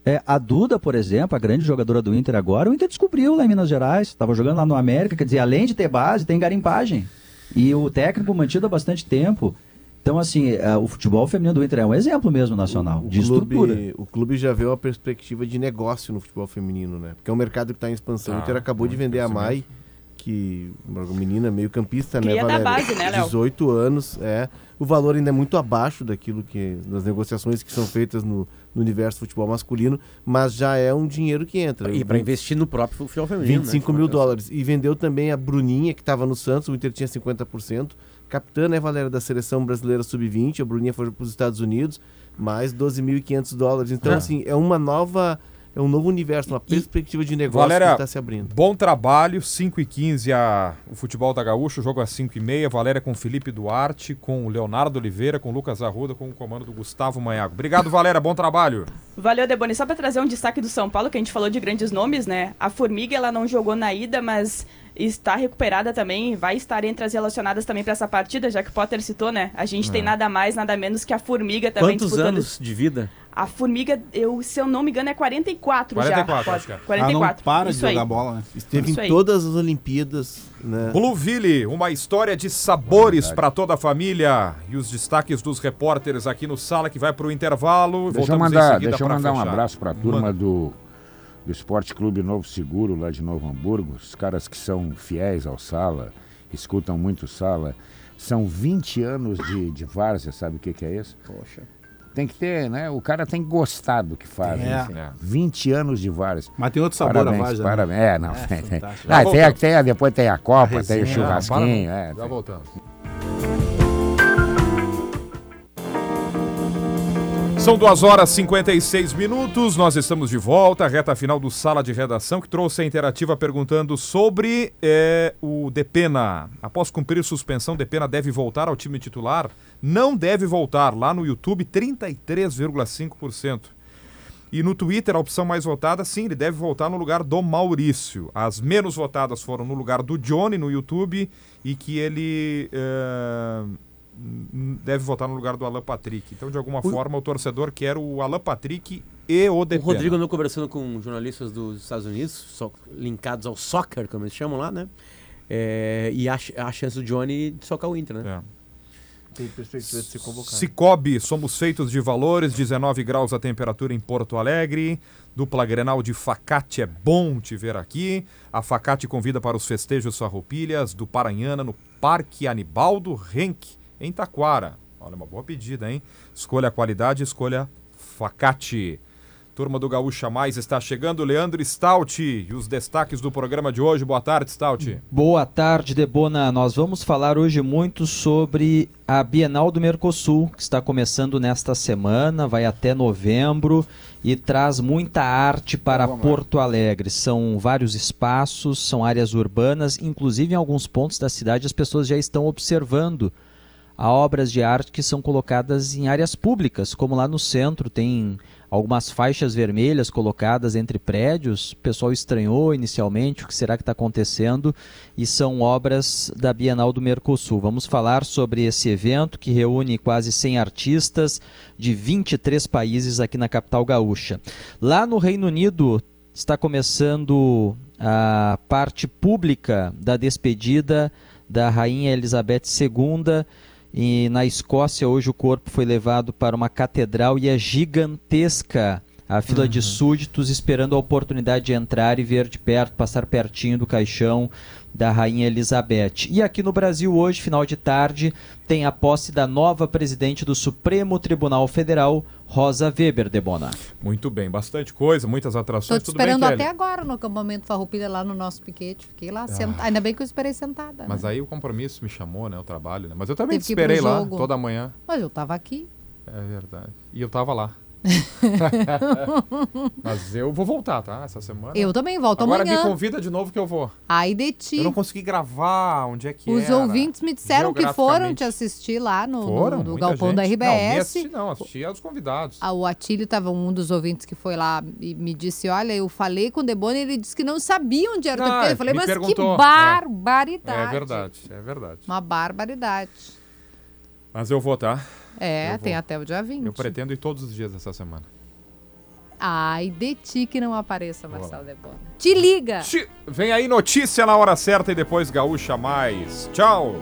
É, a Duda, por exemplo, a grande jogadora do Inter agora, o Inter descobriu lá em Minas Gerais, estava jogando lá no América, quer dizer, além de ter base, tem garimpagem. E o técnico mantido há bastante tempo. Então, assim, é, o futebol feminino do Inter é um exemplo mesmo nacional, de estrutura. clube, o clube já vê uma perspectiva de negócio no futebol feminino, né? Porque é um mercado que está em expansão. Tá, o Inter acabou de vender a. Mai, que uma menina meio campista, Cria né, da Valéria? base, né, Léo? 18 anos, é. O valor ainda é muito abaixo daquilo que das negociações que são feitas no, no universo do futebol masculino, mas já é um dinheiro que entra. E para investir no próprio futebol feminino. 25 né? mil dólares. E vendeu também a Bruninha, que estava no Santos, o Inter tinha 50%. Capitã, né, Valéria, da seleção brasileira sub-20, a Bruninha foi para os Estados Unidos, mais 12.500 dólares. Então, É. assim, é uma nova. É um novo universo, uma perspectiva de negócio Valéria, que está se abrindo. Bom trabalho, 5 e 15 a, o futebol da Gaúcho, o jogo às 5 e meia. Valéria com Felipe Duarte, com o Leonardo Oliveira, com o Lucas Arruda, com o comando do Gustavo Manhago. Obrigado, Valéria, bom trabalho. Valeu, Deboni. Só para trazer um destaque do São Paulo, que a gente falou de grandes nomes, né? A Formiga, ela não jogou na ida, mas está recuperada também, vai estar entre as relacionadas também para essa partida, já que o Potter citou, né? A gente tem nada mais, nada menos que a Formiga também Quantos disputando. anos de vida? A Formiga, eu, se eu não me engano, é 44, 44, já. acho que é. Ela 44. não para de Isso aí. jogar bola, né? Esteve Isso em aí. todas as Olimpíadas, né? Blueville, uma história de sabores para toda a família. E os destaques dos repórteres aqui no Sala, que vai para o intervalo. Deixa eu Voltamos em mandar, seguida deixa eu mandar um abraço para a turma Manda. do, do Esporte Clube Novo Seguro, lá de Novo Hamburgo. Os caras que são fiéis ao Sala, escutam muito o Sala. São 20 anos de, de várzea, sabe o que, que é isso? Poxa. Tem que ter, né? O cara tem que gostar do que faz. É. enfim. É. 20 anos de várzea. Mas tem outro sabor Parabéns, a né? parabéns. É, não. É. Ah, tem, a, tem a- depois tem a Copa, tem o churrasquinho. Para, é, Já tem. voltamos. São 2 horas e 56 minutos, nós estamos de volta, reta final do Sala de Redação, que trouxe a interativa perguntando sobre eh, o Depena. Após cumprir suspensão, Depena deve voltar ao time titular? Não deve voltar, lá no YouTube, 33,5%. E no Twitter, a opção mais votada, sim, ele deve voltar no lugar do Maurício. As menos votadas foram no lugar do Johnny no YouTube e que ele n- deve votar no lugar do Alan Patrick. Então, de alguma forma, o torcedor quer o Alan Patrick e o O Depena. Rodrigo andou conversando com jornalistas dos Estados Unidos, so- linkados ao soccer, como eles chamam lá, né? É, e a, a chance do Johnny de socar o Inter, né? É. Tem perspectiva de ser convocado. Cicobi, somos feitos de valores, 19 graus a temperatura em Porto Alegre. Dupla Grenal de Facate, é bom te ver aqui. A Facate convida para os festejos farroupilhas do Paranhana no Parque Anibaldo Renck, em Taquara. Olha, uma boa pedida, hein? Escolha a qualidade, escolha Facate. Turma do Gaúcha Mais está chegando, Leandro Stout. E os destaques do programa de hoje. Boa tarde, Stout. Boa tarde, Debona. Nós vamos falar hoje muito sobre a Bienal do Mercosul, que está começando nesta semana, vai até novembro e traz muita arte para Porto Alegre. São vários espaços, são áreas urbanas, inclusive em alguns pontos da cidade as pessoas já estão observando a obras de arte que são colocadas em áreas públicas, como lá no centro tem algumas faixas vermelhas colocadas entre prédios. O pessoal estranhou inicialmente o que será que está acontecendo e são obras da Bienal do Mercosul. Vamos falar sobre esse evento que reúne quase 100 artistas de 23 países aqui na capital gaúcha. Lá no Reino Unido está começando a parte pública da despedida da Rainha Elizabeth II. E na Escócia, hoje o corpo foi levado para uma catedral e é gigantesca a fila de súditos esperando a oportunidade de entrar e ver de perto, passar pertinho do caixão da Rainha Elizabeth. E aqui no Brasil, hoje, final de tarde, tem a posse da nova presidente do Supremo Tribunal Federal, Rosa Weber de Bona. Muito bem, bastante coisa, muitas atrações. bem, esperando Kelly? até agora no acampamento Farroupilha, lá no nosso piquete. Fiquei lá, senta- ainda bem que eu esperei sentada. Mas né? aí o compromisso me chamou, né? O trabalho, né? Mas eu também Teve te esperei lá toda manhã. Mas eu tava aqui. É verdade. E eu tava lá. Mas eu vou voltar, tá? Essa semana. Eu também volto Agora amanhã. me convida de novo que eu vou. Ai de ti. Eu não consegui gravar onde é que Os era. ouvintes me disseram que foram te assistir lá no, no- Foram? no Muita galpão da gente. RBS. Não, assisti não, assisti aos convidados. Ah, o Atílio estava um dos ouvintes que foi lá e me disse: Olha, eu falei com o Debona e ele disse que não sabia onde era o Ah. Eu falei, mas que perguntou, é. barbaridade. É verdade, é verdade. Uma barbaridade. Mas eu vou, tá? É, tem até o dia 20. Eu pretendo ir todos os dias essa semana. Ai de ti que não apareça, Marcelo Debona. Te liga! Vem aí notícia na hora certa e depois Gaúcha Mais. Tchau!